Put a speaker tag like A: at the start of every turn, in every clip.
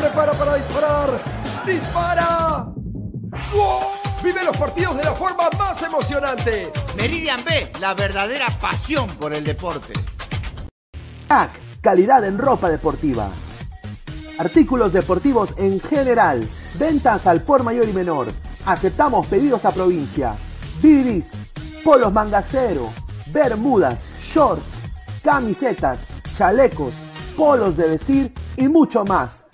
A: Prepara para disparar. ¡Dispara! ¡Gol! Vive los partidos de la forma más emocionante.
B: Meridian Bet, la verdadera pasión por el deporte.
C: Crack, calidad en ropa deportiva. Artículos deportivos en general. Ventas al por mayor y menor. Aceptamos pedidos a provincia. Bibis, polos mangacero, bermudas, shorts, camisetas, chalecos, polos de vestir y mucho más.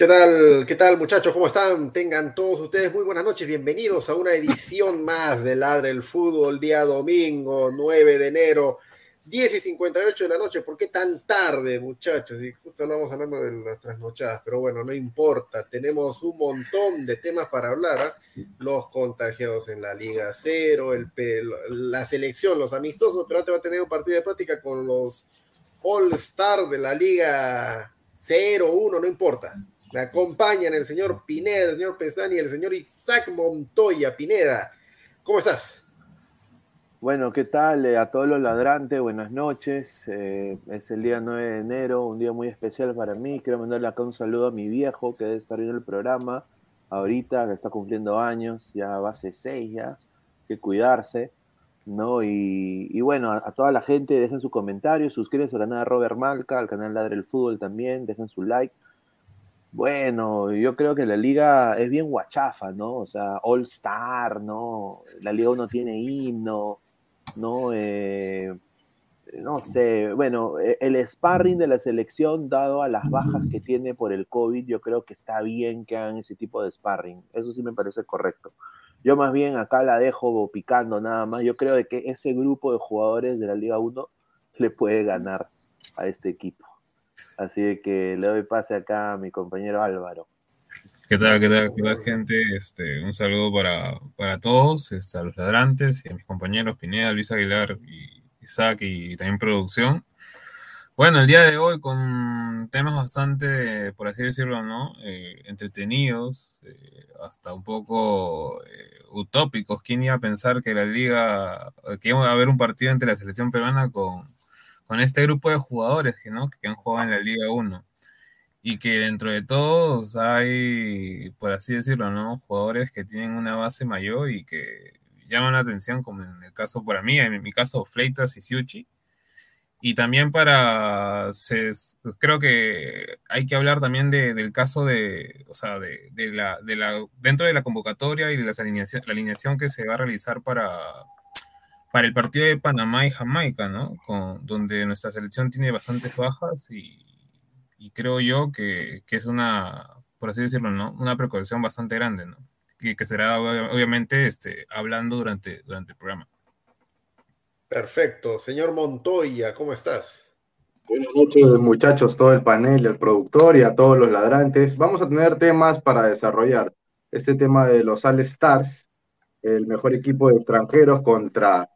D: ¿Qué tal, qué tal muchachos? ¿Cómo están? Tengan todos ustedes muy buenas noches. Bienvenidos a una edición más de Ladre el Fútbol, día domingo 9 de enero, 10 y 58 de la noche. ¿Por qué tan tarde, muchachos? Y justo estamos hablando de las trasnochadas, pero bueno, no importa. Tenemos un montón de temas para hablar. ¿ah? Los contagiados en la Liga Cero, la selección, los amistosos, pero antes va a tener un partido de práctica con los All-Star de la Liga 0, 1, no importa. Me acompañan el señor Pineda, el señor Pesani y el señor Isaac Montoya. Pineda, ¿cómo estás?
E: Bueno, ¿qué tal eh, a todos los ladrantes? Buenas noches. Eh, es el día 9 de enero, un día muy especial para mí. Quiero mandarle acá un saludo a mi viejo que debe estar viendo el programa ahorita, que está cumpliendo años, ya va a ser seis ya, que cuidarse. ¿no? Y, bueno, a, a, toda la gente, dejen su comentario, suscríbanse al canal de Robert Malca, al canal Ladre el Fútbol también, dejen su like. Bueno, yo creo que la liga es bien guachafa, ¿no? O sea, All Star, ¿no? La liga uno tiene himno, ¿no? Eh, no sé, bueno, el sparring de la selección, dado a las bajas que tiene por el COVID, yo creo que está bien que hagan ese tipo de sparring. Eso sí me parece correcto. Yo más bien acá la dejo picando nada más. Yo creo de que ese grupo de jugadores de la Liga 1 le puede ganar a este equipo. Así que le doy pase acá a mi compañero Álvaro.
F: ¿Qué tal, qué tal, qué tal, gente? Este, un saludo para, para todos, este, a los ladrantes y a mis compañeros Pineda, Luis Aguilar y Isaac y también producción. Bueno, el día de hoy con temas bastante, por así decirlo, ¿no? Eh, entretenidos, eh, hasta un poco eh, utópicos. ¿Quién iba a pensar que la liga, que iba a haber un partido entre la selección peruana con, con este grupo de jugadores ¿no? que han jugado en la Liga 1? Y que dentro de todos hay, por así decirlo, ¿no? Jugadores que tienen una base mayor y que llaman la atención, como en el caso para mí, en mi caso, Fleitas y Siuchi y también para, se, creo que hay que hablar también de, del caso de, o sea, de, de, la, de la, dentro de la convocatoria y de las alineación, la alineación que se va a realizar para, para el partido de Panamá y Jamaica, ¿no? Con, donde nuestra selección tiene bastantes bajas y, y creo yo que, que, es una, por así decirlo, ¿no? Una precaución bastante grande, ¿no? Que, que será obviamente este, hablando durante, durante el programa.
D: Perfecto. Señor Montoya, ¿cómo estás?
G: Buenas noches, muchachos, todo el panel, el productor y a todos los ladrantes. Vamos a tener temas para desarrollar. Este tema de los All Stars, el mejor equipo de extranjeros contra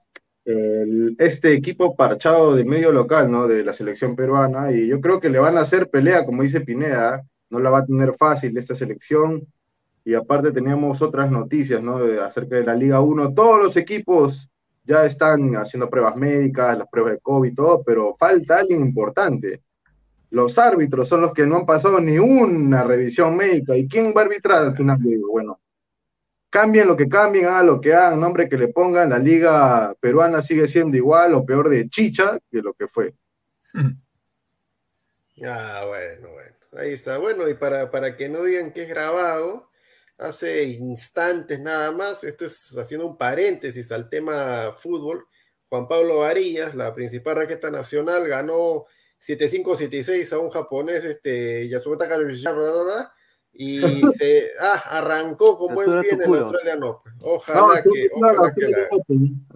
G: este equipo parchado de medio local, ¿no? De la selección peruana. Y yo creo que le van a hacer pelea, como dice Pineda. No la va a tener fácil esta selección. Y aparte teníamos otras noticias, ¿no? De, acerca de la Liga 1. Todos los equipos ya están haciendo pruebas médicas, las pruebas de COVID y todo, pero falta alguien importante. Los árbitros son los que no han pasado ni una revisión médica. ¿Y quién va a arbitrar al final? Bueno, cambien lo que cambien, hagan lo que hagan, nombre que le pongan, la liga peruana sigue siendo igual o peor de chicha que lo que fue.
D: Ah, bueno, bueno. Ahí está. Bueno, y para, para que no digan que es grabado, hace instantes nada más, esto es haciendo un paréntesis al tema fútbol, Juan Pablo Varillas, la principal raqueta nacional, ganó 7-5-7-6 a un japonés, este, Yasumata y se ah, arrancó con buen pie en el Australian Open. Ojalá no, que, ojalá que la...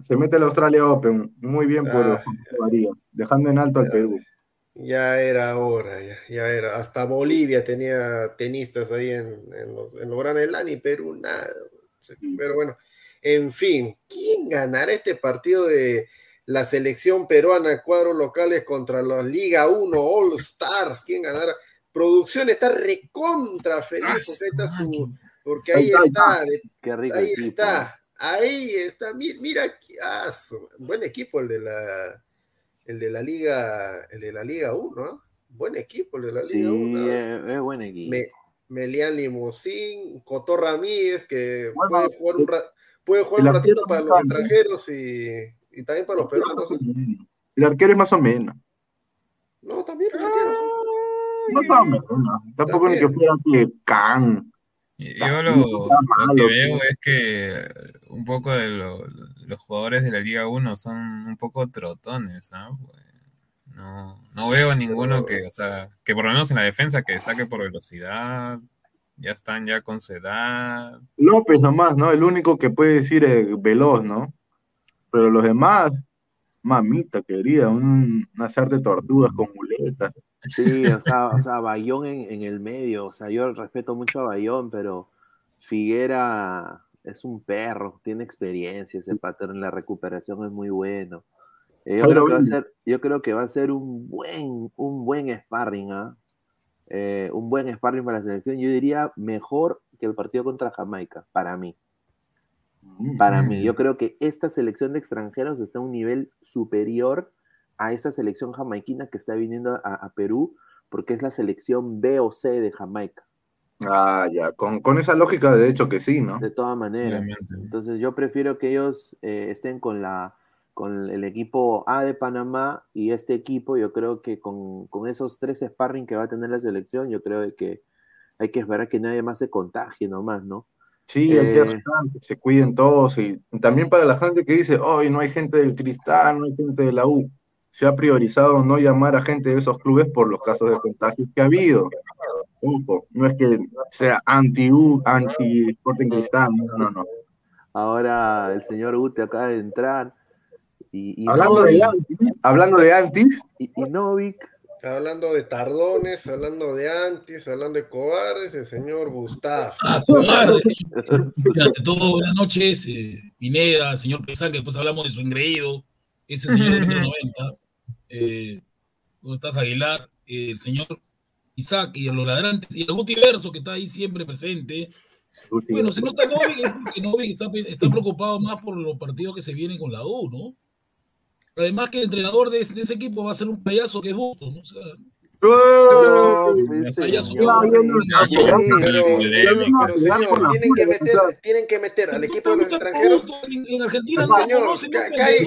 G: Se mete el Australia Open, muy bien por ah, Varillas, dejando en alto al Perú.
D: Ya era hora, ya, ya, era. Hasta Bolivia tenía tenistas ahí en, en los, en los Gran y Perú nada. Pero bueno, en fin, ¿quién ganará este partido de la selección peruana, cuadros locales contra los Liga 1 All Stars? ¿Quién ganará? Producción está recontra feliz porque, está su, porque ahí está,
E: Qué rico
D: ahí está, ahí está, mira, mira ah, buen equipo el de la el de la Liga, el de la Liga 1, ¿eh? Buen equipo el de la Liga
E: sí,
D: 1.
E: Es, es buen equipo.
D: Me, Melian Limosín, Cotó Ramírez, que bueno, puede jugar un, ra puede jugar un ratito para los extranjeros y, y, también para los peruanos.
G: El arquero es más o menos.
D: No, también el arquero.
G: No, no, no, tampoco ni que fuera que Can.
F: Yo lo, lo, que veo es que un poco de lo, los jugadores de la Liga 1 son un poco trotones, ¿no? No, no veo ninguno que, o sea, que por lo menos en la defensa que destaque por velocidad, ya están ya con su edad.
G: López nomás, ¿no? El único que puede decir es veloz, ¿no? Pero los demás, mamita querida, un, un hacer de tortugas con muletas.
E: Sí, o sea, o sea Bayón en, en, el medio, o sea, yo respeto mucho a Bayón, pero Figuera es un perro, tiene experiencia, ese patrón, la recuperación es muy bueno. Eh, yo, creo que va a ser, yo creo que va a ser un buen, un buen sparring, ¿ah? eh, un buen sparring para la selección. Yo diría mejor que el partido contra Jamaica, para mí. Para mí, yo creo que esta selección de extranjeros está a un nivel superior a esta selección jamaiquina que está viniendo a, a Perú, porque es la selección B o C de Jamaica.
G: Ah, ya, con, con, esa lógica de hecho que sí, ¿no?
E: De todas maneras. Entonces yo prefiero que ellos eh, estén con la con el equipo A de Panamá y este equipo, yo creo que con, con esos tres sparring que va a tener la selección, yo creo que hay que esperar que nadie más se contagie nomás, ¿no?
G: Sí, hay que, eh, que se cuiden todos y también para la gente que dice, hoy no hay gente del Cristal, no hay gente de la U se ha priorizado no llamar a gente de esos clubes por los casos de contagios que ha habido. No es que sea anti-U, anti-Sporting Cristal, no, no, no.
E: Ahora el señor Ute acaba de entrar. Y, y
G: hablando, Novik, de antis, hablando de antis.
E: Y, y Novik.
D: Hablando de tardones, hablando de antis, hablando de cobardes, el señor Gustavo.
H: Ah, cobarde. Fíjate, todo, buenas noches, eh, Pineda, señor Pesán, que después hablamos de su engreído ese señor de 90, eh, ¿dónde estás Aguilar? Eh, el señor Isaac y los ladrantes, y el Gutiverso que está ahí siempre presente. Bueno, se nota Novik porque Novik está, está, preocupado más por los partidos que se vienen con la U, ¿no? Además que el entrenador de ese, de ese equipo va a ser un payaso que es Busto, ¿no? O sea,
D: tienen que meter, tienen que meter al equipo de los extranjeros.
H: En Argentina
D: señor,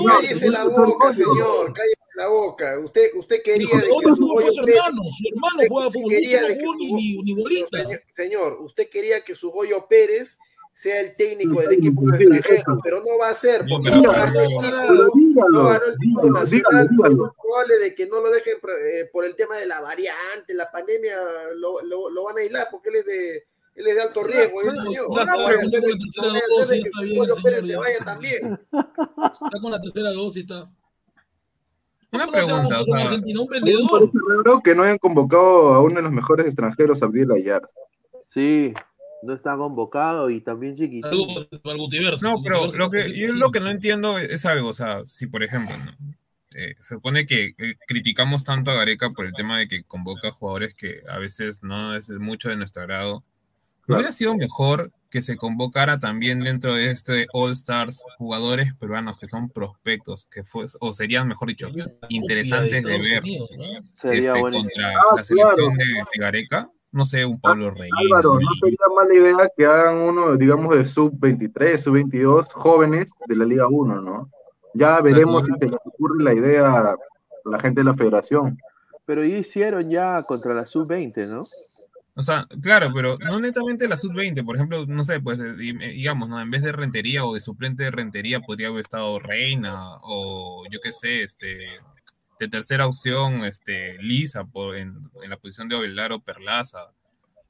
D: cállese la boca, señor, cállese la boca. Usted, usted quería de que su
H: Goyo hermano, su hermano juega fútbol, ni, ni bolita.
D: Señor, usted quería que su Goyo Pérez sea el técnico del equipo extranjero, pero no va a ser, porque no ganó el título, no ganó el título nacional, probable de que no lo dejen eh, por el tema de la variante, la pandemia, lo, lo, lo van a aislar, porque él es de, él es de alto riesgo, ¿eh, señor? No vaya a ser, no vaya a ser de que Julio Pérez se vaya también.
H: Está con la tercera dosis, está.
F: Una pregunta, o sea,
H: Argentina, un
G: Me
H: vendedor.
G: parece raro que no hayan convocado a uno de los mejores extranjeros, Abdiel Ayar.
E: Sí, no está convocado y también chiquitito.
H: Saludos para Gutiérrez.
F: No, pero lo que yo
H: sí.
F: lo que no entiendo es algo, o sea, si por ejemplo, ¿no? Eh, se supone que eh, criticamos tanto a Gareca por el tema de que convoca jugadores que a veces no es mucho de nuestro agrado. ¿No hubiera sido mejor que se convocara también dentro de este All Stars jugadores peruanos que son prospectos, que fue, o serían, mejor dicho, interesantes de ver
H: Unidos,
F: este,
E: bueno.
F: contra
G: Ah,
F: la selección
G: claro.
F: de, de Gareca? No sé, un Pablo Reina.
G: Álvaro, no sería mala idea que hagan uno, digamos, de sub-23, sub-22, jóvenes de la Liga 1, ¿no? Ya veremos si se les ocurre la idea a la gente de la federación.
E: Pero ya hicieron ya contra la sub-20, ¿no?
F: O sea, claro, pero no netamente la sub-20, por ejemplo, no sé, pues eh, eh, digamos, ¿no? En vez de Rentería o de suplente de Rentería podría haber estado Reina o yo qué sé, este, de tercera opción, este, Lisa por, en, en la posición de Ovelar o Perlaza.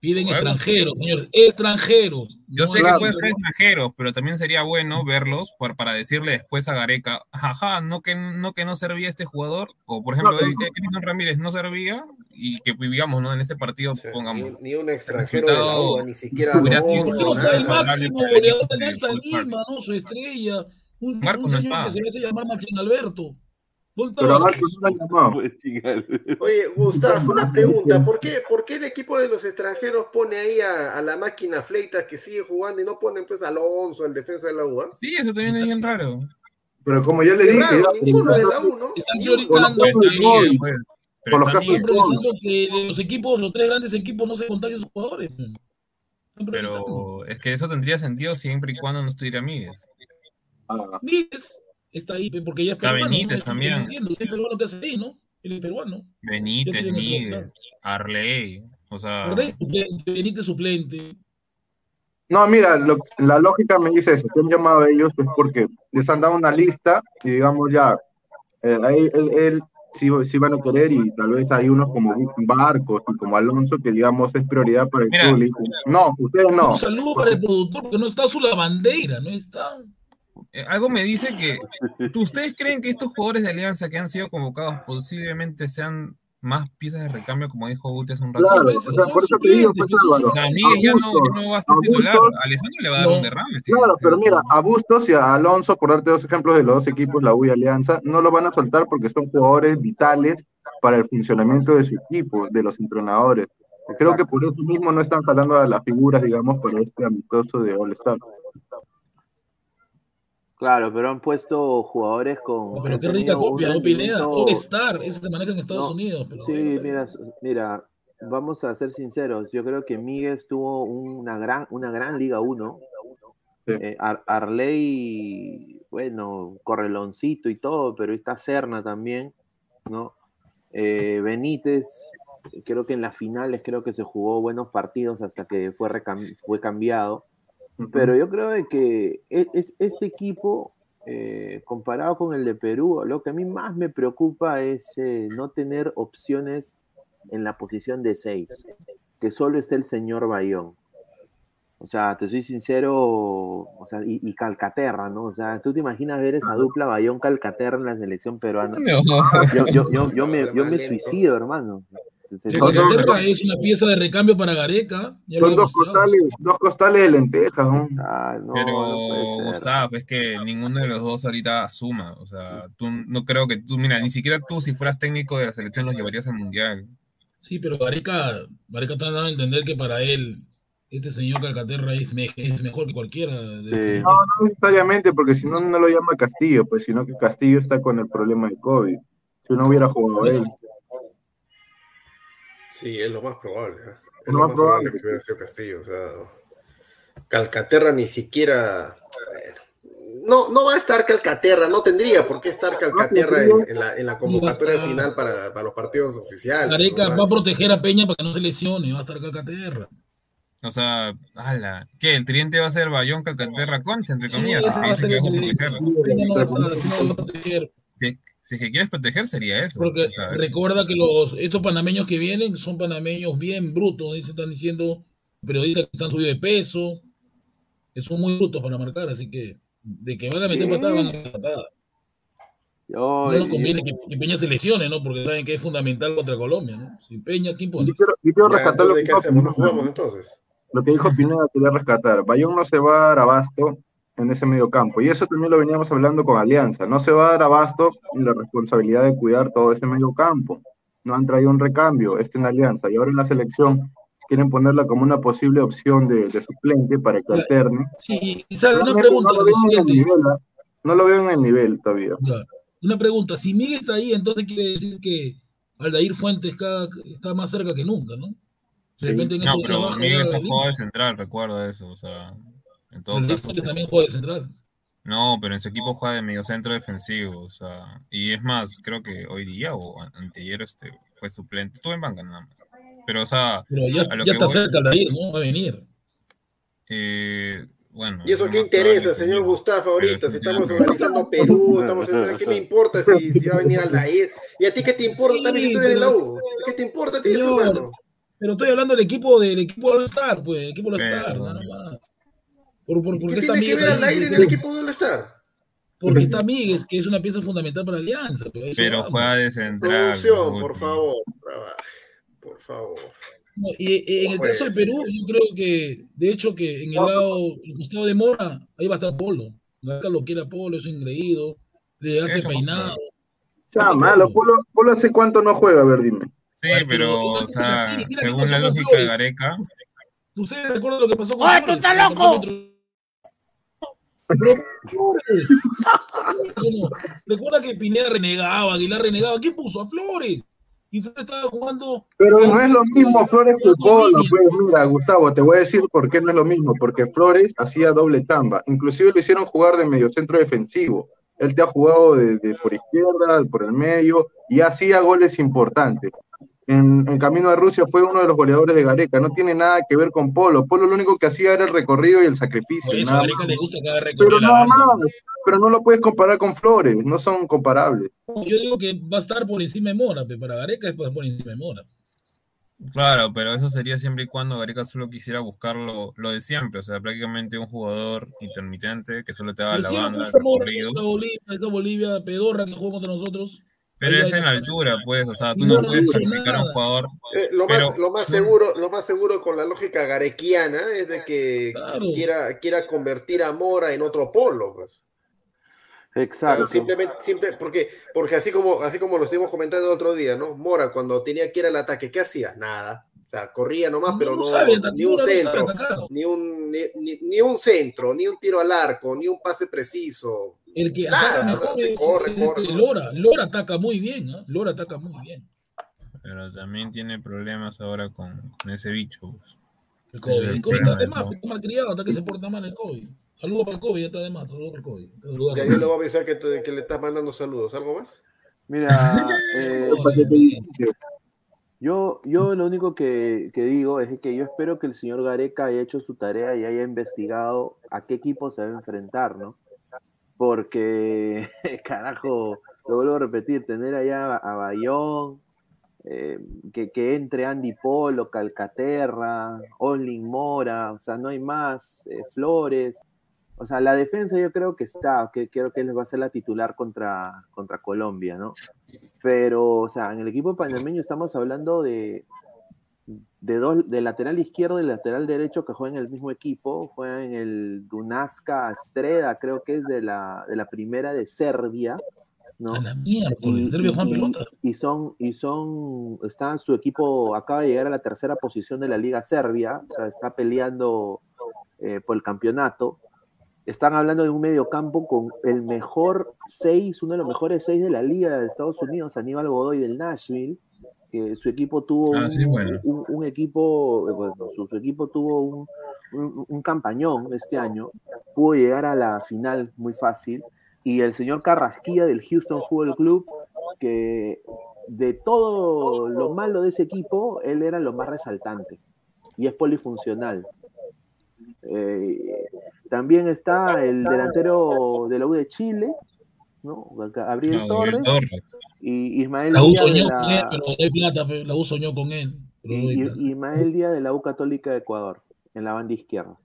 H: Piden extranjeros, señores, extranjeros.
F: Yo
H: No
F: sé que pueden ser extranjeros, pero también sería bueno verlos por- para decirle después a Gareca, jaja, no que no que no servía este jugador, o por ejemplo,
G: No,
F: eh, Ramírez no servía y que digamos, ¿no? En ese partido pongamos.
D: Ni, ni un extranjero de la ni siquiera
F: hubiera sido
H: el máximo goleador de Alianza. Lima, ¿no? Su estrella. Un,
F: Marco
H: un
F: no
H: señor
F: está.
H: que se hace llamar Maxim Alberto. ¿Dónde
G: Pero llamado.
E: Pues,
D: Oye, Gustavo, una pregunta. ¿Por qué, ¿Por qué el equipo de los extranjeros pone ahí a, a la máquina Fleitas que sigue jugando y no ponen pues a Alonso, el defensa de la UA?
F: Sí, eso también es bien raro.
G: Pero como ya le dije,
D: ninguno de la U, ¿no?
H: Están priorizando
G: Por
H: que,
G: los casos
F: Pues,
H: están priorizando que los equipos, los tres grandes equipos no se contagien sus jugadores.
F: Pero es que eso tendría sentido siempre y cuando no estuviera Míguez.
G: Ah,
H: está ahí porque ya es
F: Está
H: peruano.
F: Benítez
H: ¿no?
F: también.
H: Entiendo, es el peruano que hace ahí, ¿no? Él es peruano.
F: Benítez,
H: claro.
F: Arley, o sea,
H: Arley suplente, Benítez suplente.
G: No, mira, lo- la lógica me dice eso, que han llamado a ellos es porque les han dado una lista y digamos ya, eh, ahí él, él sí, sí van a querer y tal vez hay unos como Barcos y como Alonso que digamos es prioridad para el
F: Mira.
G: Le dicen, no, ustedes no.
H: Un saludo para el productor porque no está su lavandera, no está.
F: Eh, algo me dice que ¿tú- ustedes creen que estos jugadores de Alianza que han sido convocados posiblemente sean más piezas de recambio, como dijo Guti hace un rato.
G: Claro, o sea, por eso te digo, pues, Álvaro,
F: O sea, Miguel ya no,
G: Bustos,
F: no va a ser
G: a
F: titular.
G: Bustos,
F: Alessandro le va a dar
G: no.
F: un derrame. sí.
G: Claro, pero mira, a Bustos y a Alonso, por darte dos ejemplos de los dos equipos, la U y Alianza, no lo van a soltar porque son jugadores vitales para el funcionamiento de su equipo, de los entrenadores. Creo que por eso mismo no están jalando a las figuras, digamos, para este amistoso de All Star.
E: Claro, pero han puesto jugadores con.
H: Pero qué rica copia, ¿no, Pineda?
E: rendimiento-
H: All Star, eso se maneja en Estados
E: No,
H: Unidos. Pero
E: Sí, mira, mira, vamos a ser sinceros. Yo creo que Miguel tuvo una gran, una gran Liga 1. Eh, Ar- Arley, bueno, Correloncito y todo, pero está Serna también, ¿no? Eh, Benítez, creo que en las finales creo que se jugó buenos partidos hasta que fue, fue cambiado. Pero yo creo de que e- es, este equipo, eh, comparado con el de Perú, lo que a mí más me preocupa es eh, no tener opciones en la posición de seis, que solo esté el señor Bayón. O sea, te soy sincero, o sea, y, y Calcaterra, ¿no? O sea, tú te imaginas ver esa dupla Bayón-Calcaterra en la selección peruana.
F: No.
E: Yo, yo, yo, yo me, yo me suicido, hermano.
H: Calcaterra es una pieza de recambio para Gareca.
G: Son dos costales, dos costales de lentejas. ¿no?
E: Ah,
F: Pero, Gustavo, es que ninguno de los dos ahorita suma. O sea, tú no creo que tú, mira, ni siquiera tú, si fueras técnico de la selección, los llevarías al mundial.
H: Sí, pero Gareca, Gareca está dando a entender que para él este señor Calcaterra es, me- es mejor que cualquiera. de-
G: No, no necesariamente, porque si no, no lo llama Castillo, pues sino que Castillo está con el problema de COVID. Si no hubiera jugado él.
D: Sí, es lo más probable. ¿eh? Es lo
G: lo
D: más
G: más
D: probable
G: probable.
D: que hubiera sido Castillo. O sea, Calcaterra ni siquiera. no, no va a estar Calcaterra, no tendría por qué estar Calcaterra en, en la, en la convocatoria
H: estar.
D: final para, para los partidos oficiales.
H: Gareca
D: ¿no?
H: va a proteger a Peña para que no se lesione, va a estar Calcaterra.
F: O sea, ala, ¿qué? ¿El tridente va a ser Bayón, Calcaterra, Concha, entre
H: Sí,
F: comillas?
H: ese
F: que
H: que-.
F: Si, es que quieres proteger, sería eso.
H: Porque recuerda que los, estos panameños que vienen son panameños bien brutos, dice, están diciendo periodistas que están subidos de peso, que son muy brutos para marcar, así que de que van a meter
E: Sí.
H: patadas, van a meter patadas.
E: Yo,
H: No nos
E: eh,
H: conviene que, que Peña se lesione, ¿no? Porque saben que es fundamental contra Colombia, ¿no? Si Peña, ¿quién
G: Yo quiero, yo quiero
D: Ya,
G: rescatar lo que
D: ¿qué
G: dijo
D: hacemos? ¿No jugamos entonces?
G: Lo que dijo Pineda quería rescatar. Bayón no se va a dar abasto en ese medio campo. Y eso también lo veníamos hablando con Alianza. No se va a dar abasto en la responsabilidad de cuidar todo ese medio campo. No han traído un recambio, este en Alianza. Y ahora en la selección quieren ponerla como una posible opción de, de suplente para que alterne.
H: Sí, y sabe, una pregunta,
G: no lo veo en el nivel, ¿ah? No lo veo en el nivel todavía.
H: Ya, Una pregunta, si Miguel está ahí, entonces quiere decir que Aldair Fuentes cada- está más cerca que nunca, ¿no? De repente en
F: No, pero Miguel
H: línea.
F: jugador de central, recuerda eso. O sea, en todo caso.
H: También juega de central.
F: No, pero en su equipo juega de mediocentro defensivo, o sea, y es más, creo que hoy día o an- anteayer este, fue suplente, estuvo en banca nada más. Pero, o sea,
H: Pero ya,
F: a lo
H: ya
F: que
H: está
F: voy,
H: cerca Aldair, ¿no? Va a venir.
F: eh, bueno,
D: ¿Y eso
F: es
D: qué interesa, señor Gustavo, ahorita? Si estamos analizando Perú, estamos ¿qué me importa si, si va a venir Aldair? ¿Y a ti qué te importa
H: Sí,
D: también si tú eres de la
H: pero-
D: U? ¿Qué te importa a ti
H: Señor, pero estoy hablando del equipo del equipo All Star, pues, el equipo All Star,
F: Pero-
H: nada más. Por, por,
D: ¿Y
H: porque
D: ¿Qué
H: está
D: tiene que ver Aldair en el
H: porque-
D: equipo de All-Star?
H: Porque está Miguel, que es una pieza fundamental para Alianza. Pero, a eso
F: Pero
H: vamos.
F: juega de central.
D: Producción, por favor, trabaje, por favor.
H: No, y, y en el caso de
D: ser.
H: Perú, yo creo que, de hecho, que en el lado, el costado de Mora, ahí va a estar Polo. Acá lo quiere a Polo, es engreído, le hace
F: Eso,
H: peinado.
G: Ya, malo. Polo, Polo hace cuánto no juega, a ver, dime.
F: Sí,
H: Pero
F: pero, o sea, según la lógica de. Gareca,
H: ¿Ustedes recuerdan lo que pasó con
I: ¡Ay, tú estás loco!
H: Flores. Recuerda que Pineda renegaba, Aguilar renegaba. ¿Quién puso? A Flores. Y Flores estaba jugando.
G: Pero no es lo mismo Flores que Polo, pues mira, Gustavo, te voy a decir por qué no es lo mismo, porque Flores hacía doble tamba, inclusive lo hicieron jugar de mediocentro defensivo. Él te ha jugado de, de por izquierda, por el medio, y hacía goles importantes. En, en Camino a Rusia fue uno de los goleadores de Gareca, no tiene nada que ver con Polo. Polo lo único que hacía era el recorrido y el sacrificio.
H: Por eso a Gareca
G: más.
H: le gusta cada
G: Pero
H: recorrido la
G: nada más, pero no lo puedes comparar con Flores, no son comparables.
H: Yo digo que va a estar por encima de Mora, pero para Gareca es por encima de Mora.
F: claro, pero eso sería siempre y cuando Gareca solo quisiera buscar lo, lo de siempre, o sea, prácticamente un jugador intermitente que solo te haga
H: Pero
F: la banda, el
H: puso Mora
F: recorrido.
H: contra Bolivia, esa Bolivia pedorra que jugó contra nosotros.
F: Pero es en la altura, pues, o sea, tú
H: No,
F: puedes
H: hizo
F: sacrificar a un jugador.
D: Eh, lo,
F: Pero-
D: más, lo más seguro, lo más seguro con la lógica garequiana es de que
H: Claro.
D: quiera, quiera convertir a Mora en otro polo, pues.
E: Exacto.
D: Simplemente, simple, porque, porque así como, así como lo estuvimos comentando el otro día, ¿no? Mora cuando tenía que ir al ataque, ¿qué hacía? Nada. O sea, corría nomás, pero
H: no
D: no, ni un centro, ni un, ni, ni- ni un centro, ni un tiro al arco, ni un pase preciso.
H: El que
D: Nada,
H: ataca
D: o
H: mejor
D: sea,
H: es,
D: corre,
H: es este
D: corre.
H: Lora. Lora ataca muy bien, ¿ah? Lora ataca muy bien.
F: Pero también tiene problemas ahora con, con ese bicho. pues.
H: El COVID. El COVID está de más, está malcriado hasta que se porta mal el COVID. Saludos para el COVID, ya está de más. Saludos para el COVID. Saludos
D: Ya yo le voy a avisar que, te- que le estás mandando saludos. ¿Algo más?
E: Mira, eh,
G: ¿Para qué te dice?
E: Yo, yo lo único que, digo es que yo espero que el señor Gareca haya hecho su tarea y haya investigado a qué equipo se va a enfrentar, ¿no? Porque, carajo, lo vuelvo a repetir, tener allá a Bayón, eh, que, entre Andy Polo, Calcaterra, Olin Mora, o sea, no hay más, eh, Flores. O sea, la defensa yo creo que está, que creo que les va a ser la titular contra, contra Colombia, ¿no? Pero, o sea, en el equipo panameño estamos hablando de, de dos, de lateral izquierdo y lateral derecho que juegan en el mismo equipo, juegan en el Dunaska Streda, creo que es de la, de la primera de Serbia, ¿no?
H: A la miércoles, Serbia juega pelota.
E: y son, y son, está su equipo, acaba de llegar a la tercera posición de la Liga Serbia, o sea, está peleando eh, por el campeonato. Están hablando de un mediocampo con el mejor seis, uno de los mejores seis de la Liga de Estados Unidos, Aníbal Godoy del Nashville, que su equipo tuvo
F: Ah,
E: un,
F: sí, bueno.
E: un- un equipo, eh, bueno, su, su equipo tuvo un campañón este año, pudo llegar a la final muy fácil, y el señor Carrasquilla del Houston Football Club, que de todo lo malo de ese equipo, él era lo más resaltante. y es polifuncional. Eh, también está el delantero de la U de Chile, ¿no? Gabriel
F: No,
E: Torres, y Ismael
H: La U soñó
E: la-
H: con él, pero no hay plata, la U soñó con él. pero
E: y- Ismael Díaz de la U Católica de Ecuador, en la banda izquierda.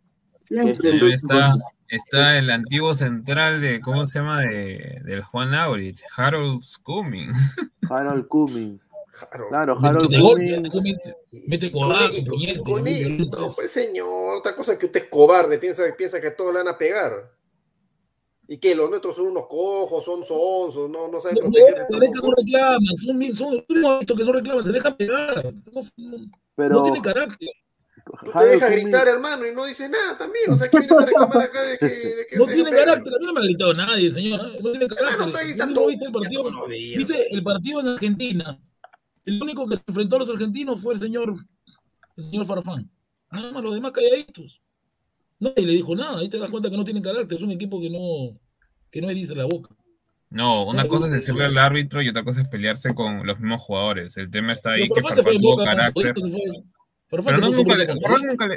E: Es-
F: está, está el antiguo central de, ¿cómo se llama? De, del Juan Aurich, Harold Cumming.
E: Harold Cummings. Claro,
H: Mete
E: Harold
H: gol,
E: Cummings.
H: mete- Mete codazo,
D: no, pues señor, otra cosa es que usted es cobarde, piensa, piensa que todos le van a pegar. Y que los nuestros son unos cojos, son sonsos, no, no saben
H: No,
D: protegerse
H: no,
D: tampoco.
H: no reclaman, son, son, no que no reclaman, se dejan pegar. No, no-
E: Pero
H: no tienen carácter.
D: Tú te dejas gritar, hermano, y no dices nada también. O sea, que vienes a reclamar acá de que, de que
H: No
D: se
H: tiene
D: pegan?
H: carácter, a mí no me ha gritado nadie, señor. ¿eh? No tiene carácter.
D: está
H: Yo
D: gritando
H: mismo viste el partido, viste el partido en Argentina. El único que se enfrentó a los argentinos fue el señor, el señor Farfán. Nada más, los demás calladitos. Nadie le dijo nada. Ahí te das cuenta que no tiene carácter. Es un equipo que no, que no dice la boca.
F: No, una
H: No,
F: cosa es
H: no,
F: decirle
H: no.
F: al árbitro y otra cosa es pelearse con los mismos jugadores. El tema está ahí
H: Pero
F: que
H: Farfán
F: tuvo
H: boca,
F: carácter.
H: Farfán
F: Pero no, nunca le,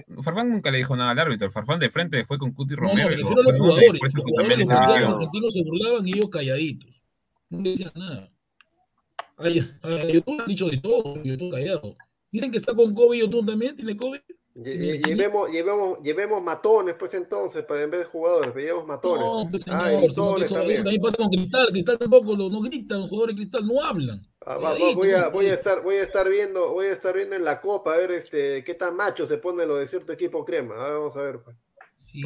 F: nunca nunca dijo nada al árbitro. El Farfán de frente fue con Cuti
H: No, no,
F: Romero. lo
H: refiero a los jugadores. Los jugadores los jugadores argentinos se burlaban y ellos calladitos. No le decían nada. A, a YouTube han dicho de todo, YouTube callado. Dicen que está con COVID, YouTube también tiene COVID.
D: Lle- lle- Llevemos, llevemos, llevemos matones, pues entonces, para en vez de jugadores, pero llevemos matones.
H: No, pues
D: ah,
H: señor, eso,
D: también.
H: también pasa con Cristal. Cristal tampoco lo- no gritan, los jugadores de Cristal no hablan.
D: Ah, va- voy, a, voy a
H: calladitos.
D: estar, voy a estar viendo, voy a estar viendo en la copa a ver este qué tan macho se pone lo de cierto equipo crema. Ah, vamos a ver. pues.
H: Sí,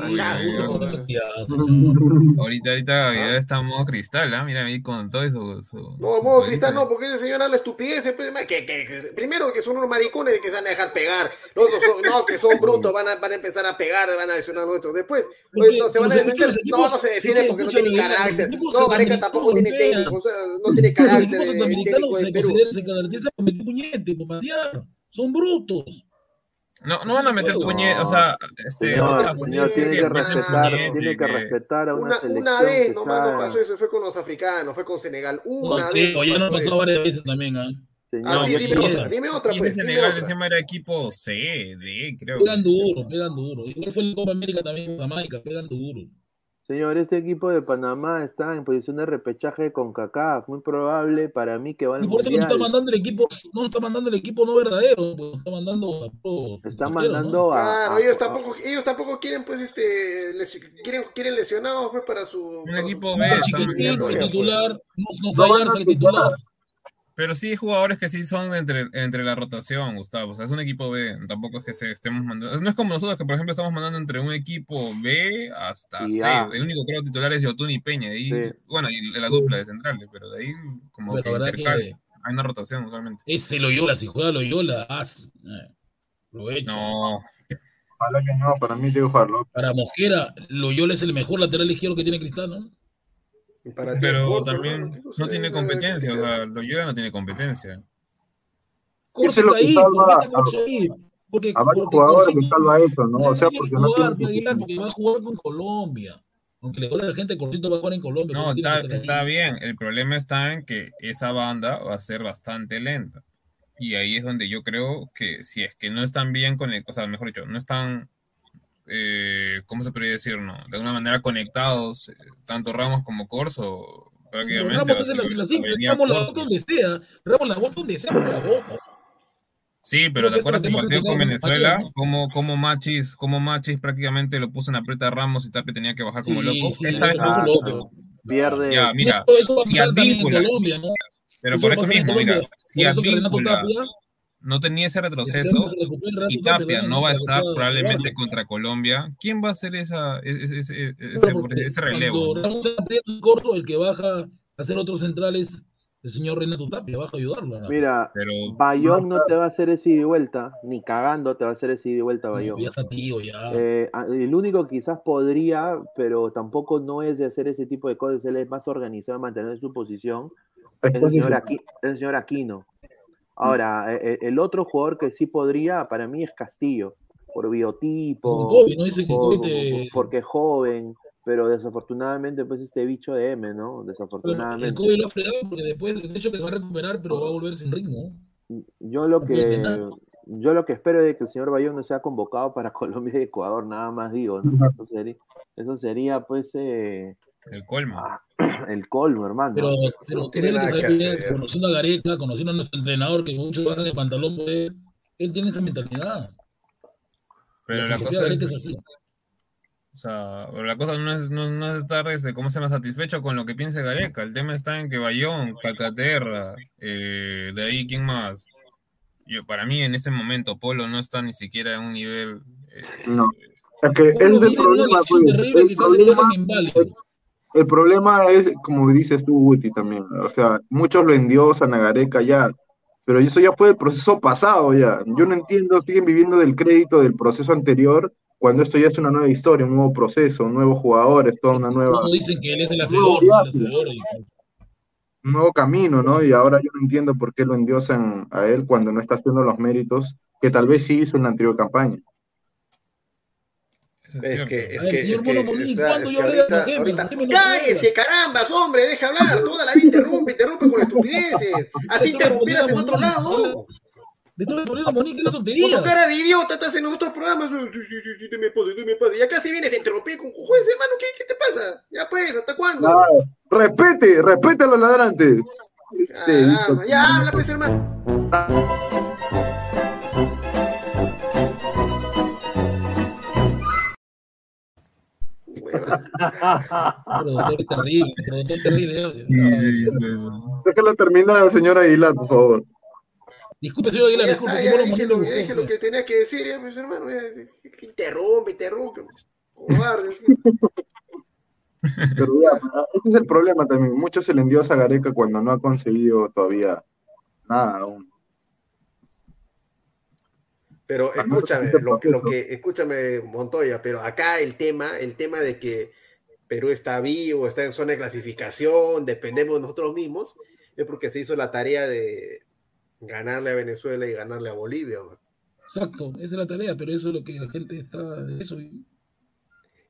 F: Ahorita, ahorita ya está en modo cristal, ¿ah? Mira ahí con todo eso. Su,
D: No,
F: su
D: modo cristal no, porque ese señor habla estupidez. pues, que, que- que- primero que son unos maricones que se van a dejar pegar. Los otros son, no, que son brutos, van a, van a empezar a pegar, van a lesionar a los otros. Después,
H: Porque
D: no se van a
H: los
D: defender.
H: equipos-
D: No, no se defiende porque no tiene
H: los
D: carácter.
H: equipos
D: No, Gareca tampoco tiene técnico, no tiene
H: Los
D: carácter
H: equipos
D: de
H: sudamericanos
D: técnico
H: se caracterizan por meter puñete, por patear. Son brutos.
F: No, no van a meter puñet, o sea, este,
E: Señor,
F: o sea,
E: señor, tiene que respetar, tiene que respetar a una,
D: Una,
E: selección
D: una vez
E: que
D: nomás no pasó eso, fue con los africanos, fue con Senegal. Una
H: No,
D: vez.
H: tío, ya nos
D: pasó
H: varias veces también, ¿ah?
E: Señor,
D: Ah, sí, dime otra, dime otra, pues, dime
F: Senegal
D: otra.
F: encima era equipo C, D, creo.
H: Pegan duro, pegan duro. Igual fue en Copa América también Jamaica, pegan duro.
E: Señor, este equipo de Panamá está en posición de repechaje con CACAF. Muy probable para mí que va al
H: Y por eso no está mandando el equipo, no está mandando el equipo no verdadero, pues, está mandando a pro-
E: Está mandando
H: ¿no?
E: a,
D: Claro,
E: a-
D: ellos tampoco, ellos tampoco quieren, pues, este, les- quieren, quieren lesionados, pues, para su.
F: Un equipo B,
H: chiquitín, titular, no, no
G: No a
H: titular.
F: Pero sí hay jugadores que sí son entre, entre la rotación, Gustavo. O sea, es un equipo B. Tampoco es que se estemos mandando. No es como nosotros que, por ejemplo, estamos mandando entre un equipo B hasta
E: Y
F: C.
E: A.
F: El único creo titular es Yotun y Peña.
E: Sí.
F: Bueno, y la dupla de centrales, pero de ahí como
H: Pero
F: que
H: la verdad
F: intercala.
H: que
F: Hay una rotación usualmente.
H: ese Loyola, si juega Loyola, haz, eh, lo echa.
F: No,
G: Ojalá que no, para mí Diego Farlo.
H: Para Mosquera, Loyola es el mejor lateral izquierdo que tiene Cristal, ¿no?
D: Para
F: pero
D: Corso,
F: también
D: ¿no?
F: no tiene competencia. O sea, Loyola no tiene competencia.
H: Corso
G: es lo
H: está
G: que
H: ahí,
G: salva
H: ¿por qué está
G: a-
H: Corso ahí? Porque,
G: A varios
H: porque
G: jugadores les salva eso, ¿no? O sea, porque
H: que
G: no
H: jugar,
G: tiene
H: Aguilar, porque va a jugar con Colombia. Aunque le duele a la gente, Corsito va a jugar en Colombia.
F: No,
H: ¿cómo tiene
F: está,
H: que
F: está bien. El problema está en que esa banda va a ser bastante lenta. Y ahí es donde yo creo que si es que no están bien conectados, o sea, mejor dicho, no están, eh, ¿cómo se podría decir? No? De alguna manera conectados, eh, tanto Ramos como Corso, prácticamente.
H: Ramos hace
F: ser
H: la, la simple,
F: venía
H: Ramos la bota donde sea, Ramos la bota donde sea, por la boca.
F: Sí, pero ¿te acuerdas
H: esto
F: el
H: lo
F: partido con Venezuela? Como, como Machis, como Machis prácticamente lo puso en aprieta a Ramos y Tapia tenía que bajar como
H: Sí,
F: loco.
H: sí,
F: Esta vez
E: Ah,
H: loco.
E: pierde.
F: Ya, mira,
H: Eso- eso va a
F: si
H: Colombia, ¿no?
F: pero
H: Eso
F: por eso mismo, mira, si Advíncula no tenía ese retroceso
H: recupere Renato
F: y
H: Tapia, ¿no?
F: va a estar probablemente contra Colombia, ¿quién va a hacer esa, ese, ese,
H: Claro,
F: ese,
H: porque
F: ese relevo?
H: Corto, el que baja a hacer otros centrales, el señor Renato Tapia, baja a ayudarlo. ¿no?
E: Mira,
F: Pero
E: Bayón no te va a hacer ese ida y vuelta, ni cagando te va a hacer ese ida y vuelta Bayón.
H: Ya está tío, ya.
E: Eh, el único quizás podría, pero tampoco no es de hacer ese tipo de cosas, él es más organizado, mantener su posición, es el señor, Aqui- es el señor Aquino. Ahora, eh, eh, el otro jugador que sí podría, para mí, es Castillo, por biotipo,
H: COVID, ¿no? Dice que
E: por-
H: COVID te-
E: porque es joven, pero desafortunadamente, pues este bicho de M, ¿no?
H: El
E: Desafortunadamente.
H: COVID lo ha fregado porque después, de hecho, que se va a recuperar, pero va a volver sin ritmo.
E: Yo lo que, yo lo que espero es que el señor Bayón no sea convocado para Colombia y Ecuador, nada más digo, ¿no? Eso sería, eso sería pues eh,
F: El colmo.
E: el colmo, hermano.
H: Pero, pero tiene que saber bien, conociendo a Gareca, conociendo a nuestro entrenador, que muchos bajan el pantalón por él, él tiene esa mentalidad.
F: Pero la
H: filosofía
F: cosa
H: de Gareca
F: es,
H: es así.
F: o sea, pero la cosa no es, no, no es estar, este, ¿cómo se llama? Satisfecho con lo que piense Gareca. El tema está en que Bayón, Calcaterra, eh, de ahí, ¿quién más? Yo, para mí, en este momento, Polo no está ni siquiera en un nivel... eh,
G: No. Es que es el problema, pues. El problema, el problema es, como dices tú, Guti, también. O sea, muchos lo endiosan a Gareca ya, pero eso ya fue el proceso pasado ya. Yo no entiendo, siguen viviendo del crédito del proceso anterior, cuando esto ya es una nueva historia, un nuevo proceso, nuevos jugadores, toda una nueva,
H: Todos dicen que él es el
G: un nuevo
H: hacedor, hacedor. y-
G: un nuevo camino, ¿no? Y ahora yo no entiendo por qué lo endiosan a él cuando no está haciendo los méritos que tal vez sí hizo en la anterior campaña.
D: Es que, es que,
H: señor
D: es que,
H: Mono Molín,
D: o sea,
H: ¿cuándo
D: es
H: yo
D: que
H: hablé de Trujillo no
D: ¡Cállese, carambas, hombre! ¡Deja hablar! Toda la vida interrumpe, interrumpe con estupideces. Así interrumpieras en otro lado.
H: Le estoy respondiendo a Monique,
D: Con
H: tontería.
D: tu cara de idiota estás en los otros programas. Sí, sí, sí, sí, te me pasa, te me pasa. Y acá si vienes a interrumpir con juez, hermano, ¿qué, ¿qué te pasa? Ya pues, ¿hasta cuándo?
G: Ah, respete, respete a los ladrantes. Este,
D: Caramba, ya habla, pues, hermano.
H: Productor terrible, productor terrible.
G: Déjalo terminar al señor Aguilar, por favor.
H: Disculpe, señor Aguilar, disculpe.
D: ya dije, lo, dije que tenía que decir, ya, pues, hermano. Ya, que interrumpe, interrumpe. Cobarde, sí.
G: Pero ya, ese es el problema también. Mucho se le endiosa a Gareca cuando no ha conseguido todavía nada aún.
D: Pero
G: Ah,
D: escúchame, lo, que- lo que, escúchame, Montoya, pero acá el tema, el tema de que Perú está vivo, está en zona de clasificación, dependemos de nosotros mismos, es porque se hizo la tarea de ganarle a Venezuela y ganarle a Bolivia. man.
H: Exacto, esa es la tarea, pero eso es lo que la gente está. Eso.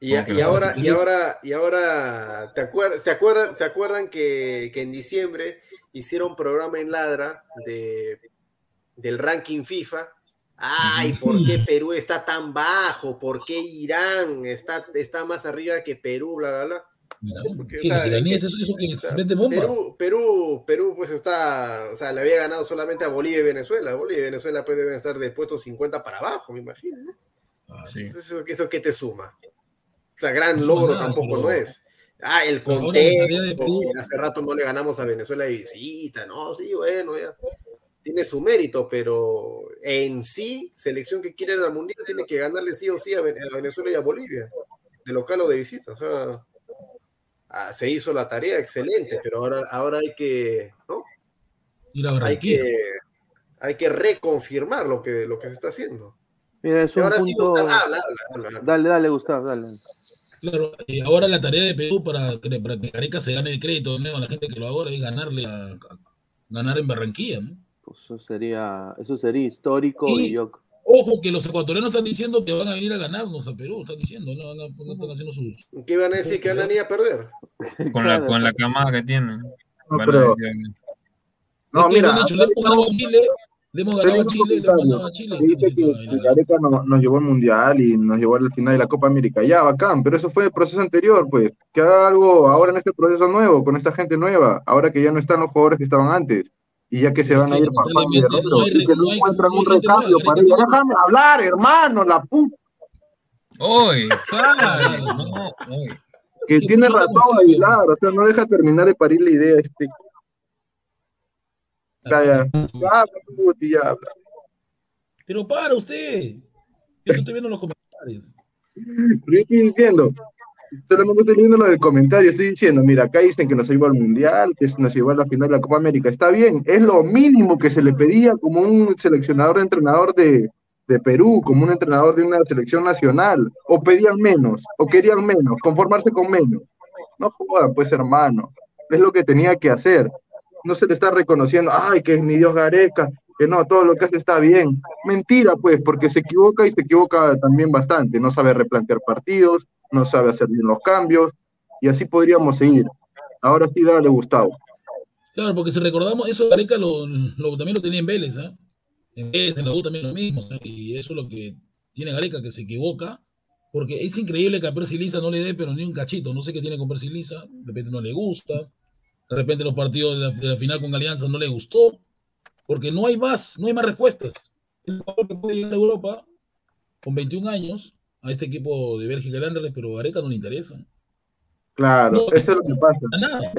D: Y, ahora, y ahora, y ahora, ¿te acuer- ¿se acuerdan, se acuerdan que, que en diciembre hicieron un programa en Ladra de, del ranking FIFA? Ay, ¿por qué Perú está tan bajo? ¿Por qué Irán está, está más arriba que Perú? Bla, bla, bla. Porque, o
H: ¿Qué,
D: sea,
H: los iraníes,
D: que-
H: eso, eso que
D: o sea,
H: vende bomba?
D: Perú, Perú, Perú, pues está, o sea, le había ganado solamente a Bolivia y Venezuela. Bolivia y Venezuela pues deben estar del puesto 50 para abajo, me imagino. ¿no?
F: Sí.
D: ¿Eso, eso qué te suma? O sea, gran
H: No
D: logro
H: nada,
D: tampoco no es. Ah, el
H: de
D: contexto, que hace rato no le ganamos a Venezuela de visita, no, sí, bueno, ya. Tiene su mérito, pero en sí, selección que quiere ir al mundial tiene que ganarle sí o sí a Ven- a Venezuela y a Bolivia, de local o de visita. O sea, ah, se hizo la tarea excelente, pero ahora, ahora hay que, ¿no?
H: Ir a
D: Hay que, hay que reconfirmar lo que, lo que se está haciendo.
E: Mira, es
D: Y
E: un
D: ahora sí. Gustavo, habla, habla, habla, habla.
E: Dale, dale, Gustavo, dale.
H: Claro, y ahora la tarea de Perú para que, para que se gane el crédito ¿no? a la gente que lo ahora es ganarle a, a- ganar en Barranquilla. ¿no?
E: Pues eso sería, eso sería histórico y,
H: Y-
E: yo
H: Ojo que los ecuatorianos están diciendo que van a venir a ganarnos a Perú, están diciendo, no, no, no están haciendo sus.
D: ¿Qué iban a decir? ¿Que van a ir a perder?
F: Con la, con la camada que tienen.
G: No,
F: Van a
G: pero- No, mira,
H: le han dicho, le hemos ganado a Chile, le hemos ganado a Chile, le hemos ganado a Chile.
G: Se dice que, que Gareca no- nos llevó al Mundial y nos llevó al final de la Copa América. Ya, bacán, pero eso fue el proceso anterior, pues. Que haga algo ahora en este proceso nuevo, con esta gente nueva, ahora que ya no están los jugadores que estaban antes. Y ya que se van a ir y
H: lamentablemente
G: Guerrero,
H: no
G: y que no encuentran un recambio para ellos. Déjame hablar, hermano, la puta.
F: ¡Oy! ¿sabes? No, oy.
G: Que tiene razón Aguilar, o sea, no deja terminar de parir la idea este. Ya, ya, ya, ya.
H: Pero para usted. Yo estoy viendo los comentarios.
G: Pero yo estoy diciendo, solamente estoy leyendo lo del comentario, estoy diciendo, mira, acá dicen que nos llevó al Mundial, que nos llevó a la final de la Copa América. Está bien, es lo mínimo que se le pedía como un seleccionador de entrenador de, de Perú, como un entrenador de una selección nacional. O pedían menos, o querían menos, conformarse con menos. No jodan, pues hermano, es lo que tenía que hacer. No se le está reconociendo, ay, que es mi Dios Gareca, que no, todo lo que hace está bien. Mentira, pues, porque se equivoca y se equivoca también bastante. No sabe replantear partidos, no sabe hacer bien los cambios, y así podríamos seguir. Ahora sí, dale, Gustavo.
H: Claro, porque si recordamos, eso Gareca lo, lo- también lo tenía en Vélez, ¿ah? En vez en la U también lo mismo, y eso es lo que tiene Gareca, que se equivoca, porque es increíble que a Percy Lisa no le dé, pero ni un cachito, no sé qué tiene con Percy Lisa, de repente no le gusta, de repente los partidos de la, de la final con Alianza no le gustó, porque no hay más, no hay más respuestas. Es un jugador que puede llegar a Europa con 21 años a este equipo de Bélgica y Anderlecht, pero a Gareca no le interesa.
G: Claro,
H: No,
G: eso es lo que pasa.
H: Para nada.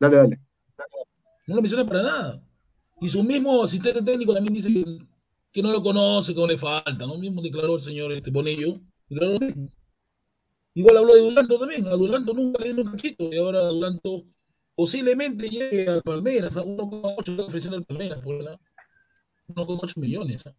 G: Dale, dale.
H: No lo menciona para nada. Y su mismo asistente técnico también dice que, que no lo conoce, que no le falta, ¿no? Mismo declaró el señor este Bonillo. declaró. Igual habló de Duranto también. A Duranto nunca le dio un cachito. Y ahora Duranto posiblemente llegue al Palmeiras. A 1,8 le ofrecieron al Palmeiras. Por la, 1,8 millones. ¿ah?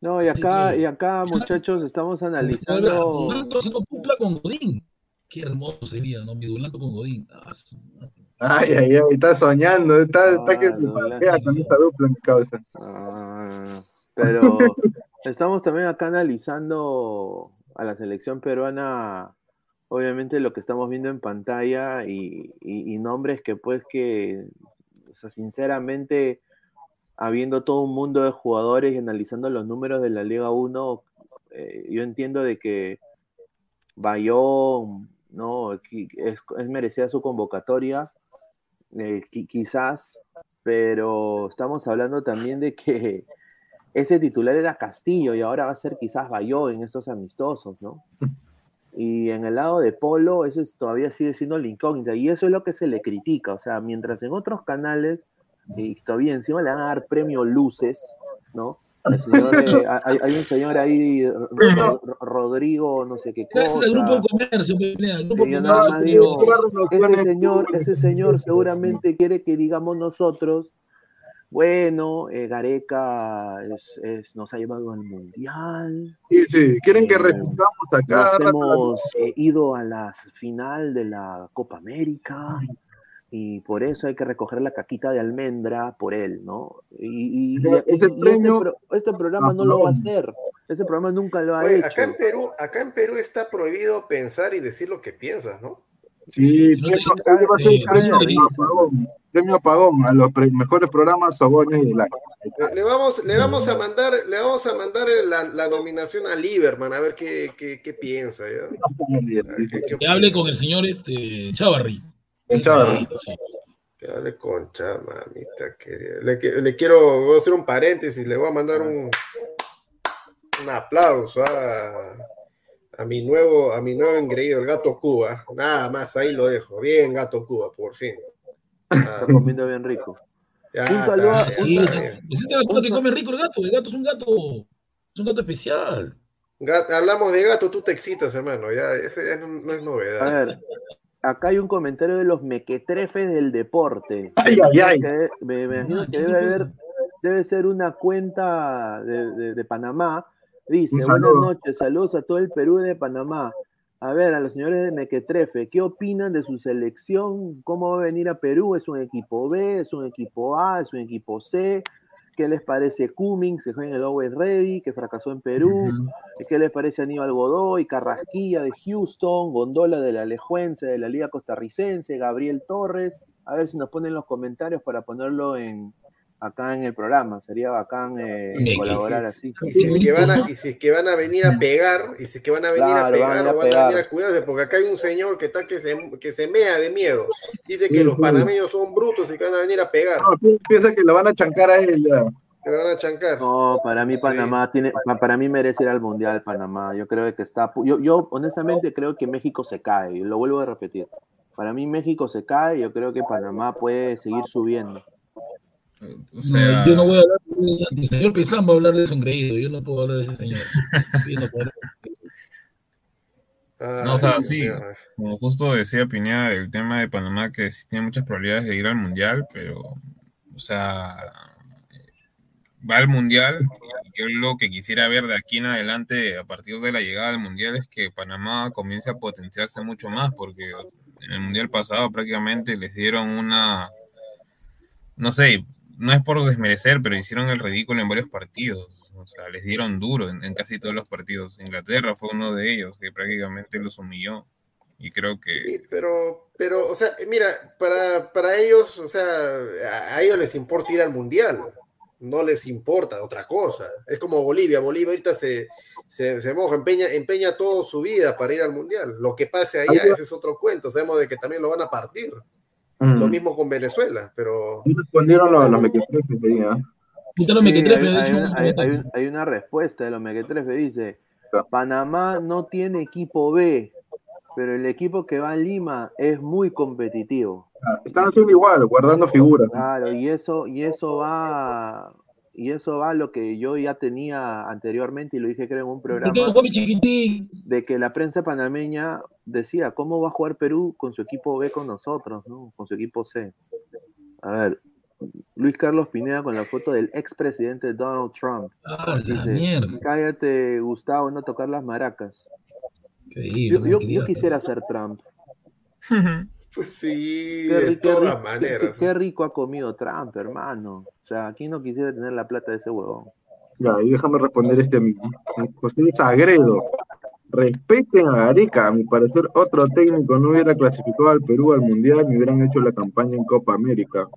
E: No, y acá, y acá, muchachos, estamos analizando.
H: Duranto haciendo dupla con Godín. Qué hermoso sería, ¿no? Mi Duranto con Godín. Ah, su-
G: Ay, ay, ay, está soñando, está, está que se
E: Douglas.
G: pasea con esa dupla, mi causa.
E: Ah, pero estamos también acá analizando a la selección peruana, obviamente lo que estamos viendo en pantalla y, y- y nombres que pues que, o sea, sinceramente, habiendo todo un mundo de jugadores y analizando los números de la Liga 1, eh, yo entiendo de que Bayón, no, es, es su convocatoria, eh, qui- quizás, pero estamos hablando también de que ese titular era Castillo y ahora va a ser quizás Bayón en estos amistosos, ¿no? Y en el lado de Polo, eso es- todavía sigue siendo la incógnita, y eso es lo que se le critica, o sea, mientras en otros canales, y todavía encima le van a dar premio Luces, ¿no? El señor, eh, hay, hay un señor ahí, Ro- Ro- Ro- Rodrigo, no sé qué
H: Gracias
E: cosa.
H: al grupo de comercio, el grupo
E: yo nada más digo, ese señor, ese señor seguramente quiere que digamos nosotros, bueno, eh, Gareca es, es- nos ha llevado al mundial,
G: Sí, sí, quieren que
E: Eh,
G: repitamos acá.
E: nos hemos eh, ido a la final de la Copa América y por eso hay que recoger la caquita de almendra por él, ¿no? Y, y- y- este,
G: premio-
E: pro- este programa no lo va a hacer, ese programa nunca lo ha
D: Oye,
E: hecho.
D: acá en Perú, acá en Perú está prohibido pensar y decir lo que piensas, ¿no?
G: Sí,
H: no te
G: premio, hoy va a ser
H: eh,
G: premio
H: premio
G: apagón, premio apagón a los pre- mejores programas Sobones y la.
D: Le, le vamos, le vamos a mandar, le vamos a mandar la, la nominación a Lieberman a ver qué, qué, qué piensa. ¿ya? ¿Qué- qué
H: Que hable con el señor este, Chavarri.
G: El Chavarri.
H: Sí.
D: Que hable con Cha, mamita querida. Le, quiero voy a hacer un paréntesis, le voy a mandar un, un aplauso a, a mi nuevo, a mi nuevo engreído, el gato Cuba. Nada más, ahí lo dejo. Bien, gato Cuba, por fin. Ah,
E: Está comiendo bien rico.
D: ya
E: Un saludo a-
H: Sí, gato que come rico el gato. El gato es un gato, es un gato especial.
D: Hablamos de gato, tú te excitas, hermano. Ya, ese ya no, no es novedad.
E: A ver, acá hay un comentario de los mequetrefes del deporte.
G: Ay, ay, ay.
E: Que- me, imagino que
H: ¿qué
E: debe haber, debe ser una cuenta de, de- de Panamá. Dice, buenas noches, saludos a todo el Perú de Panamá. A ver, a los señores de Mequetrefe, ¿qué opinan de su selección? ¿Cómo va a venir a Perú? ¿Es un equipo B? ¿Es un equipo A? ¿Es un equipo C? ¿Qué les parece Cummings, que juega en el Always Ready, que fracasó en Perú? ¿Qué les parece Aníbal Godoy, Carrasquilla de Houston, Gondola de la Alejuense, de la Liga Costarricense, Gabriel Torres? A ver si nos ponen los comentarios para ponerlo en acá en el programa. Sería bacán eh, colaborar así.
D: Y si, es que van a, y si es que van a venir a pegar, y si es que van a venir
E: Claro,
D: a pegar,
E: van a
D: o van a venir a cuidarse, porque acá hay un señor que está que se, que se mea de miedo. Dice que
G: Sí,
D: los
G: sí.
D: panameños son brutos y que van a venir a pegar.
G: No, pi- piensa que lo van a chancar a él ya.
D: Que lo van a chancar.
E: No, para mí Panamá tiene, pa- para mí merece ir al mundial Panamá. Yo creo que está, yo, yo honestamente creo que México se cae. y Lo vuelvo a repetir. Para mí México se cae. y Yo creo que Panamá puede seguir subiendo.
F: O
H: No,
F: sea,
H: yo no voy a hablar de eso. El señor Pesán va a hablar de eso engreído. Yo no puedo hablar de ese señor. Yo no puedo.
D: Ah,
F: No, o sea, sí. como justo decía Pineda, el tema de Panamá que sí tiene muchas probabilidades de ir al mundial, pero, o sea, va al mundial. Yo lo que quisiera ver de aquí en adelante, a partir de la llegada del mundial, es que Panamá comience a potenciarse mucho más, porque en el mundial pasado prácticamente les dieron una, no sé, no es por desmerecer, pero hicieron el ridículo en varios partidos. O sea, les dieron duro en, en casi todos los partidos. Inglaterra fue uno de ellos que prácticamente los humilló. Y creo que...
D: Sí, pero, pero, o sea, mira, para, para ellos, o sea, a, a ellos les importa ir al mundial, no les importa otra cosa. Es como Bolivia, Bolivia ahorita se, se, se moja, empeña, empeña toda su vida para ir al mundial. Lo que pase allá, ese es otro cuento, sabemos de que también lo van a partir.
G: Mm.
D: Lo mismo con Venezuela, pero...
G: Respondieron los, los mequetrefes ahí.
H: Ahorita los
E: Sí,
H: mequetrefes,
E: hay,
H: de
E: hay
H: hecho,
E: una-
H: un
E: hay- hay
H: comentario.
E: un- hay una respuesta de los mequetrefes, dice, Panamá no tiene equipo B, pero el equipo que va a Lima es muy competitivo.
G: Están haciendo igual, guardando figuras.
E: Claro, y eso, y eso va, y eso va a lo que yo ya tenía anteriormente, y lo dije creo en un
H: ¿Por qué
E: programa,
H: no come chiquitín?
E: de que la prensa panameña decía, ¿cómo va a jugar Perú con su equipo B con nosotros, ¿no? Con su equipo C. A ver, Luis Carlos Pineda con la foto del expresidente Donald Trump.
H: Ah,
E: Dice,
H: mierda.
E: cállate, Gustavo, no tocar las maracas. Yo, yo- yo quisiera ser Trump.
D: Pues sí,
E: Qué,
D: de
E: qué
D: todas
E: ri-
D: maneras.
E: qué- qué rico ha comido Trump, hermano. O sea, ¿quién no quisiera tener la plata de ese huevón?
G: Ya, y déjame responder este José Sagredo. Respeten a Gareca, a mi parecer otro técnico no hubiera clasificado al Perú al Mundial ni hubieran hecho la campaña en Copa América.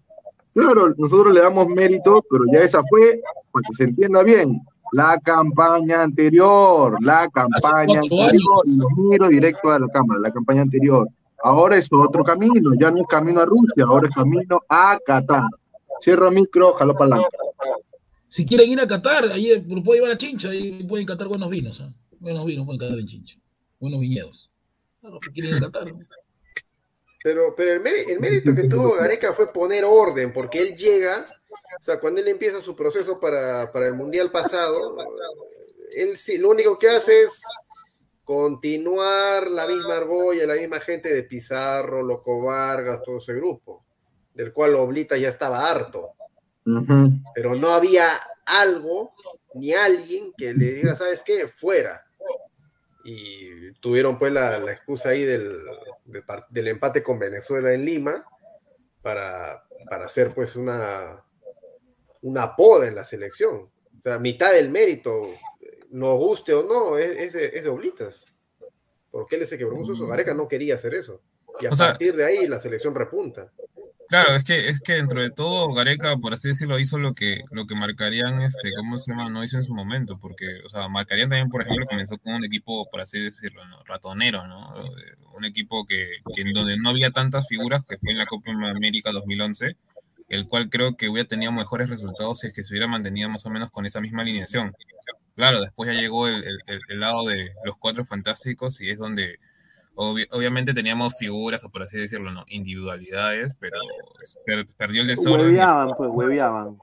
G: Claro, nosotros le damos mérito, pero ya esa fue, para que se entienda bien, la campaña anterior, la campaña anterior, y lo miro directo a la cámara, la campaña anterior. Ahora es otro camino, ya no es camino a Rusia, ahora es camino a Qatar. Cierro micro, jalo para adelante.
H: Si quieren ir a Qatar, ahí lo pueden llevar a Chincha, ahí pueden catar buenos vinos. ¿ah? Buenos vinos pueden catar en Chincha. Buenos viñedos. Claro, que quieren ir a Qatar. ¿no?
D: Pero, pero el, mérito, el mérito que tuvo Gareca fue poner orden, porque él llega, o sea, cuando él empieza su proceso para, para el Mundial pasado, él sí, lo único que hace es continuar la misma argolla, la misma gente de Pizarro, Loco Vargas, todo ese grupo, del cual Oblita ya estaba harto, pero no había algo ni alguien que le diga, ¿sabes qué? Fuera. Y tuvieron pues la, la excusa ahí del, del empate con Venezuela en Lima para, para hacer pues una, una poda en la selección. O sea, mitad del mérito, nos guste o no, es, es de, es de Oblitas. Porque él es el que propuso eso. Gareca no quería hacer eso. Y a
F: O sea-
D: partir de ahí la selección repunta.
F: Claro, es que, es que dentro de todo, Gareca, por así decirlo, hizo lo que, lo que marcarían, este, ¿cómo se llama? No hizo en su momento, porque, o sea, marcarían también, por ejemplo, comenzó con un equipo, por así decirlo, ¿no? ratonero, ¿no? Un equipo que, que en donde no había tantas figuras, que fue en la Copa América 2011, el cual creo que hubiera tenido mejores resultados si es que se hubiera mantenido más o menos con esa misma alineación. Claro, después ya llegó el, el- el- lado de los cuatro fantásticos y es donde obvi- obviamente teníamos figuras, o por así decirlo, ¿no? individualidades, pero per- perdió el desorden.
E: Hueveaban, pues, hueveaban.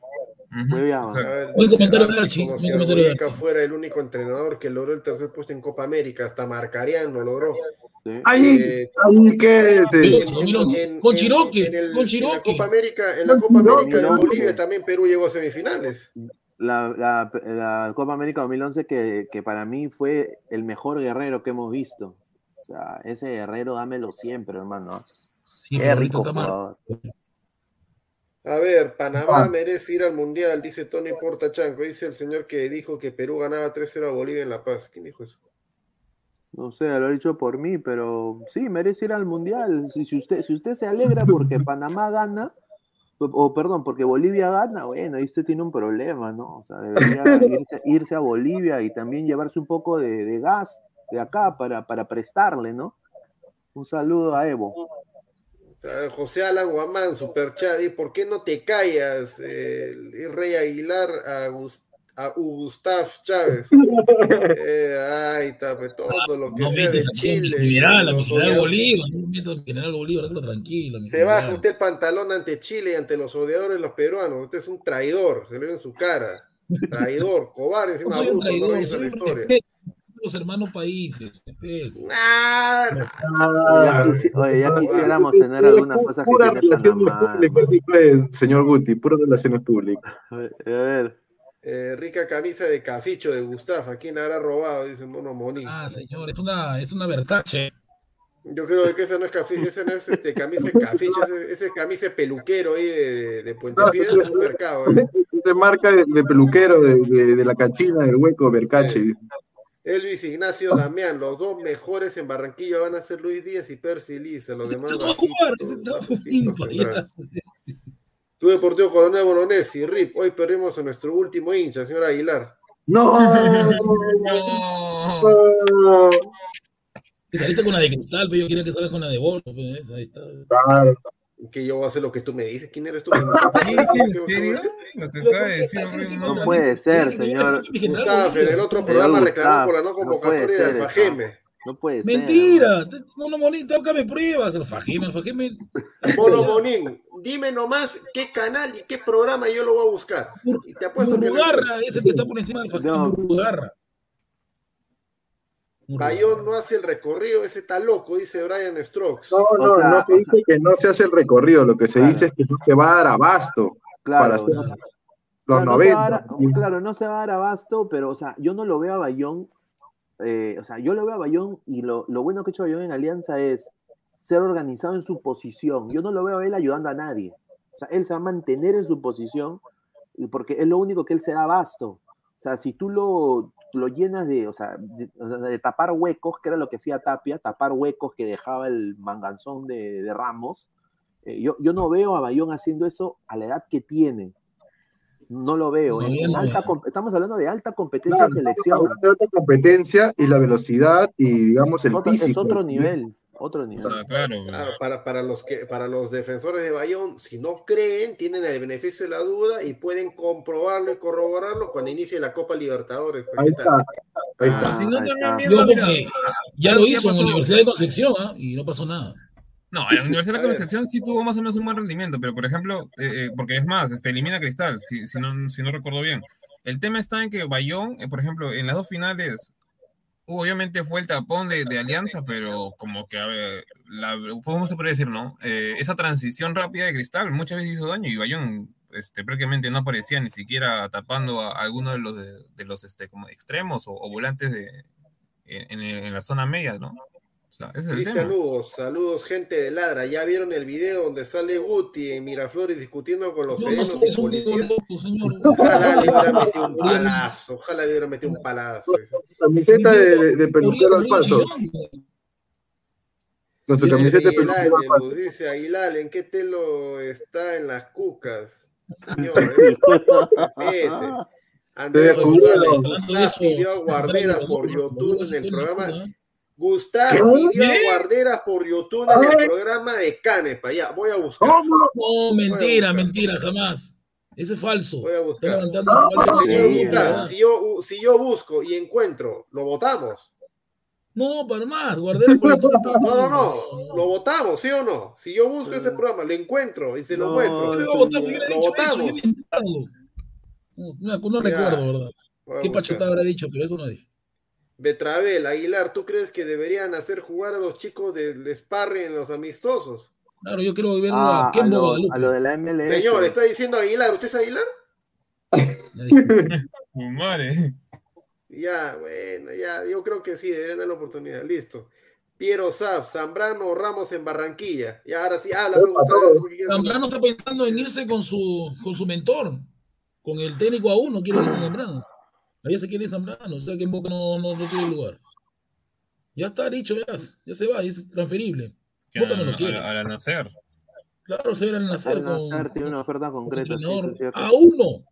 F: O sea,
D: dice
H: comentario de
D: Archie,
H: Archie,
D: como
H: buen
D: si
H: Archie.
D: fuera el único entrenador que logró el tercer puesto en Copa América, hasta Marcarian lo logró.
E: Sí.
G: Ahí,
D: Eh,
G: ahí que
H: Pero- 2011. Con Chiroque,
D: en la Copa América, en la Copa. América de
E: 2011.
D: Bolivia también Perú llegó a semifinales.
E: La, la- la Copa América 2011 que, que para mí fue el mejor guerrero que hemos visto. O sea, ese guerrero dámelo siempre, hermano.
H: Sí,
E: Qué rico jugador.
D: A ver, Panamá
G: Ah.
D: merece ir al Mundial, dice Tony Portachanco. Dice el señor que dijo que Perú ganaba 3-0 a Bolivia en La Paz. ¿Quién dijo eso?
E: No sé, lo he dicho por mí, pero sí, merece ir al Mundial. Si, si usted, si usted se alegra porque Panamá gana, o, perdón, porque Bolivia gana, bueno, ahí usted tiene un problema, ¿no? O sea, debería irse, irse a Bolivia y también llevarse un poco de, de gas de acá para, para prestarle, ¿no? Un saludo a Evo.
D: O sea, José Alan Guamán, Superchat, ¿y por qué no te callas, eh, el Rey Aguilar, a, Gus- a Gustavo Chávez? Eh, ay, está, pues, todo lo que
H: No
D: sea de Chile.
H: general, a mi general Bolívar, no general Bolívar, tranquilo. mi
D: Se baja usted el pantalón ante Chile y ante los odiadores los peruanos. Usted es un traidor, se lo ve en su cara. Traidor, cobarde,
H: No
D: encima
H: soy un
D: no
H: traidor,
D: regresa
H: soy
D: la
H: un
D: historia.
H: los hermanos países.
D: Nah,
E: Ya oye, ya quisiéramos tener algunas cosas que tiene Panamá.
G: el señor Guti, puras relaciones públicas.
E: A ver, a ver,
D: eh, rica camisa de caficho de Gustavo. ¿A quién la habrá robado? Dice Mono Moni.
H: Ah, señor, es una, es una Vertache.
D: Yo creo que esa no es caficho, esa no es este, camisa de caficho, ese, ese camisa de peluquero ahí de, de, de Puente Piedra, es un mercado. eh.
G: De marca de, de peluquero de, de- de la cachina del hueco Vercache.
D: Elvis Ignacio Damián, los dos mejores en Barranquilla van a ser Luis Díaz y Percy Lisa, los demás
H: No va a
D: bajitos,
H: jugar,
D: Tu Deportivo Coronel Bolognesi, RIP, hoy perdimos a nuestro último hincha, señor Aguilar.
G: No.
H: Que saliste con la de cristal, pero yo quiero que salgas con la de bolo. pues, ahí está.
G: Claro.
D: Que yo voy a hacer lo que tú me dices. ¿Quién eres tú?
F: ¿Sí, sí, en serio? Lo que acaba de decir,
E: No puede ser, señor.
D: Gustavo, en el otro programa reclamó por la no convocatoria de Alfajeme.
E: No puede ser.
H: Mentira, Mono Monín, tócame pruebas. El Fajime.
D: Polo Monín, dime nomás qué canal y qué programa yo lo voy a buscar. Y te apuesto que
H: es el que está por encima del Fajime. Murrugarra.
D: Bayón no hace el recorrido, ese está loco, dice Brian Strokes.
G: No, no, no se dice que no se hace el recorrido, lo que se dice es que no se va a dar abasto
E: Claro,
G: para hacer
E: no.
G: los
E: Claro, no se va a
G: 90.
E: dar- claro, no se va a dar abasto, pero, o sea, yo no lo veo a Bayón. eh, o sea, yo lo veo a Bayón y lo, lo bueno que ha hecho Bayón en Alianza es ser organizado en su posición. Yo no lo veo a él ayudando a nadie. O sea, él se va a mantener en su posición y porque es lo único que él se da abasto. O sea, si tú lo, lo llenas de, o sea, de, o sea, de tapar huecos, que era lo que hacía Tapia, tapar huecos que dejaba el manganzón de, de Ramos, eh, yo, yo no veo a Bayón haciendo eso a la edad que tiene. No lo veo.
G: No,
E: En- en alta estamos hablando de alta competencia
G: Claro,
E: selección.
G: hablando de otra competencia y la velocidad y digamos el
E: Es otro, es
G: físico.
E: otro nivel. Otro nivel.
D: Claro, para, para, los que, para los defensores de Bayón, si no creen, tienen el beneficio de la duda y pueden comprobarlo y corroborarlo cuando inicie la Copa Libertadores.
G: Ahí está. Ahí está.
F: Si no,
H: Yo
F: viendo, mira,
H: ya lo hizo en la Universidad de Concepción ¿ah? y no pasó nada.
F: No, en la Universidad de Concepción sí tuvo más o menos un buen rendimiento, pero por ejemplo, eh, eh, porque es más, este, elimina a Cristal, si, si, no, si no recuerdo bien. El tema está en que Bayón, eh, por ejemplo, en las dos finales, obviamente fue el tapón de, de Alianza, pero como que, a ver, la, ¿cómo decir, no? Eh, esa transición rápida de Cristal muchas veces hizo daño y Bayón este, prácticamente no aparecía ni siquiera tapando a, alguno de los, de, los este, como extremos o, volantes de, en- en la zona media, ¿no? O sea, ese es el
D: Cristian
F: tema.
D: Lugo, saludos, gente de Ladra. ¿Ya vieron el video donde sale Guti en Miraflores discutiendo con los
H: No, no
D: y
H: un video
D: policías?
H: loco, señor.
D: Ojalá le hubiera metido un palazo, ojalá le hubiera metido un palazo.
G: Camiseta de, de, de peluquero al paso. Con su camiseta de peluquero al paso.
D: Dice Aguilar, ¿en qué telo está en las cucas? Señor, respete. Andrés González, pidió a Guardera por YouTube en el programa. Gustavo pidió. Guardera por YouTube en el programa de Canepa. Ya, voy a buscar.
H: No, mentira, mentira, jamás. Eso es falso.
D: Voy a buscar.
H: Está levantando falsas
D: Señor Gustavo, si yo, si yo busco y encuentro, ¿lo votamos?
H: No, para más, Guardera por YouTube no pasa
D: No, no, no. ¿Lo votamos, sí o no? Si yo busco ese programa, lo encuentro y se lo
H: No,
D: muestro.
H: yo votar yo
D: Lo
H: eso, yo. No, no, no recuerdo, ¿verdad? ¿Qué pachota habrá dicho? Pero eso no dije.
D: Betravel, Aguilar, ¿tú crees que deberían hacer jugar a los chicos del sparring en los amistosos?
H: Claro, yo quiero ver
E: Ah,
H: a
E: a,
H: Kembo
E: lo, a lo de la MLS.
D: Señor, está diciendo Aguilar, ¿usted es Aguilar?
F: Madre.
D: Ya, bueno, ya, yo creo que sí, deberían dar la oportunidad, listo. Piero Saf, Zambrano, Ramos en Barranquilla. Y ahora sí, gusta. porque quieres-
H: Zambrano está pensando en irse con su, con su mentor, con el técnico a uno, quiere irse Zambrano. Ahí se quiere Zambrano, o sea que en Boca no, no, no tiene lugar. Ya está dicho, ya, ya se va, es transferible.
F: Que
H: Boca no
F: a,
H: lo quiere.
F: a- a la nacer.
H: Claro, se va a ir al nacer
E: Al
H: con,
E: Nacer tiene una oferta concreta. sí,
H: a uno,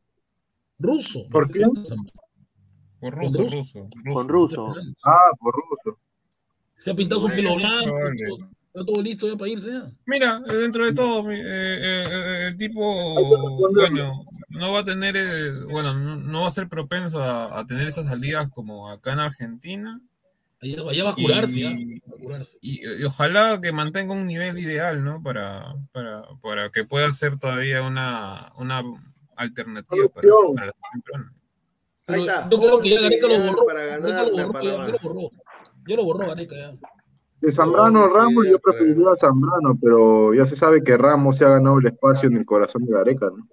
H: ruso.
G: ¿Por qué?
F: Por
H: Con
F: ruso,
H: ruso.
F: ruso,
E: Con ruso.
G: Ah, por ruso.
H: Se ha pintado su pelo blanco, está todo listo ya para irse ya.
F: Mira, eh, dentro de todo, eh, eh, el tipo, bueno, no va a tener, eh, bueno, no, no va a ser propenso a, a tener esas salidas como acá en Argentina.
H: Allá, allá va a curarse,
F: Y-
H: ¿ah? Va a curarse.
F: Y, y ojalá que mantenga un nivel ideal, ¿no? Para, para, para que pueda ser todavía una, una alternativa para, para la peruana.
D: Ahí está.
H: Yo creo que ya Gareca lo borró.
D: para
H: Gareca
D: ganar
H: lo borró, ya,
D: Panamá.
H: ya lo borró. Ya lo borró Gareca ya.
G: De Zambrano
D: sí,
G: Ramos, yo preferiría a Zambrano, pero ya se sabe que Ramos se ha ganado el espacio en el corazón de Gareca, ¿no?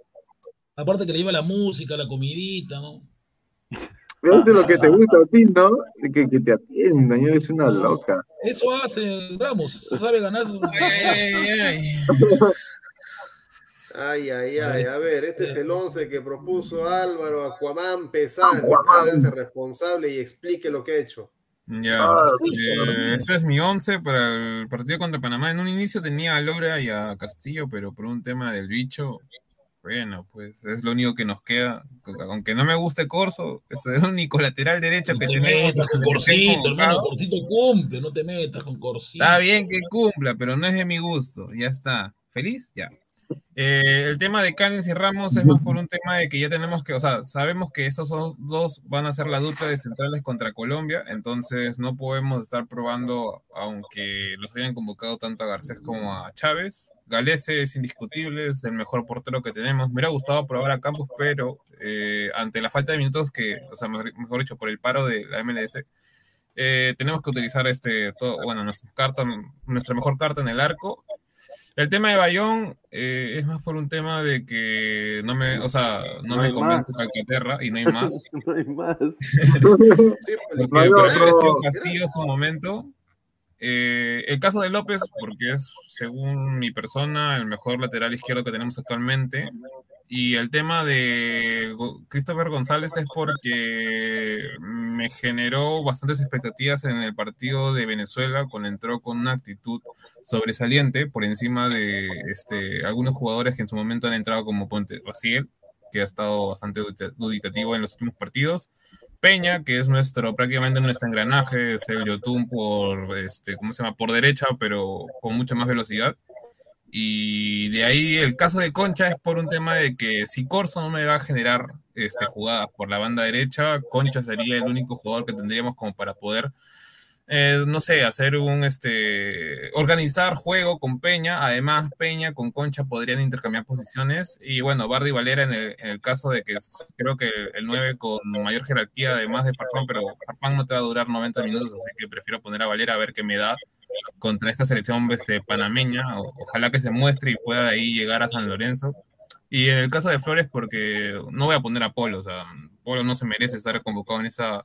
H: Aparte que le lleva la música, la comidita, ¿no?
G: Pero eso es lo que te gusta a ti, ¿no? Que, que te atiendan, yo eres una loca.
H: Eso hace Ramos, sabe ganar. sus-
D: Ay, ay, ay. A ver, este es el 11 que propuso Álvaro Aquaman Pesán. Háganse responsable y explique lo que ha hecho.
F: Ya, eh, este es mi 11 para el partido contra Panamá. En un inicio tenía a Lora y a Castillo, pero por un tema del bicho, bueno, pues es lo único que nos queda. Aunque no me guste Corso, es el único lateral derecho
H: No
F: que
H: te
F: tenemos.
H: metas con Corsito, hermano. Corsito cumple, no te metas con Corsito.
F: Está bien que cumpla, pero no es de mi gusto. Ya está. ¿Feliz? Ya. Eh, el tema de Callens y Ramos es más por un tema de que ya tenemos que, o sea, sabemos que esos son- dos van a ser la dupla de centrales contra Colombia, entonces no podemos estar probando, aunque los hayan convocado tanto a Garcés como a Chávez. Galese es indiscutible, es el mejor portero que tenemos. Me hubiera gustado probar a Campos, pero eh, ante la falta de minutos que, o sea, mejor, mejor dicho, por el paro de la MLS, eh, tenemos que utilizar este, todo, bueno, nuestra carta, nuestra mejor carta en el arco. El tema de Bayón eh, es más por un tema de que no me, o sea, no,
E: No
F: me convence
E: más.
F: Calcaterra y no hay más.
E: no hay más.
F: Porque
G: No hay
F: por
G: otro.
F: ahí apareció Castillo en su momento. Eh, el caso de López, porque es, según mi persona, el mejor lateral izquierdo que tenemos actualmente. Y el tema de Christopher González es porque me generó bastantes expectativas en el partido de Venezuela cuando entró con una actitud sobresaliente por encima de este, algunos jugadores que en su momento han entrado como Ponte Raciel, que ha estado bastante dudita- duditativo en los últimos partidos. Peña, que es nuestro, prácticamente nuestro engranaje, es el Yotun por, este, ¿cómo se llama? Por derecha, pero con mucha más velocidad. Y de ahí el caso de Concha es por un tema de que si Corso no me va a generar este, jugadas por la banda derecha, Concha sería el único jugador que tendríamos como para poder, eh, no sé, hacer un, este, organizar juego con Peña. Además, Peña con Concha podrían intercambiar posiciones. Y bueno, Bardi Valera en el, en el caso de que es, creo que el, el 9 con mayor jerarquía, además de Farfán, pero Farfán no te va a durar 90 minutos, así que prefiero poner a Valera a ver qué me da contra esta selección este, panameña. O- ojalá que se muestre y pueda ahí llegar a San Lorenzo. Y en el caso de Flores, porque no voy a poner a Polo, o sea, Polo no se merece estar convocado en esa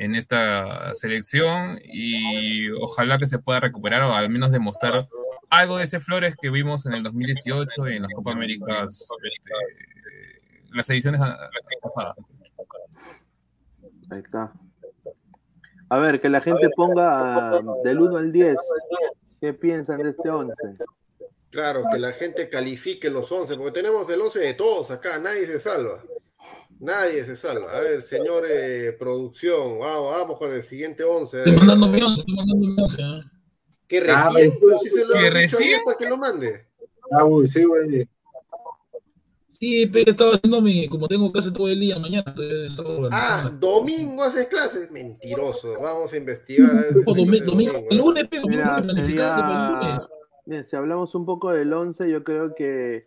F: en esta selección y ojalá que se pueda recuperar o al menos demostrar algo de ese Flores que vimos en el 2018 y en las Copa Américas, este, las ediciones pasadas.
E: Ahí está. A ver, que la gente ponga del 1 al 10. ¿Qué piensan de este 11?
D: Claro, que la gente califique los 11, porque tenemos el 11 de todos acá, nadie se salva. Nadie se salva. A ver, señor eh, producción, vamos, vamos con el siguiente 11.
H: Estoy mandando mi once, estoy mandando mi once. ¿eh?
D: Que
G: Ah,
D: recién,
G: bueno.
D: pero si se lo
F: ¿Que recién?
D: para que lo mande.
G: Ah, uy, sí, güey.
H: Sí, pero estaba haciendo mi, como tengo clase todo el día mañana, estoy- estaba
D: Ah, domingo haces clases. Mentiroso. Vamos a investigar. A
H: No, domingo,
D: domingo,
H: el
D: ¿no?
H: lunes, pero
E: Mira,
H: tengo que planificar para el
E: sería-
H: lunes.
E: Bien, si hablamos un poco del 11, yo creo que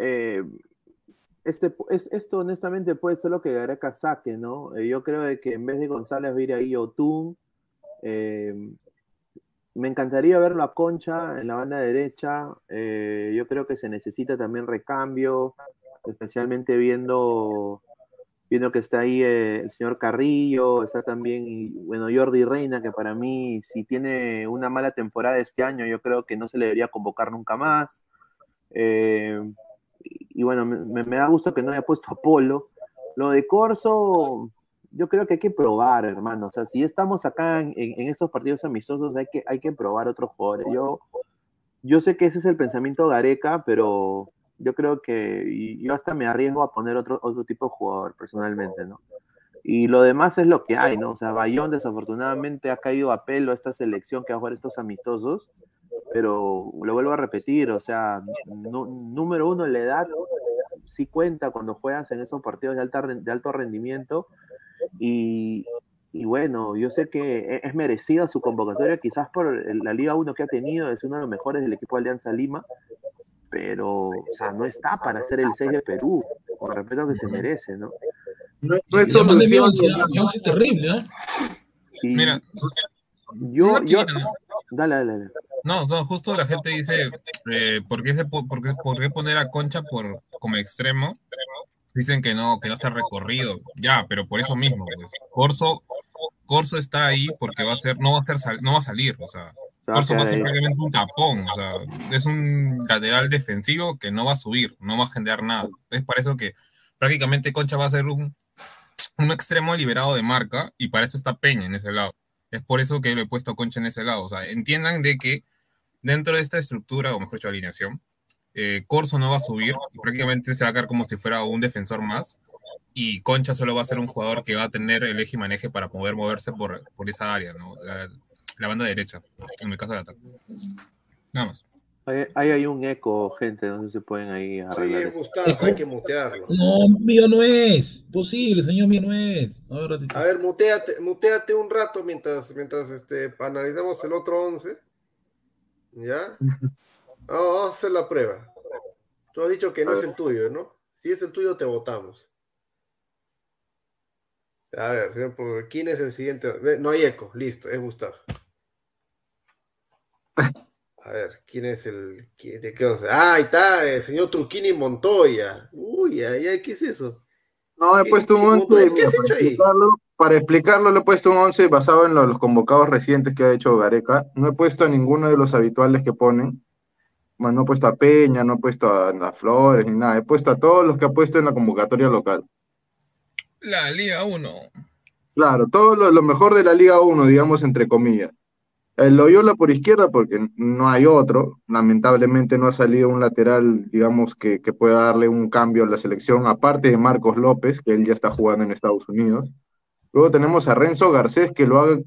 E: eh, este, es, esto honestamente puede ser lo que Gareca saque, ¿no? Eh, yo creo de que en vez de González va a ir ahí Otún. eh, me encantaría verlo a Concha en la banda derecha. eh, yo creo que se necesita también recambio, especialmente viendo, viendo que está ahí eh, el señor Carrillo, está también, bueno, Jordi Reina, que para mí, si tiene una mala temporada este año, yo creo que no se le debería convocar nunca más. Eh, y, y bueno, me, me da gusto que no haya puesto a Polo. Lo de Corso, yo creo que hay que probar, hermano. O sea, si estamos acá en, en- estos partidos amistosos, hay que, hay que probar otros jugadores. Yo, yo sé que ese es el pensamiento Gareca, pero yo creo que yo hasta me arriesgo a poner otro, otro tipo de jugador personalmente, ¿no? Y lo demás es lo que hay, ¿no? O sea, Bayón desafortunadamente ha caído a pelo a esta selección que va a jugar estos amistosos, pero lo vuelvo a repetir, o sea, número uno, la edad sí cuenta cuando juegas en esos partidos de, alta, de alto rendimiento y, y bueno, yo sé que e- es merecida su convocatoria, quizás por la Liga 1 que ha tenido, es uno de los mejores del equipo de Alianza Lima, pero, o sea, no está para ser el 6 de Perú, con respeto que se merece, ¿no?
G: No, no es
H: es terrible, ¿eh?
E: Y
F: Mira,
E: yo, yo, dale, dale, dale.
F: No, no, justo la gente dice, eh, ¿por, qué se, po- por, qué, por qué poner a Concha por, como extremo? Dicen que no, que no está recorrido. Ya, pero por eso mismo. pues. Corso, Corso está ahí porque va a ser, no va a ser, no va a salir, o sea,
E: Se va a
F: Corso va a ser prácticamente un tapón, o sea, es un lateral defensivo que no va a subir, no va a generar nada. Es para eso que prácticamente Concha va a ser un, un extremo liberado de marca y para eso está Peña en ese lado. Es por eso que lo he puesto a Concha en ese lado. O sea, entiendan de que dentro de esta estructura, o mejor dicho, alineación, eh, Corso no va a subir, prácticamente se va a quedar como si fuera un defensor más. Y Concha solo va a ser un jugador que va a tener el eje y maneje para poder moverse por, por esa área, ¿no? La, la banda derecha, en el caso del ataque. Nada más.
E: Ahí ahí hay un eco, gente, no sé si pueden ahí arreglar.
D: Oye. Gustavo, hay que mutearlo.
H: No, mío no es. Posible, señor, mío no es. A ver, ratito.
D: A ver, muteate, muteate un rato mientras, mientras este, analizamos el otro 11. ¿Ya? Vamos a hacer la prueba. Tú has dicho que no es el tuyo, ¿no? Si es el tuyo, te votamos. A ver, por- ¿quién es el siguiente? No hay eco, listo, es Gustavo. A ver, ¿quién es el. de qué? Ah, ahí está, el señor Truquini Montoya. Uy, ay, ay, ¿qué es eso?
G: No, he
D: ¿Qué-
G: puesto un 11.
D: Montoya, ¿Qué has hecho ahí?
G: para explicarlo, le he puesto un 11 basado en lo- los convocados recientes que ha hecho Gareca. No he puesto a ninguno de los habituales que ponen. Más no he puesto a Peña, no he puesto a, a Flores ni nada. He puesto a todos los que ha puesto en la convocatoria local.
F: La Liga 1.
G: Claro, todo lo, lo mejor de la Liga 1, digamos, entre comillas. El Loyola por izquierda, porque no hay otro. Lamentablemente no ha salido un lateral, digamos, que, que pueda darle un cambio a la selección, aparte de Marcos López, que él ya está jugando en Estados Unidos. Luego tenemos a Renzo Garcés, que lo ha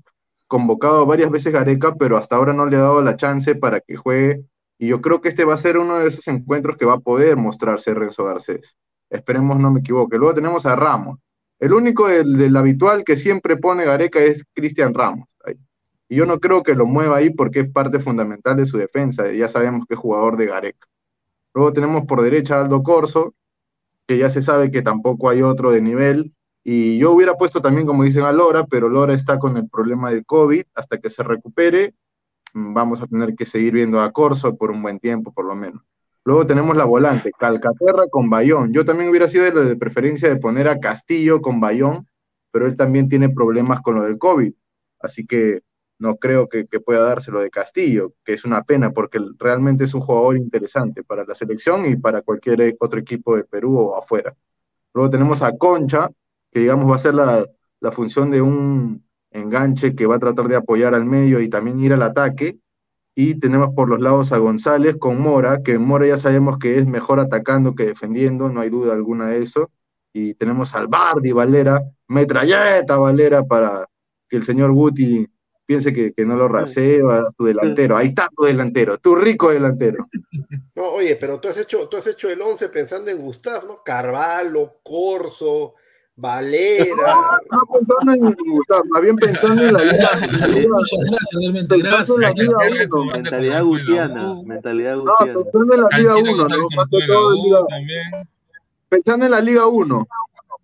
G: convocado varias veces Gareca, pero hasta ahora no le ha dado la chance para que juegue. Y yo creo que este va a ser uno de esos encuentros que va a poder mostrarse Renzo Garcés. Esperemos no me equivoque. Luego tenemos a Ramos. El único del, del habitual que siempre pone Gareca es Cristian Ramos. Y yo no creo que lo mueva ahí porque es parte fundamental de su defensa. Ya sabemos que es jugador de Gareca. Luego tenemos por derecha Aldo Corso, que ya se sabe que tampoco hay otro de nivel. Y yo hubiera puesto también, como dicen, a Lora, pero Lora está con el problema del COVID. Hasta que se recupere, vamos a tener que seguir viendo a Corso por un buen tiempo, por lo menos. Luego tenemos la volante, Calcaterra con Bayón. Yo también hubiera sido de la de preferencia de poner a Castillo con Bayón, pero él también tiene problemas con lo del COVID. Así que no creo que, pueda dárselo de Castillo, que es una pena porque realmente es un jugador interesante para la selección y para cualquier otro equipo de Perú o afuera. Luego tenemos a Concha, que digamos va a ser la función de un enganche que va a tratar de apoyar al medio y también ir al ataque. Y tenemos por los lados a González con Mora, que Mora ya sabemos que es mejor atacando que defendiendo, no hay duda alguna de eso. Y tenemos al Bardi Valera, metralleta Valera para que el señor Guti piense que, que no lo rasea su delantero. Ahí está tu delantero, tu rico delantero.
D: No, oye, pero tú has hecho, tú has hecho el 11 pensando en Gustav, ¿no? Carvalho, Corso, Valera.
G: No pensando en Gustavo, más bien pensando en la liga.
H: Gracias, muchas gracias, realmente,
G: Pensando en la
H: gracias.
G: Liga uno.
E: Mentalidad gutiana, mentalidad
G: No,
E: gutiana.
G: pensando en la Liga
F: Canchito
G: 1,
F: González
G: ¿no? Más que todo Liga-. Pensando en la Liga 1,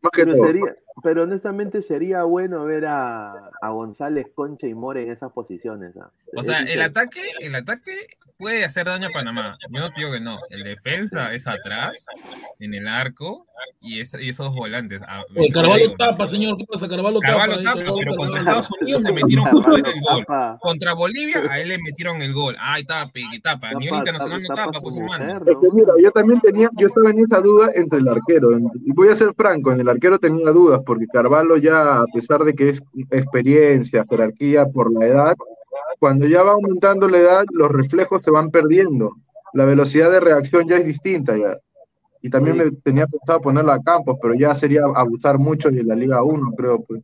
G: más que
E: Pero,
G: todo.
E: sería, pero honestamente sería bueno ver a, a González, Concha y More en esas posiciones. ¿ah?
F: O sea, el ataque, el ataque puede hacer daño a Panamá. Yo no te digo que no. El defensa es atrás, en el arco, y, es- y esos volantes. Ah,
H: Oye,
F: yo
H: Carvalho
F: digo,
H: tapa, señor. ¿Qué pasa? Carvalho tapa.
F: Carvalho tapa, pero contra. Estados Unidos le metieron
E: Carvalho
F: el gol.
E: tapa.
F: Contra Bolivia, a él le metieron el gol. Ay, tapa, y tapa. A nivel internacional no
E: tapa,
F: pues hermano.
G: que mira, yo también tenía, yo estaba en esa duda entre el arquero. Y voy a ser franco, en el arquero tenía dudas, porque Carvalho ya, a pesar de que es experiencia, jerarquía por la edad, cuando ya va aumentando la edad, los reflejos se van perdiendo. La velocidad de reacción ya es distinta ya. Y también me tenía pensado ponerlo a Campos, pero ya sería abusar mucho de la Liga 1, creo. Pues.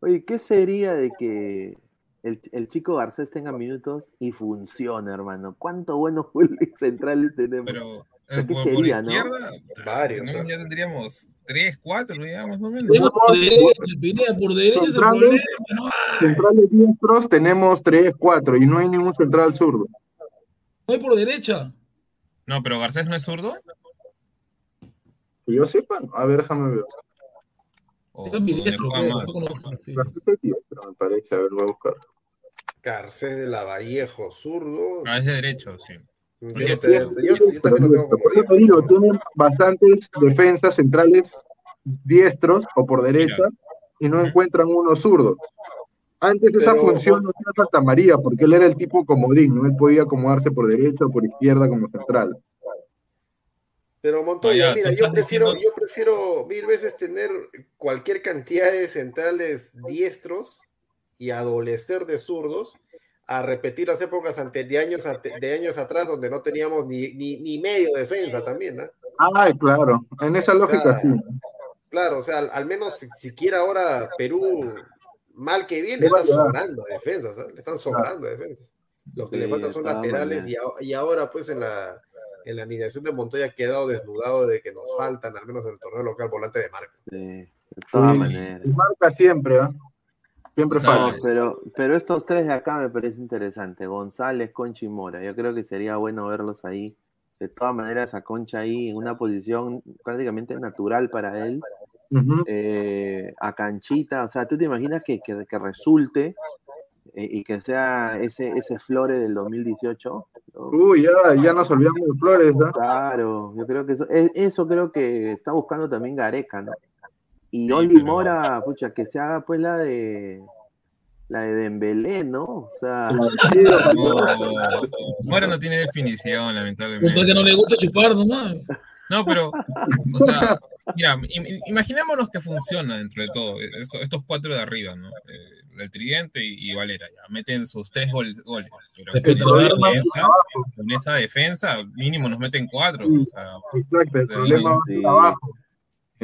E: Oye, ¿qué sería de que el, el chico Garcés tenga minutos y funcione, hermano? ¿Cuántos buenos centrales tenemos?
F: Pero eh,
E: ¿Qué
F: por, por
E: sería, no?
F: izquierda,
D: Varios, ¿no?
F: ya tendríamos tres, cuatro, ya más o menos.
H: Tenemos por derecha, Pineda, por derecha es el problema. ¿no?
G: centrales diestros tenemos 3, 4 y no hay ningún central zurdo.
H: No hay por derecha.
F: No, pero Garcés no es zurdo.
G: Que yo sepa, a ver, déjame ver.
F: O,
H: Está
F: o
H: en
F: me
H: diestro,
F: juega
H: creo.
F: mal.
H: tampoco no- sí.
G: Garcés es diestro, me parece, a ver, voy a buscar.
D: Garcés de la Vallejo, zurdo.
F: Ah, es de derecho, sí.
D: Yo,
F: Oye,
D: no
F: sí,
D: te- yo- yo también lo tengo como
G: Por eso digo, tienen bastantes defensas centrales diestros o por derecha y no encuentran uno zurdo. Antes esa
D: Pero-
G: función no hacía Santa María, porque él era el tipo comodín, ¿no? Él podía acomodarse por derecha o por izquierda como central.
D: Pero Montoya,
H: ya,
D: mira, yo prefiero,
H: diciendo-
D: yo prefiero mil veces tener cualquier cantidad de centrales diestros y adolecer de zurdos a repetir las épocas ante, de, años, ante- de años atrás donde no teníamos ni, ni, ni medio defensa también, ¿no?
G: Ay, claro, en esa lógica
D: Claro.
G: sí.
D: Claro, o sea, al, al menos si- siquiera ahora Perú, mal que bien,
G: Le
D: le
G: va a
D: está
G: llegar.
D: sobrando defensas, ¿ah? le están sobrando defensas. Lo que le
E: Sí,
D: falta
E: de
D: son laterales y, a- y ahora pues en la, en la alineación de Montoya ha quedado desnudado de que nos faltan, al menos en el torneo local, volante de marca.
E: Sí, de todas
G: Sí.
E: maneras.
G: Marca siempre, ¿ah? Siempre
F: O sea,
E: No,
G: falta.
E: pero, pero estos tres de acá me parece interesante. González, Concha y Mora. Yo creo que sería bueno verlos ahí. De todas maneras, a Concha ahí en una posición prácticamente natural para él. Eh, a Canchita, o sea, ¿tú te imaginas que, que, que resulte eh, y que sea ese, ese Flore del 2018? ¿no?
G: Uy, ya, ya nos olvidamos de Flores, ¿ah?
E: Claro, yo creo que eso, e- eso creo que está buscando también Gareca, ¿no? Y
F: Sí,
E: Oli
F: pero-
E: Mora, pucha, que se haga pues la de la de Dembélé, ¿no? O sea,
F: No, Mora no tiene definición, lamentablemente.
H: que no le gusta chupar nomás.
F: No, pero, o sea, mira, im- imaginémonos que funciona dentro de todo, esto- estos cuatro de arriba, ¿no? Eh, el Tridente y, y Valera, ya, meten sus tres gol- goles, pero con esa, defensa, con esa defensa, mínimo nos meten cuatro, o sea,
G: Exacto, el problema abajo,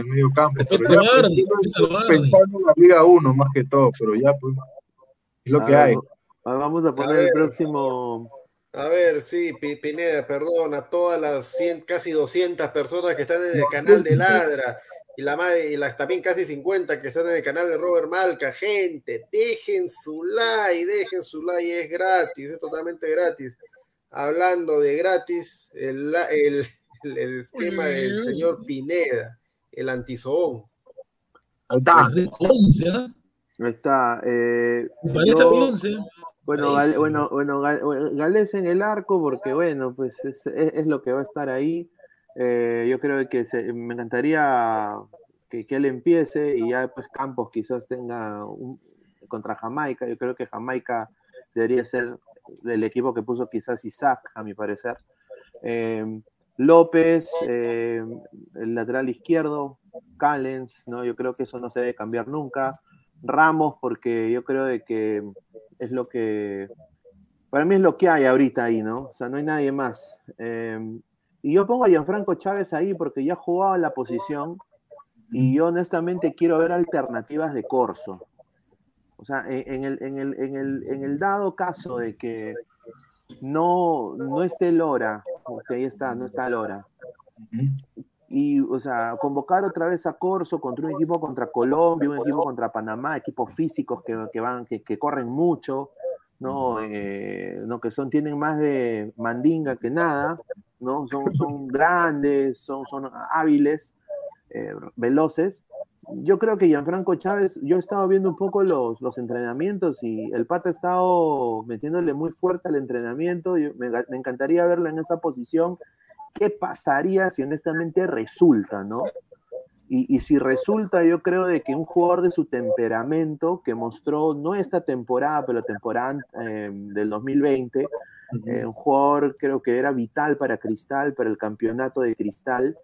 G: en medio campo. Pero ya pues, pensando en la Liga 1 más que todo, pero ya pues es lo
E: a
G: que
E: ver,
G: hay.
E: va- vamos a poner
D: ver.
E: el próximo.
D: A ver, sí, Pi- Pineda, perdón, a todas las 100, casi 200 personas que están en el canal de Ladra y, la, madre- y las también casi 50 que están en el canal de Robert Malca. Gente, dejen su like, dejen su like, es gratis, es totalmente gratis. Hablando de gratis, el, el, el- el esquema del señor Pineda, el antizoón.
G: Ahí está.
H: Once, ¿ah?
E: Ahí está. eh, yo-
H: a mí once.
E: Bueno,
H: Parece.
E: Gal- bueno, bueno, Gal- Gales en el arco, porque bueno, pues es, es- es lo que va a estar ahí. Eh, yo creo que se- me encantaría que, que él empiece y ya pues Campos quizás tenga un, contra Jamaica. Yo creo que Jamaica debería ser el equipo que puso quizás Isaac, a mi parecer. Eh, López, eh, el lateral izquierdo, Callens, ¿no? Yo creo que eso no se debe cambiar nunca. Ramos, porque yo creo de que es lo que, para mí es lo que hay ahorita ahí, ¿no? O sea, no hay nadie más. Eh, y yo pongo a Gianfranco Chávez ahí porque ya jugaba la posición y yo honestamente quiero ver alternativas de Corso. O sea, en el, en, el, en, el, en el dado caso de que no, no esté Lora, porque ahí está, no está Lora. Y, o sea, convocar otra vez a Corso contra un equipo contra Colombia, un equipo contra Panamá, equipos físicos que, que van, que, que corren mucho, ¿no? Eh, ¿no? Que son, tienen más de mandinga que nada, ¿no? Son, son grandes, son, son hábiles, eh, veloces. Yo creo que Gianfranco Chávez, yo he estado viendo un poco los, los entrenamientos y el pata ha estado metiéndole muy fuerte al entrenamiento. Yo- me, me encantaría verlo en esa posición. ¿Qué pasaría si honestamente resulta, no? Y, y si resulta, yo creo de que un jugador de su temperamento, que mostró no esta temporada, pero la temporada eh, del 2020, eh, un jugador creo que era vital para Cristal, para el campeonato de Cristal,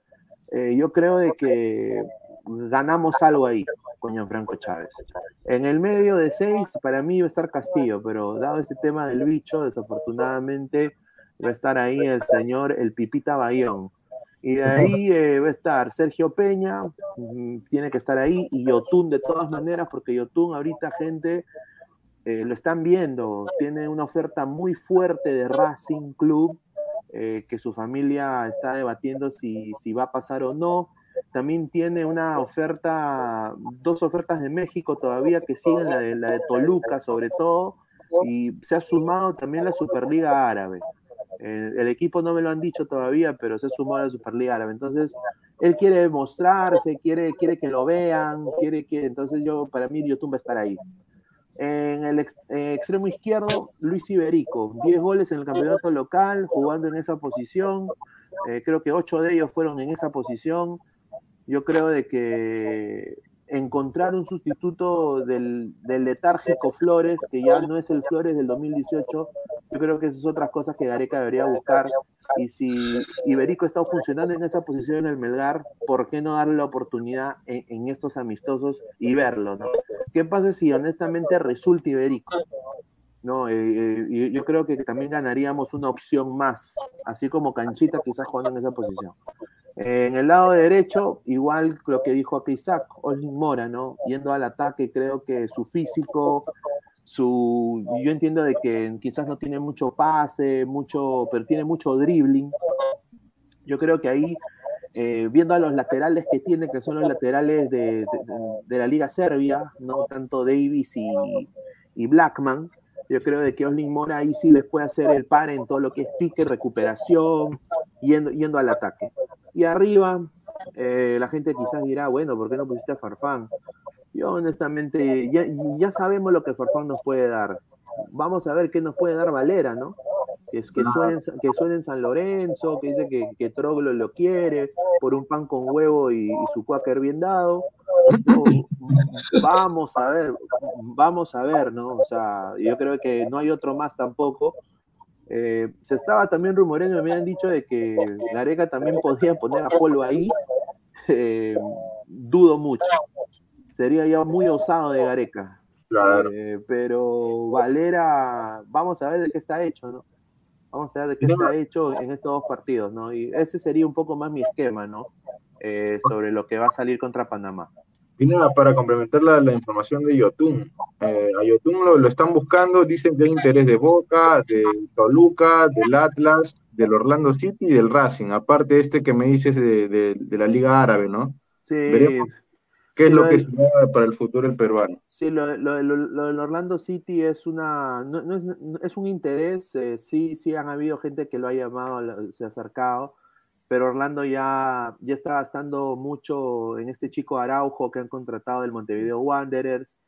E: eh, yo creo de que ganamos algo ahí con Gianfranco Chávez. En el medio de seis, para mí va a estar Castillo, pero dado este tema del bicho, desafortunadamente va a estar ahí el señor, el Pipita Bayón. Y de ahí eh, va a estar Sergio Peña, mm, tiene que estar ahí, y Yotun de todas maneras, porque Yotun ahorita, gente, eh, lo están viendo, tiene una oferta muy fuerte de Racing Club, eh, que su familia está debatiendo si, si va a pasar o no. También tiene una oferta, dos ofertas de México todavía que siguen, la de, Toluca sobre todo, y se ha sumado también la Superliga Árabe. El, equipo no me lo han dicho todavía, pero se ha sumado a la Superliga Árabe. Entonces, él quiere mostrarse, quiere, quiere que lo vean, quiere que, entonces yo, para mí, YouTube va a estar ahí. En el ex- extremo izquierdo, Luis Iberico, 10 goles en el campeonato local, jugando en esa posición. Eh, creo que 8 de ellos fueron en esa posición. Yo creo de que encontrar un sustituto del, del, letárgico Flores, que ya no es el Flores del 2018, yo creo que esas son otras cosas que Gareca debería buscar. Y si Iberico está funcionando en esa posición en el Melgar, ¿por qué no darle la oportunidad en, en estos amistosos y verlo? ¿no? ¿Qué pasa si honestamente resulta Iberico? No, eh, eh, yo creo que también ganaríamos una opción más, así como Canchita quizás jugando en esa posición. Eh, en el lado derecho, igual lo que dijo aquí Isaac, Olin Mora, ¿no? Yendo al ataque, creo que su físico, su. Yo entiendo de que quizás no tiene mucho pase, mucho, pero tiene mucho dribbling. Yo creo que ahí, eh, viendo a los laterales que tiene, que son los laterales de, la Liga Serbia, ¿no? Tanto Davis y Blackman, yo creo de que Oslin Mora ahí sí les puede hacer el par en todo lo que es pique, recuperación, yendo, yendo al ataque. Y arriba, eh, la gente quizás dirá, bueno, ¿por qué no pusiste a Farfán? Yo honestamente, ya, ya sabemos lo que Farfán nos puede dar. Vamos a ver qué nos puede dar Valera, ¿no? Que, que, suene, que suene en San Lorenzo, que dice que, que Troglo lo quiere, por un pan con huevo y, y su cuáquer bien dado. No, vamos a ver, vamos a ver, ¿no? O sea, yo creo que no hay otro más tampoco. Eh, se estaba también rumoreando, me habían dicho de que Gareca también podía poner a Polo ahí. Eh, dudo mucho. Sería ya muy osado de Gareca.
G: Claro.
E: Eh, pero Valera, vamos a ver de qué está hecho, ¿no? Vamos a ver de qué está hecho en estos dos partidos, ¿no? Y ese sería un poco más mi esquema, ¿no? Eh, sobre lo que va a salir contra Panamá.
G: Y nada, para complementar la, la información de Yotun, eh, a Yotun lo, lo, están buscando, dicen que hay interés de Boca, de Toluca, del Atlas, del Orlando City y del Racing, aparte este que me dices de, de, de la Liga Árabe, ¿no?
E: Sí.
G: Veremos qué es lo, lo que se da para el futuro el peruano.
E: Sí, lo, del Orlando City es una no, no es, es, un interés, eh, sí, sí han habido gente que lo ha llamado, se ha acercado, pero Orlando ya, ya está gastando mucho en este chico Araujo que han contratado del Montevideo Wanderers.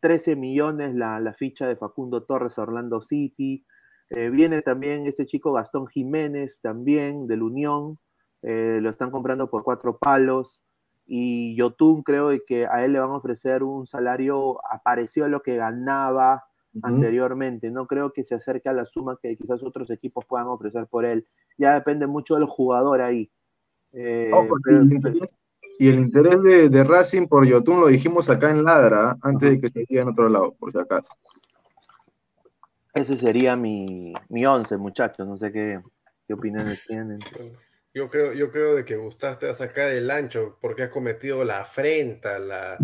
E: 13 millones la, la ficha de Facundo Torres a Orlando City. Eh, viene también este chico Gastón Jiménez, también del Unión. Eh, lo están comprando por cuatro palos. Y Yotun creo que a él le van a ofrecer un salario parecido a lo que ganaba uh -huh. anteriormente. No creo que se acerque a la suma que quizás otros equipos puedan ofrecer por él ya depende mucho del jugador ahí. Eh,
G: oh, pero, el interés, y el interés de, de, Racing por Yotun lo dijimos acá en Ladra, antes de que se siga en otro lado, por si acaso.
E: Ese sería mi, mi once, muchachos, no sé qué, qué opiniones tienen.
D: Yo creo, yo creo de que Gustavo te va a sacar el ancho porque ha cometido la afrenta, la,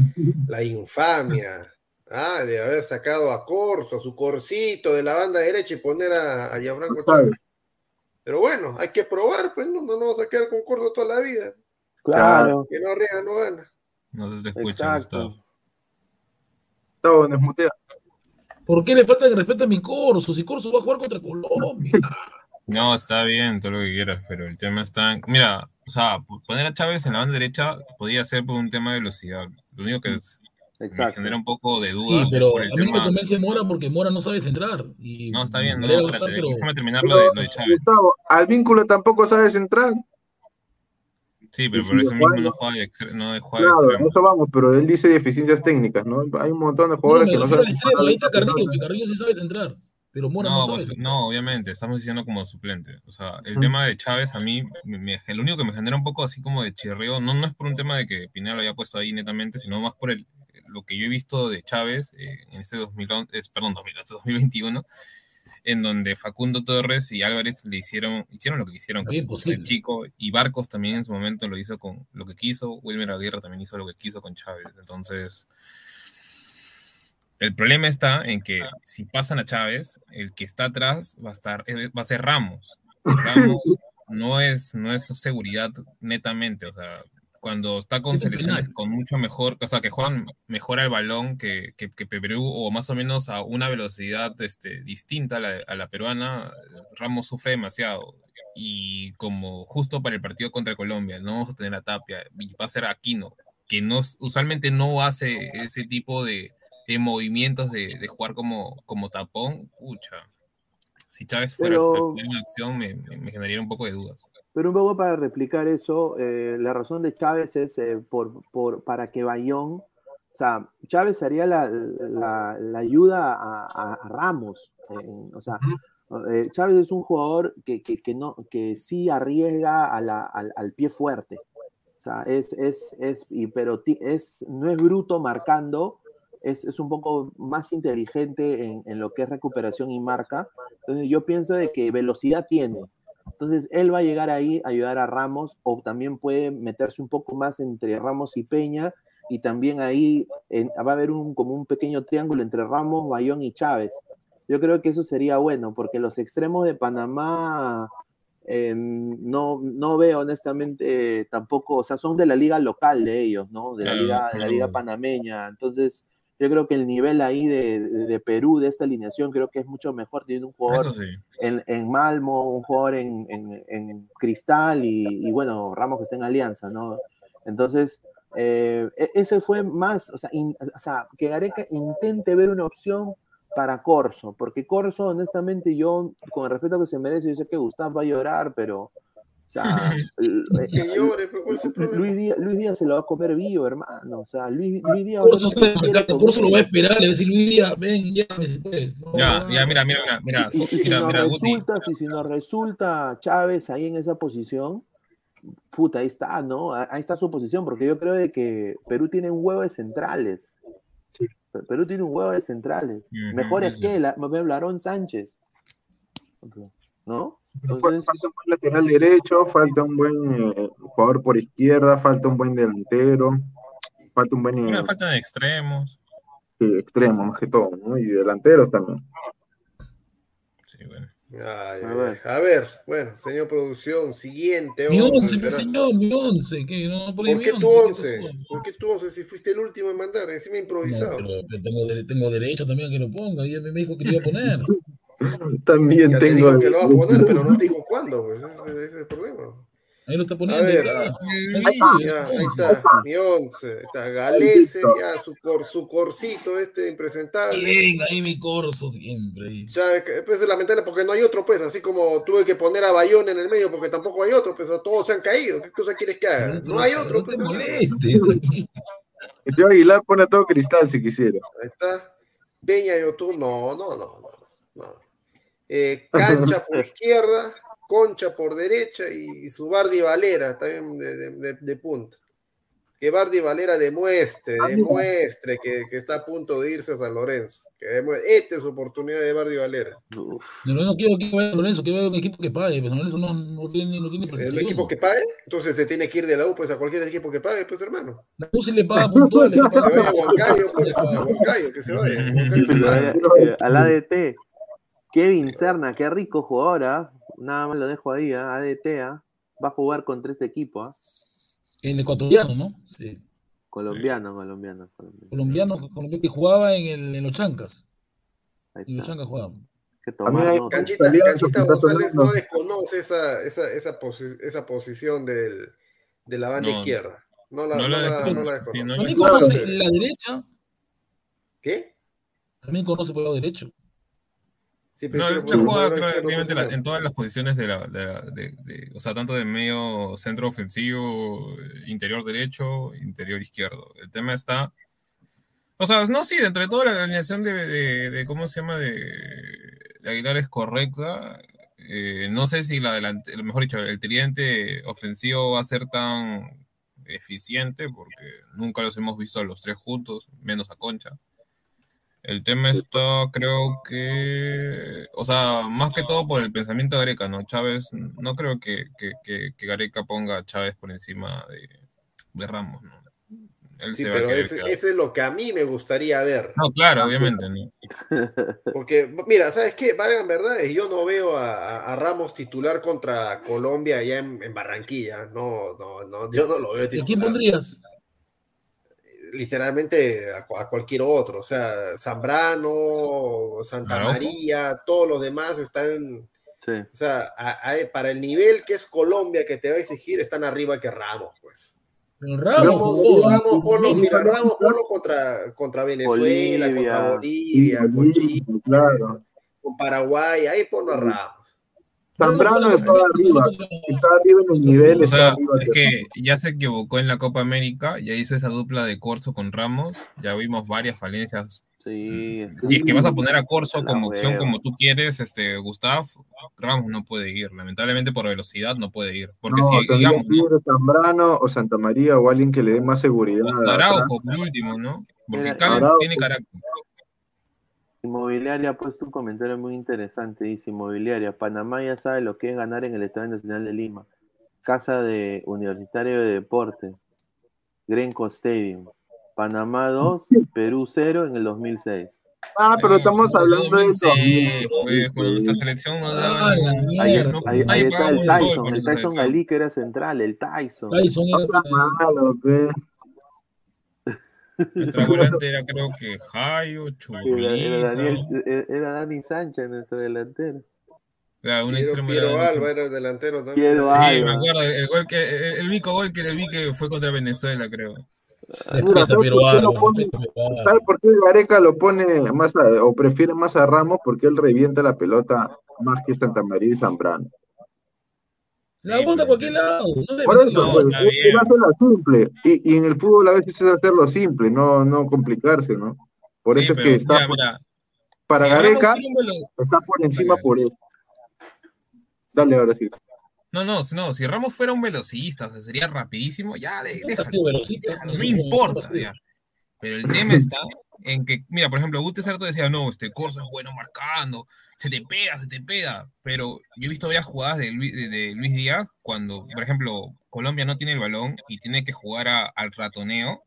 D: la infamia. Ah, de haber sacado a Corso, a su Corsito de la banda derecha y poner a, a Gianfranco Chávez. Pero bueno, hay que probar, pues no, no nos vamos a quedar con Corso toda la vida.
E: Claro.
D: Que no arriesga, no gana.
F: No se te escucha, Gustavo.
G: Gustavo.
H: ¿Por qué le falta el respeto a mi Corso? Si Corso va a jugar contra Colombia.
F: No, está bien, todo lo que quieras, pero el tema está. En... Mira, o sea, poner a Chávez en la banda derecha podría ser por un tema de velocidad. Lo único que es, me genera un poco de duda.
H: Sí, pero a mí tema... no me convence Mora porque Mora no sabe centrar. Y
F: no, está bien, no, no espérate, estar, pero... déjame terminar lo de, lo de Chávez.
G: Gustavo, al vínculo tampoco sabe centrar.
F: Sí, pero por eso mismo no juega, de, no de jugar
G: Claro, extremo. eso vamos, pero él dice deficiencias técnicas, ¿no? Hay un montón de jugadores
H: no,
G: que no saben.
H: Ahí está Carrillo, que Carrillo sí sabe centrar. Pero Mora no, no sabe.
F: Pues, no, obviamente, estamos diciendo como suplente. O sea, el tema de Chávez a mí, me, el único que me genera un poco así como de chirreo, no, no es por un tema de que Pineda lo haya puesto ahí netamente, sino más por el, lo que yo he visto de Chávez eh, en este 2011, eh, perdón, 2021, en donde Facundo Torres y Álvarez le hicieron, hicieron lo que quisieron con el chico, y Barcos también en su momento lo hizo con lo que quiso, Wilmer Aguirre también hizo lo que quiso con Chávez. Entonces, el problema está en que si pasan a Chávez, el que está atrás va a estar, eh, va a ser Ramos. Ramos no es, no es seguridad netamente, o sea, cuando está con selecciones con mucho mejor, o sea, que juegan mejor al balón que, que, que, Perú o más o menos a una velocidad este, distinta a la, a la, peruana, Ramos sufre demasiado. Y como justo para el partido contra Colombia, no vamos a tener a Tapia, va a ser Aquino, que no, usualmente no hace ese tipo de, de movimientos de, de, jugar como, como tapón, pucha. Si Chávez fuera
E: Pero...
F: en acción, me, me, me generaría un poco de dudas.
E: Pero un poco para replicar eso, eh, la razón de Chávez es eh, por, por, para que Bayón o sea, Chávez haría la, la- la ayuda a, a- a Ramos. en- o sea, eh, Chávez es un jugador que, que- que no, que sí arriesga a la- al, al pie fuerte. O sea, es, es, es, y, pero ti- es, no es bruto marcando, es, es un poco más inteligente en, en lo que es recuperación y marca. Entonces yo pienso de que velocidad tiene. Entonces él va a llegar ahí a ayudar a Ramos o también puede meterse un poco más entre Ramos y Peña y también ahí en- va a haber un, como un pequeño triángulo entre Ramos, Bayón y Chávez. Yo creo que eso sería bueno porque los extremos de Panamá eh, no, no veo honestamente tampoco, o sea, son de la liga local de ellos, ¿no? De la liga, de la liga panameña. Entonces, yo creo que el nivel ahí de, de- Perú, de esta alineación, creo que es mucho mejor. Tiene un jugador
F: sí.
E: en, en Malmo, un jugador en, en- en Cristal y, y, bueno, Ramos que está en Alianza, ¿no? Entonces, eh, e- ese fue más, o sea, in- o sea, que Gareca intente ver una opción para Corso, porque Corso, honestamente, yo, con el respeto que se merece, yo sé que Gustavo va a llorar, pero, o sea, el-
D: Que
E: el-
D: llore, ¿cuál es el problema?
E: Luis Díaz, Luis Díaz se lo va a comer vivo, hermano, o sea, Luis, Luis Díaz...
H: Por eso, eso lo voy a esperar, le voy a decir, Luis Díaz, ven, llévame si puedes. No,
F: Ya,
H: no,
F: ya,
H: no.
F: mira, mira, mira, mira,
E: Y, y si,
F: mira,
E: nos
F: mira, Guti.
E: resulta, si, si nos resulta Chávez ahí en esa posición, puta, ahí está, ¿no? Ah- Ahí está su posición, porque yo creo de que Perú tiene un huevo de centrales. Pe- Perú tiene un huevo de centrales.
F: Ujú,
E: Mejores
F: sí,
E: que la, Aarón Sánchez. ¿No?
G: Falta
E: Entonces,
G: un buen lateral derecho, falta un buen eh, jugador por izquierda, falta un buen delantero, falta un buen eh,
F: Mira, faltan extremos.
G: sí, extremo más que todo, ¿no? Y delanteros también.
F: Sí, bueno.
D: Ay,
E: A ver.
D: ay. A ver, bueno, señor producción, siguiente.
H: Mi
D: once,
H: mi señor, mi once. ¿qué? No, por, ahí
D: ¿Por
H: mi
D: qué tu
H: once? ¿qué?
D: ¿Por qué tu once si fuiste el último en mandar? Encima
H: No,
D: improvisado.
H: pero, pero tengo, dere- tengo derecho también a que lo ponga. Y él me dijo que lo iba a poner.
G: También
D: Ya te
G: tengo.
D: dijo que lo va a poner, pero no te dijo cuándo, pues ese, ese es el problema.
H: Ahí lo está
D: A
H: poniendo.
D: ver,
H: ya.
D: ah, ya, ahí está, mi once, ahí está, Galese, ya, su, cor, su corcito este impresentable.
H: Bien, ahí mi corso siempre.
D: Ya, pues es lamentable porque no hay otro, pues, así como tuve que poner a Bayón en el medio porque tampoco hay otro, pues todos se han caído. ¿Qué cosa quieres que haga? No hay otro,
H: te
D: pues.
G: tío Aguilar pone a todo cristal si quisiera.
D: Ahí está. Peña y Otú, no, no, no, no. no. Eh, cancha por izquierda, Concha por derecha y, y su Bardi Valera también de, de- de- de punta. Que Bardi Valera demuestre, demuestre que, que está a punto de irse a San Lorenzo. Que esta es su oportunidad de Bardi Valera.
E: uf,
H: No, no quiero que vaya Lorenzo, que vaya un equipo que pague. Pero Lorenzo no, no tiene, no tiene
D: El equipo que pague, entonces se tiene que ir de la U pues, a cualquier equipo que pague, pues hermano.
H: La U se le paga puntual.
D: Que
H: paga
D: vaya a Huancayo, pues, a Huancayo, que se vaya. Huancayo se
E: pero,
D: paga.
E: eh, al ADT. Kevin Serna, qué rico jugador, ¿ah? Nada más lo dejo ahí, ¿ah? ADT, ¿ah? Va a jugar contra este equipo, ¿ah?
H: El ecuatoriano, ¿no? Sí.
E: Colombiano, colombiano, colombiano.
H: Colombiano, colombiano que jugaba en, el, en los Chancas. En los. Chancas jugaba.
D: Canchita, Canchita González no desconoce esa, esa, esa, posi- esa posición del, de la banda
F: No,
D: izquierda. No la,
F: no
D: no
F: la
D: la,
F: desconoce,
D: no la
F: sí,
D: desconoce.
F: no
H: También
F: la
H: conoce
D: Entonces,
H: la derecha.
D: ¿Qué?
H: También conoce por el lado derecho.
F: No, él juega prácticamente la- en todas las posiciones de la, de la- de- de- o sea, tanto de medio centro ofensivo, interior derecho, interior izquierdo. El tema está, o sea, no, sí, dentro de toda la alineación de, ¿cómo se llama? De, de Aguilar es correcta. Eh, no sé si la delante, mejor dicho, el tridente ofensivo va a ser tan eficiente porque nunca los hemos visto a los tres juntos, menos a Concha. El tema está, creo que, o sea, más que todo por el pensamiento de Gareca, ¿no? Chávez, no creo que, que, que- que Gareca ponga a Chávez por encima de, de Ramos, ¿no? Él
D: Sí,
F: se va a
D: pero ese, es lo que a mí me gustaría ver.
F: No, claro, obviamente, ¿no?
D: Porque, mira, ¿sabes qué? Valgan verdades, yo no veo a, Ramos titular contra Colombia allá en, en Barranquilla. No, no, no, yo no lo veo
H: ¿Y a quién
D: titular.
H: pondrías?
D: Literalmente a, a cualquier otro. O sea, Zambrano, Santa. María, todos los demás están.
E: Sí.
D: O sea, a- a- para el nivel que es Colombia que te va a exigir, están arriba que Ramos, pues.
H: Ramos
D: Ramos, ponlo, mira, Ramos, ponlo contra, contra Venezuela, contra
E: Bolivia.
D: Bolivia, con Chile,
G: Claro.
D: con Paraguay, ahí ponlo a Ramos.
G: Zambrano está arriba, está arriba en el nivel,
F: O
G: está
F: sea,
G: arriba.
F: es que ya se equivocó en la Copa América, ya hizo esa dupla de Corso con Ramos, ya vimos varias falencias.
E: Sí,
F: Si es que vas a poner a Corso
E: La
F: como opción como tú quieres, este Gustav, Ramos no puede ir, lamentablemente por velocidad no puede ir, porque
G: no,
F: si digamos,
G: Zambrano o Santa María o alguien que le dé más seguridad.
F: Araujo por último, ¿no? Porque
G: Araujo.
F: tiene carácter.
E: Inmobiliaria ha puesto un comentario muy interesante. Dice Inmobiliaria, Panamá ya sabe lo que es ganar en el Estadio Nacional de Lima. Casa de Universitario de Deporte. Grenco Stadium. Panamá 2, Perú 0 en el 2006.
G: Ah, pero estamos hablando de eso.
F: Pues, cuando nuestra selección no daba
H: Ah,
E: Ahí, está el Tyson, el Tyson. Galí que era central, el Tyson.
H: Tyson era-
G: Está malo.
F: Nuestra volante era creo que Jairo, Churriza,
E: era Daniel- era- era Dani Sánchez nuestro delantero.
F: era un
D: Piero,
F: extremo
D: Piero Alba era el delantero también.
E: Piero
F: Sí,
E: Alba.
F: me acuerdo, el, gol que, el, el único gol que le vi que fue contra Venezuela, creo.
G: Mira,
H: Respeta,
G: ¿sabes
H: Piero
G: por
H: Alba,
G: pone? ¿Sabes por qué Gareca lo pone más a- o prefiere más a Ramos? Porque él revienta la pelota más que Santa María y Zambrano.
H: La
F: Sí,
H: bota a cualquier lado. No
G: Por eso,
H: la
G: pues, hace la simple. Y, y en el fútbol a veces es hacerlo simple, no, no complicarse, ¿no? Por
F: Sí,
G: eso es
F: pero
G: que está
F: mira,
G: por-
F: mira,
G: para
F: si
G: Gareca está por encima
F: Dale.
G: por eso. Dale, ahora sí.
F: No, no, si- no, si Ramos fuera un velocista, o sea, sería rapidísimo, ya, de, déjalo,
H: no
F: no importa, ya. Pero el tema está en que, mira, por ejemplo, Guti Certo decía, no, este Corso es bueno marcando, se te pega, se te pega, pero yo he visto varias jugadas de Luis, de, de Luis Díaz cuando, por ejemplo, Colombia no tiene el balón y tiene que jugar a- al ratoneo,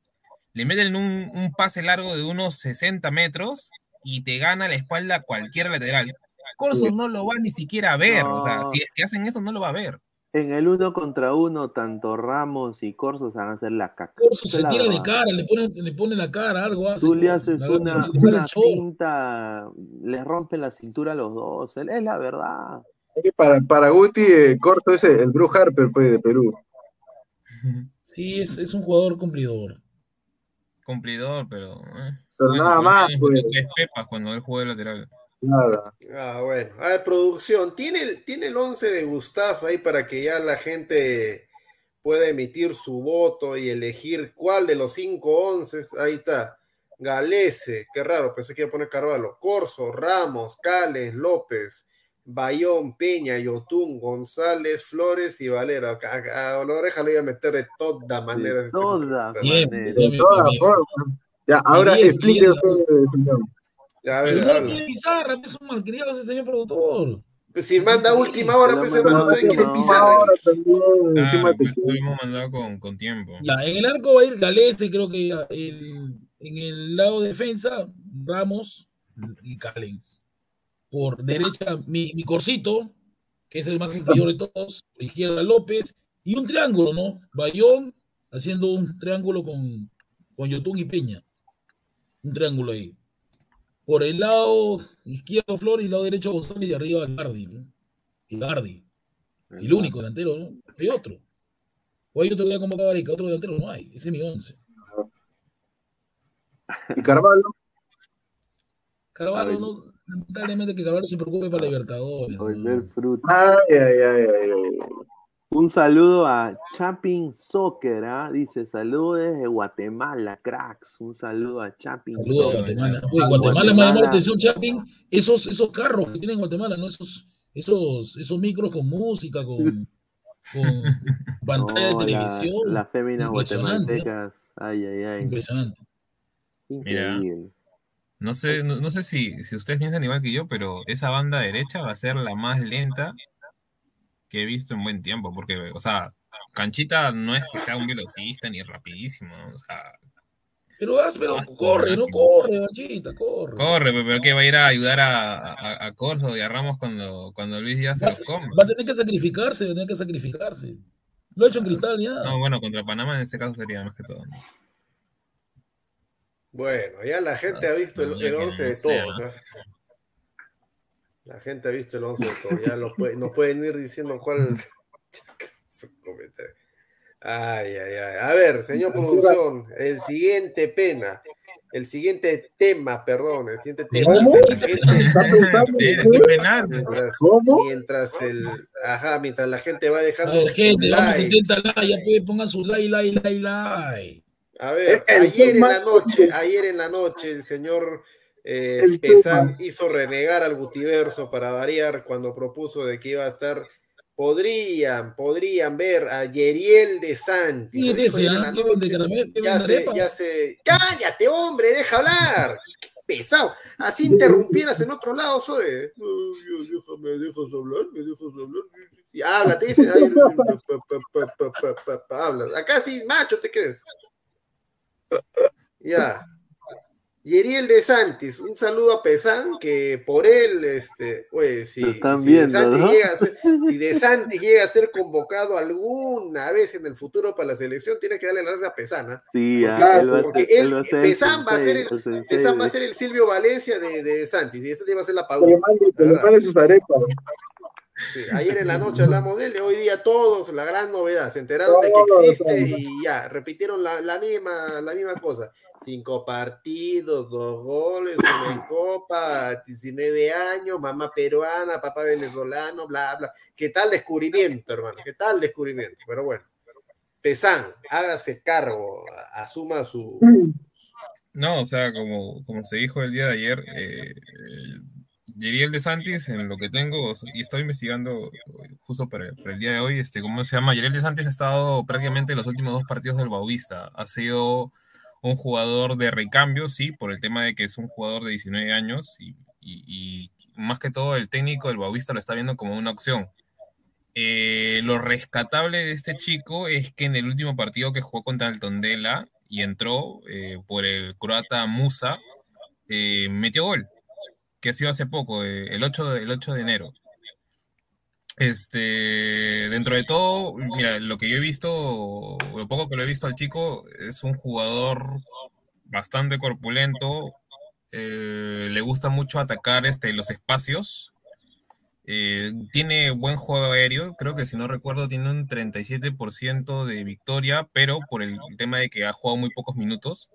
F: le meten un, un pase largo de unos 60 metros y te gana la espalda cualquier lateral. Corso no lo va ni siquiera a ver, o sea, si es que hacen eso no lo va a ver.
E: En el uno contra uno, tanto Ramos y Corso se van a hacer la caca.
H: Corso se
E: es
H: tira de cara, le pone, le pone la cara, algo hace.
E: Tú le
H: Corso,
E: haces una, una cinta, le rompe la cintura a los dos. Es la verdad.
G: Es Para, para Guti, eh, corto ese, el Drew Harper pues, de Perú.
H: Sí, es, es un jugador cumplidor.
F: Cumplidor, pero. eh.
G: Pero
F: Bueno,
G: nada más, pues.
F: tres pepas cuando él jugó de lateral.
G: Nada.
D: Ah, bueno. A ver, producción. ¿Tiene el, tiene el 11 de Gustav ahí para que ya la gente pueda emitir su voto y elegir cuál de los cinco onces? Ahí está. Galese, qué raro, pensé que iba a poner Carvalho. Corso, Ramos, Cales, López, Bayón, Peña, Yotún, González, Flores y Valera. A, a- a la oreja le iba a meter de toda manera.
E: De todas maneras.
H: bien,
G: De todas. Ya, ahora señor.
D: Ya, a ver,
H: pone pizarra, es un malcriado ese señor productor.
D: Pues si manda última hora, pues
E: manda
D: hermano, todavía quiere pisar.
G: Ahora también, encima
F: Ah,
G: te
F: pues, lo hemos mandado con, con tiempo.
H: Ya, en el arco va a ir Galese, creo que ya, el- en el lado defensa, Ramos y Callens. Por derecha, mi, mi Corsito, que es el más cumplidor de todos. Por izquierda, López. Y un triángulo, ¿no? Bayón haciendo un triángulo con, con Yotún y Peña. Un triángulo ahí. Por el lado izquierdo, Flores, y el lado derecho, González, y arriba, Gardi. ¿no? Y Gardi. Y el único delantero, ¿no? Hay otro. O hay otro que ya convocado a otro delantero no hay. Ese es mi once.
G: Y Carvalho,
H: Carvalho, no, lamentablemente que Carvalho se preocupe para Libertadores. ¿no?
G: Ay, ay, ay, ay, ay.
E: Un saludo a Chapping Soccer, ¿ah? dice saludos desde Guatemala, cracks. Un saludo a Chapping
H: Saludos a
E: Soccer.
H: Guatemala. Oye, Guatemala me llamado la atención, Chapin, esos, esos carros que tienen en Guatemala, ¿no? Esos, esos, esos micros con música, con, con pantalla
E: No,
H: de
E: la-
H: televisión.
E: Las féminas
H: Impresionante, ¿eh?
E: guatemaltecas. Ay, ay, ay.
H: Impresionante.
E: Increíble.
F: No sé, no, no sé si, si ustedes piensan igual que yo, pero esa banda derecha va a ser la más lenta que he visto en buen tiempo, porque, o sea, Canchita no es que sea un velocista ni rapidísimo, ¿no? o sea,
H: Pero, pero corre, no corre, Bachita, corre.
F: corre, pe- pero que va a ir a ayudar a, a, a Corso y a Ramos cuando, cuando Luis Díaz se
H: Va,
F: los
H: a-
F: come.
H: va a tener que sacrificarse, va a tener que sacrificarse. Lo ha hecho en Cristal ya.
F: No, bueno, contra Panamá en este caso sería más que todo. ¿no?
D: Bueno, ya la gente ha visto el,
F: Ya
D: el
F: que
D: 11
F: no
D: de todos. ¿eh? La gente ha visto el 11 de todos. Ya lo puede- nos pueden ir diciendo cuál. Ay, ay, ay. A ver, señor producción, el siguiente pena, el siguiente tema, perdón, el siguiente tema.
G: ¿Cómo?
D: Mientras,
G: ¿Cómo?
D: mientras el, ajá, mientras la gente va
H: A
D: dejando
H: ver,
D: su
H: gente, vamos a
D: like.
H: 70 likes, ya pueden pongan su like, like, like, like.
D: A ver, ayer en la noche, ayer en la noche, el señor eh, Pesán hizo renegar al Gutiverso para variar cuando propuso de que iba a estar. Podrían, podrían ver a Yeriel de Santi.
H: Ah? ¿Qué
D: Ya se,
H: arepa?
D: ya se. ¡Cállate, hombre! ¡Deja hablar! ¡Qué pesado! Así interrumpieras en otro lado, soy. Dios, déjame, dejas hablar, me dejas hablar. Y habla, te pa, hablas. Acá sí, macho, te crees. Ya. Yeriel de Santis, un saludo a Pesán, que por él, este, oye, si,
E: están
D: si
E: viendo,
D: de Santis
E: ¿no?
D: llega a ser, si de Santis llega a ser convocado alguna vez en el futuro para la selección, tiene que darle la gracias a Pesán, ¿ah?
E: Sí,
D: Porque,
E: ah, él va a
D: porque
E: ser-
D: él,
E: él va a ser el
D: Pesán va a ser el,
E: sensei, el
D: Pesán va a
E: sensei.
D: ser el Silvio Valencia de, de Santis, y ese va a ser la
G: sus arepas.
D: Sí, ayer en la noche hablamos de él, hoy día todos, la gran novedad, se enteraron de que existe y ya, repitieron la, la misma, la misma cosa. Cinco partidos, dos goles, una en copa, 19 años, mamá peruana, papá venezolano, bla, bla. ¿Qué tal descubrimiento, hermano? ¿Qué tal descubrimiento? Pero bueno, Pesán, hágase cargo, asuma su...
F: No, o sea, como, como se dijo el día de ayer, eh, de Santis, en lo que tengo, y estoy investigando eh, justo para, para el día de hoy, este, ¿cómo se llama? Yeriel de Santis ha estado prácticamente en los últimos dos partidos del Bauvista. Ha sido un jugador de recambio, sí, por el tema de que es un jugador de 19 años y, más que todo el técnico del Bauvista lo está viendo como una opción. Eh, lo rescatable de este chico es que en el último partido que jugó contra el Tondela y entró eh, por el croata Musa, eh, metió gol, que ha sido hace poco, el, 8 de, el 8 de enero. Este, dentro de todo, mira, lo que yo he visto, lo poco que lo he visto al chico, es un jugador bastante corpulento, eh, le gusta mucho atacar este, los espacios, eh, tiene buen juego aéreo, creo que si no recuerdo tiene un 37% de victoria, pero por el tema de que ha jugado muy pocos minutos.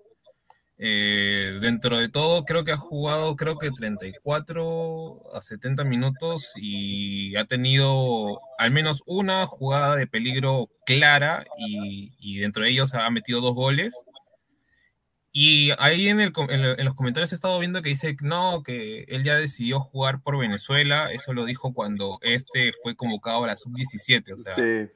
F: Eh, dentro de todo, creo que ha jugado, creo que 34 a 70 minutos y ha tenido al menos una jugada de peligro clara y, dentro de ellos ha metido dos goles. Y ahí en, los comentarios he estado viendo que dice no, que él ya decidió jugar por Venezuela. Eso lo dijo cuando este fue convocado a la sub-17. O sea,
E: Sí.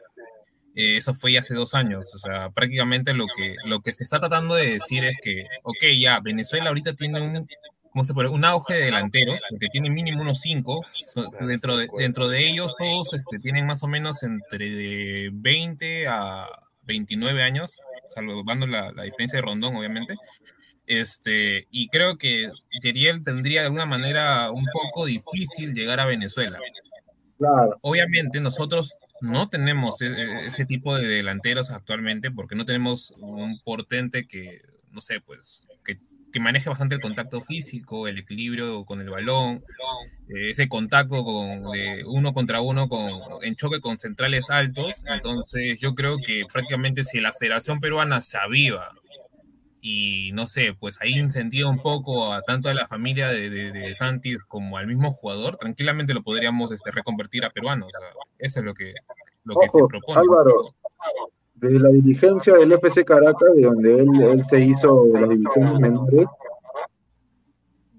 F: Eh, eso fue ya hace dos años. O sea, prácticamente lo que, lo que se está tratando de decir es que, ok, ya, Venezuela ahorita tiene un, ¿cómo se puede? un auge de delanteros, porque tiene mínimo unos cinco. Dentro de, dentro de ellos, todos este, tienen más o menos entre 20 a 29 años, salvando la, la diferencia de Rondón, obviamente. Este, y creo que Yeriel tendría de alguna manera un poco difícil llegar a Venezuela.
G: Claro.
F: Obviamente nosotros no tenemos e- e- ese tipo de delanteros actualmente porque no tenemos un portente que, no sé, pues, que, que maneje bastante el contacto físico, el equilibrio con el balón, eh, ese contacto con, de uno contra uno con, en choque con centrales altos. Entonces yo creo que prácticamente si la Federación Peruana se aviva y no sé, pues ahí incentiva un poco a tanto a la familia de, de, de Santis como al mismo jugador, tranquilamente lo podríamos este, reconvertir a peruano. O sea, eso es lo que, lo que se propone.
G: Álvaro, de la dirigencia del FC Caracas, de donde él, él se hizo las divisiones menores,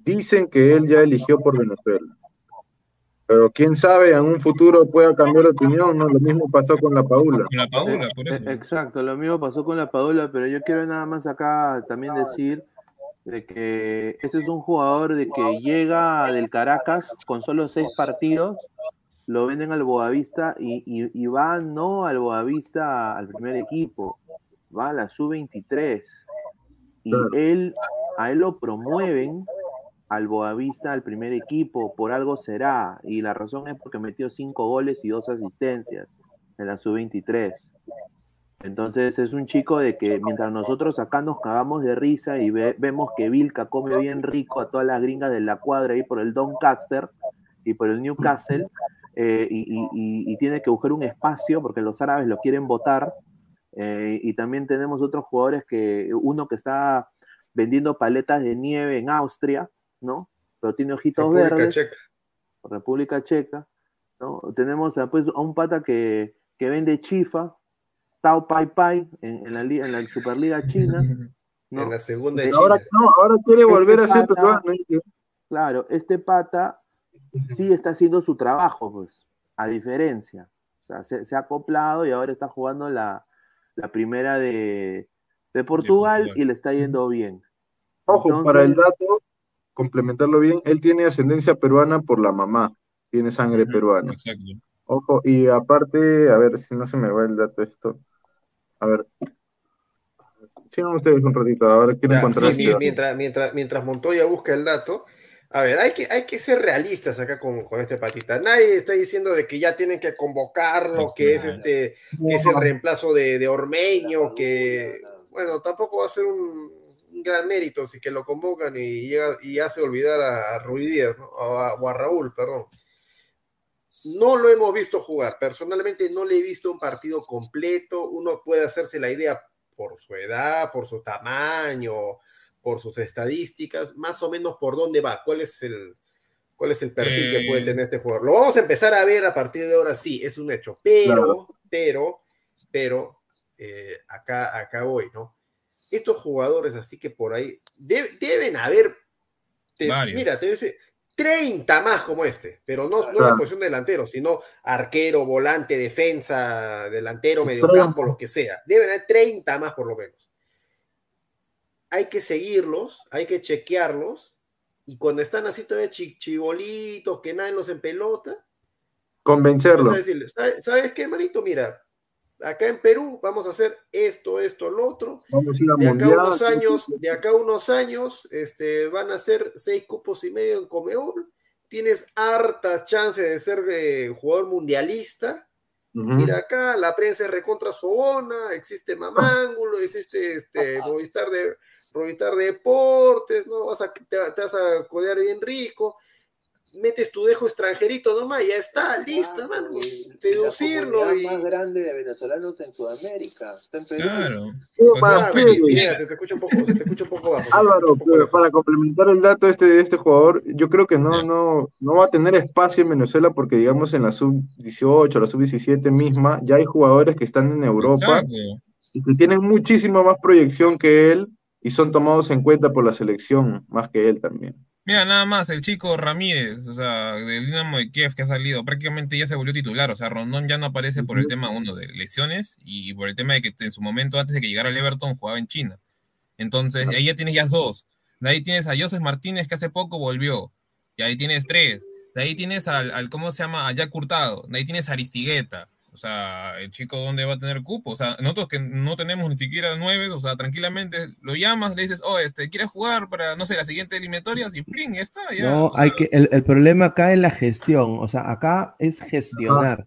G: dicen que él ya eligió por Venezuela. Pero quién sabe, en un futuro pueda cambiar de opinión, ¿no? Lo mismo pasó con la Paula.
F: Con la Paula, por eso.
E: Eh, Exacto, lo mismo pasó con la Padula, pero yo quiero nada más acá también decir de que este es un jugador de que llega del Caracas con solo seis partidos, lo venden al Boavista y, y- y va no al Boavista al primer equipo, va a la sub-23 y él a él lo promueven al Boavista al primer equipo, por algo será, y la razón es porque metió cinco goles y dos asistencias en la sub-23. Entonces es un chico de que mientras nosotros acá nos cagamos de risa y ve- vemos que Vilca come bien rico a todas las gringas de la cuadra ahí por el Doncaster y por el Newcastle eh, y tiene que buscar un espacio porque los árabes lo quieren votar.
J: Eh, y también tenemos otros jugadores que, uno que está vendiendo paletas de nieve en Austria, ¿no? Pero tiene ojitos
D: República
J: verdes.
D: Checa.
J: República Checa, ¿no? Tenemos a, pues, a un pata que, que vende chifa, Tao Pai Pai, en, en la, en la Superliga China. ¿no?
D: En la segunda de China.
G: Ahora, no, ahora quiere
J: Este
G: volver a ser
J: pata-. Claro, este pata sí está haciendo su trabajo, pues, a diferencia. O sea, se, se ha acoplado y ahora está jugando la, la primera de, de Portugal,
F: Portugal.
J: y le está yendo bien.
G: Ojo,
J: Entonces-
G: para el dato, complementarlo bien, él tiene ascendencia peruana por la mamá, tiene sangre peruana.
F: Exacto.
G: Ojo, y aparte, a ver si no se me va el dato esto. A ver. Sigan ustedes un ratito, ahora quiero
D: Ya,
G: encontrar
D: sí,
G: dato.
D: mientras, mientras, mientras Montoya busca el dato, a ver, hay que, hay que ser realistas acá con, con este patita. Nadie está diciendo de que ya tienen que convocarlo, que es este, que es el reemplazo de, de Ormeño, que bueno, tampoco va a ser un gran mérito si que lo convocan y, llega, y hace olvidar a, a Ruiz Díaz, ¿no? o, a, o a Raúl, perdón. No lo hemos visto jugar. Personalmente no le he visto un partido completo. Uno puede hacerse la idea por su edad, por su tamaño, por sus estadísticas, más o menos por dónde va, cuál es el, cuál es el perfil que puede
F: Eh.
D: tener este jugador. Lo vamos a empezar a ver a partir de ahora, sí, es un hecho, pero,
G: Claro.
D: pero, pero, eh, acá, acá voy, ¿no? Estos jugadores, así que por ahí, de- deben haber, te- mira, te decir, 30 más como este, pero no, no en la
G: Claro.
D: posición de delantero, sino arquero, volante, defensa, delantero, mediocampo, lo que sea. Deben haber 30 más por lo menos. Hay que seguirlos, hay que chequearlos, y cuando están así todavía chi- chibolitos, que nadie los en pelota,
G: Convencerlo.
D: vas a decirles, ¿sabes, ¿sabes qué, hermanito? Mira, acá en Perú vamos a hacer esto, esto, lo otro,
G: Vamos a
D: de acá unos años, de acá unos años, este, van a ser seis cupos y medio en Comebol. Tienes hartas chances de ser eh, jugador mundialista. Mira acá, la prensa es recontra sobona, existe Mamángulo, existe este, Movistar, de, Movistar Deportes, ¿no? Vas a, te, te vas a codear bien rico. Metes tu dejo extranjerito nomás, ya está, listo, hermano. Seducirlo
J: La
D: y.
J: más grande de venezolanos en Sudamérica.
F: Claro.
G: ¿Qué
F: Pues, no.
D: Se te escucha un poco, se te escucha un poco bajo.
G: Álvaro,
D: un poco
G: pero
D: lejos.
G: para complementar el dato este de este jugador, yo creo que no, no, no va a tener espacio en Venezuela porque digamos en la sub-18, la sub-17 misma, ya hay jugadores que están en Europa
F: Exacto.
G: y que tienen muchísima más proyección que él y son tomados en cuenta por la selección, más que él también.
F: Mira, nada más, el chico Ramírez, o sea, del Dinamo de Kiev que ha salido, prácticamente ya se volvió titular, o sea, Rondón ya no aparece por el tema, uno, de lesiones y por el tema de que en su momento, antes de que llegara al Everton, jugaba en China. Entonces, ahí ya tienes ya dos. De ahí tienes a Joseph Martínez, que hace poco volvió. Y ahí tienes tres. De ahí tienes al, al ¿cómo se llama? A Jack Hurtado. De ahí tienes a Aristigueta. O sea, el chico, ¿dónde va a tener cupo? O sea, nosotros que no tenemos ni siquiera nueve, o sea, tranquilamente lo llamas, le dices, oh, este, ¿quieres jugar para, no sé, la siguiente eliminatorias? Y plin, ya está, ya.
E: No,
F: o sea,
E: hay que, el, el problema acá es la gestión, o sea, acá es gestionar,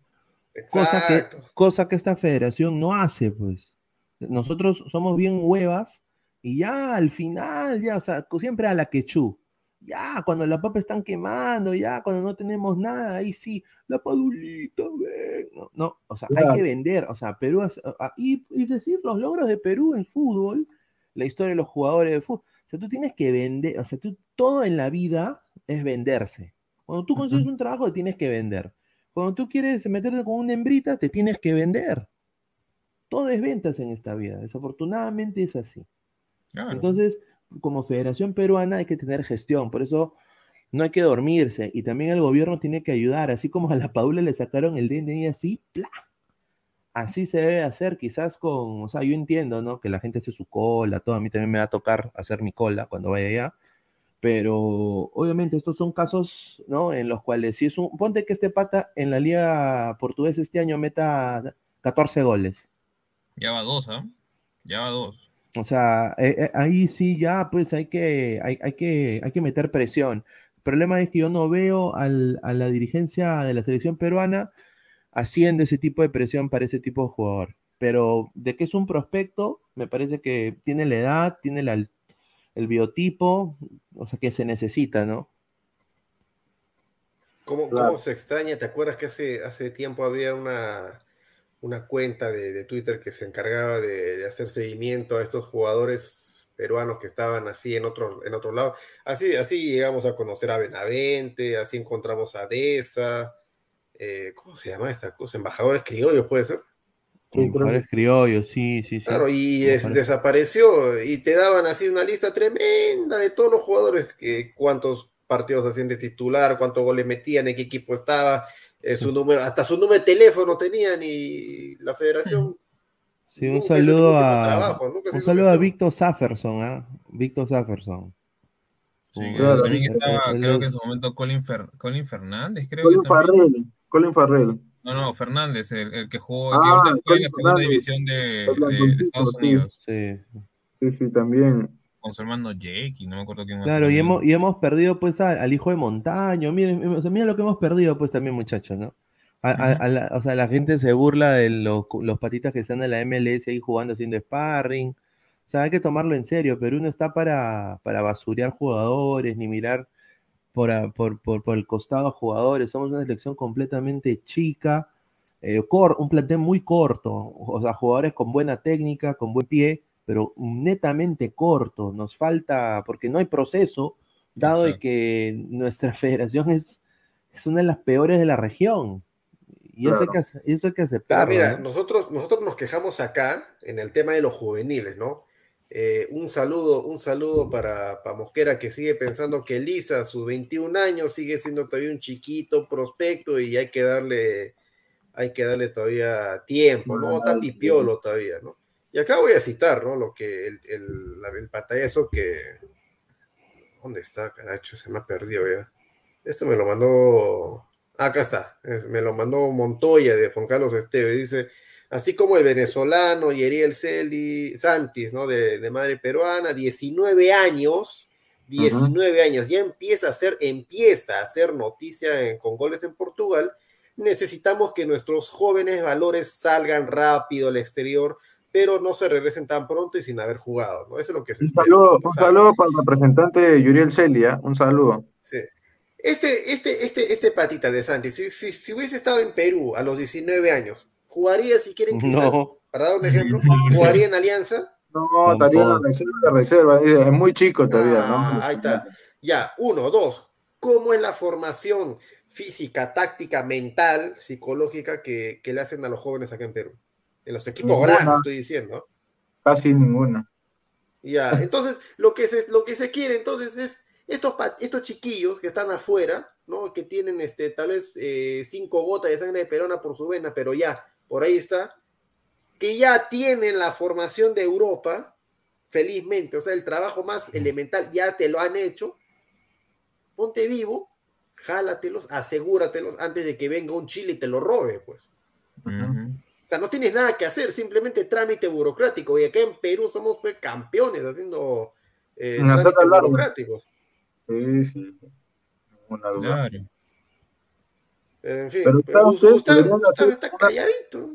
E: cosa que,
D: Exacto.
E: cosa que esta federación no hace, pues. Nosotros somos bien huevas y ya al final, ya, o sea, siempre a la quechú. Ya, cuando la papa están quemando, ya, cuando no tenemos nada, ahí sí, la padulita, ven. No, no, o sea, hay
G: Claro.
E: que vender, o sea, Perú, es- y, y decir los logros de Perú en fútbol, la historia de los jugadores de fútbol. O sea, tú tienes que vender, o sea, tú, todo en la vida es venderse. Cuando tú consigues un trabajo, te tienes que vender. Cuando tú quieres meterte con una hembrita, te tienes que vender. Todo es ventas en esta vida. Desafortunadamente es así.
F: claro.
E: Entonces, como Federación Peruana hay que tener gestión. Por eso no hay que dormirse. Y también el gobierno tiene que ayudar. Así como a la Padula le sacaron el DNI así, ¡plá! Así se debe hacer, quizás con, o sea, yo entiendo, ¿no? Que la gente hace su cola, todo, a mí también me va a tocar hacer mi cola cuando vaya allá, pero obviamente estos son casos, ¿no? En los cuales si es un, ponte que este pata en la liga portuguesa este año meta 14 goles,
F: Ya va dos, ¿ah? Ya va dos.
E: O sea, eh, eh, ahí sí ya pues hay que, hay, hay que, hay que meter presión. El problema es que yo no veo al- a la dirigencia de la selección peruana haciendo ese tipo de presión para ese tipo de jugador. Pero de que es un prospecto, me parece que tiene la edad, tiene la- el biotipo, o sea, que se necesita, ¿no?
D: ¿Cómo,
G: Claro.
D: cómo se extraña? ¿Te acuerdas que hace, hace tiempo había una, una cuenta de, de Twitter que se encargaba de, de hacer seguimiento a estos jugadores peruanos que estaban así en otro, en otro lado. Así, así llegamos a conocer a Benavente, así encontramos a Deza, eh, ¿cómo se llama esta cosa? Embajadores criollos, puede ser.
E: Embajadores criollos, sí, sí, sí.
D: Claro, y es- desapareció y te daban así una lista tremenda de todos los jugadores, que cuántos partidos hacían de titular, cuántos goles metían, en qué equipo estaba, eh, su número, hasta su número de teléfono tenían y la federación
E: Sí, un saludo a
D: trabajo,
E: un saludo a. Víctor Safferson, ¿ah? Víctor Safferson.
F: Sí, que también estaba, creo que en su momento Colin, Fer- Colin Fernández, creo
G: Colin
F: que.
G: Farrell, Colin Farrell.
F: No, no, Fernández, el, el que jugó,
G: Ah,
F: que ahorita juega en la segunda
G: Fernández.
F: división de, de- de Estados. Unidos,
E: Sí.
G: Sí, sí, también.
F: Con su hermano Jake, y no me acuerdo quién más.
E: Claro, y hemos, y hemos perdido pues al hijo de Montaño. Miren, o sea, miren lo que hemos perdido pues también, muchachos, ¿no? A- a- a la- o sea, la gente se burla de los, los patitas que están en la MLS ahí jugando haciendo sparring. O sea, hay que tomarlo en serio, pero uno está para, para basurear jugadores, ni mirar por, por, por, por el costado a jugadores. Somos una selección completamente chica, eh, cor- un plantel muy corto, o sea, jugadores con buena técnica, con buen pie, pero netamente corto. Nos falta, porque no hay proceso, dado de que nuestra federación es, es una de las peores de la región. Y eso, hay que, eso hay que
D: Pero
E: aceptarlo.
D: mira,
E: ¿no?
D: nosotros, nosotros nos quejamos acá en el tema de los juveniles, ¿no? Eh, un saludo, un saludo para, para Mosquera que sigue pensando que Lisa, a sus 21 años, sigue siendo todavía un chiquito prospecto y hay que darle, hay que darle todavía tiempo, ¿no? Está pipiolo todavía, ¿no? Y acá voy a citar, ¿no? Lo que el, el, el pantallazo que. ¿Dónde está, caracho? Se me ha perdido ya. Esto me lo mandó. Acá está. Me lo mandó Montoya de Juan Carlos Esteve. Dice: Así como el venezolano Yeriel Celi Santis, ¿no? De, de madre peruana, 19 años. 19 años, ya empieza a hacer, empieza a hacer noticia en- con goles en Portugal. Necesitamos que nuestros jóvenes valores salgan rápido al exterior, pero no se regresen tan pronto y sin haber jugado, ¿no? Eso es lo que se
G: Un saludo, un saludo para el representante Yuriel Celia, un saludo.
D: Sí. Este, este, este, este patita de Santi, si, si, si hubiese estado en Perú a los 19 años, ¿jugaría si quieren Cristal?
E: No.
D: Para dar un ejemplo, ¿jugaría en Alianza?
G: No, estaría en la reserva de reserva, es muy chico todavía,
D: Ah,
G: ¿no?
D: ahí está. Ya, uno, dos. ¿Cómo es la formación física, táctica, mental, psicológica que, que le hacen a los jóvenes acá en Perú? En los equipos
G: Ninguna.
D: grandes, estoy diciendo.
G: Casi ninguna.
D: Ya, entonces lo que se, lo que se quiere entonces es estos, estos chiquillos que están afuera, ¿no? Que tienen este, tal vez eh, cinco gotas de sangre de perona por su vena, pero ya, por ahí está, que ya tienen la formación de Europa, felizmente, o sea, el trabajo más elemental ya te lo han hecho, ponte vivo, jálatelos, asegúratelos antes de que venga un Chile y te lo robe, pues. O sea, no tienes nada que hacer, simplemente trámite burocrático. Y acá en Perú somos pues, campeones haciendo eh, trámites burocráticos.
G: Sí, sí. Ninguna duda.
F: Claro.
D: Pero, en fin,
G: Pero
D: pero
G: está- una-
D: calladito.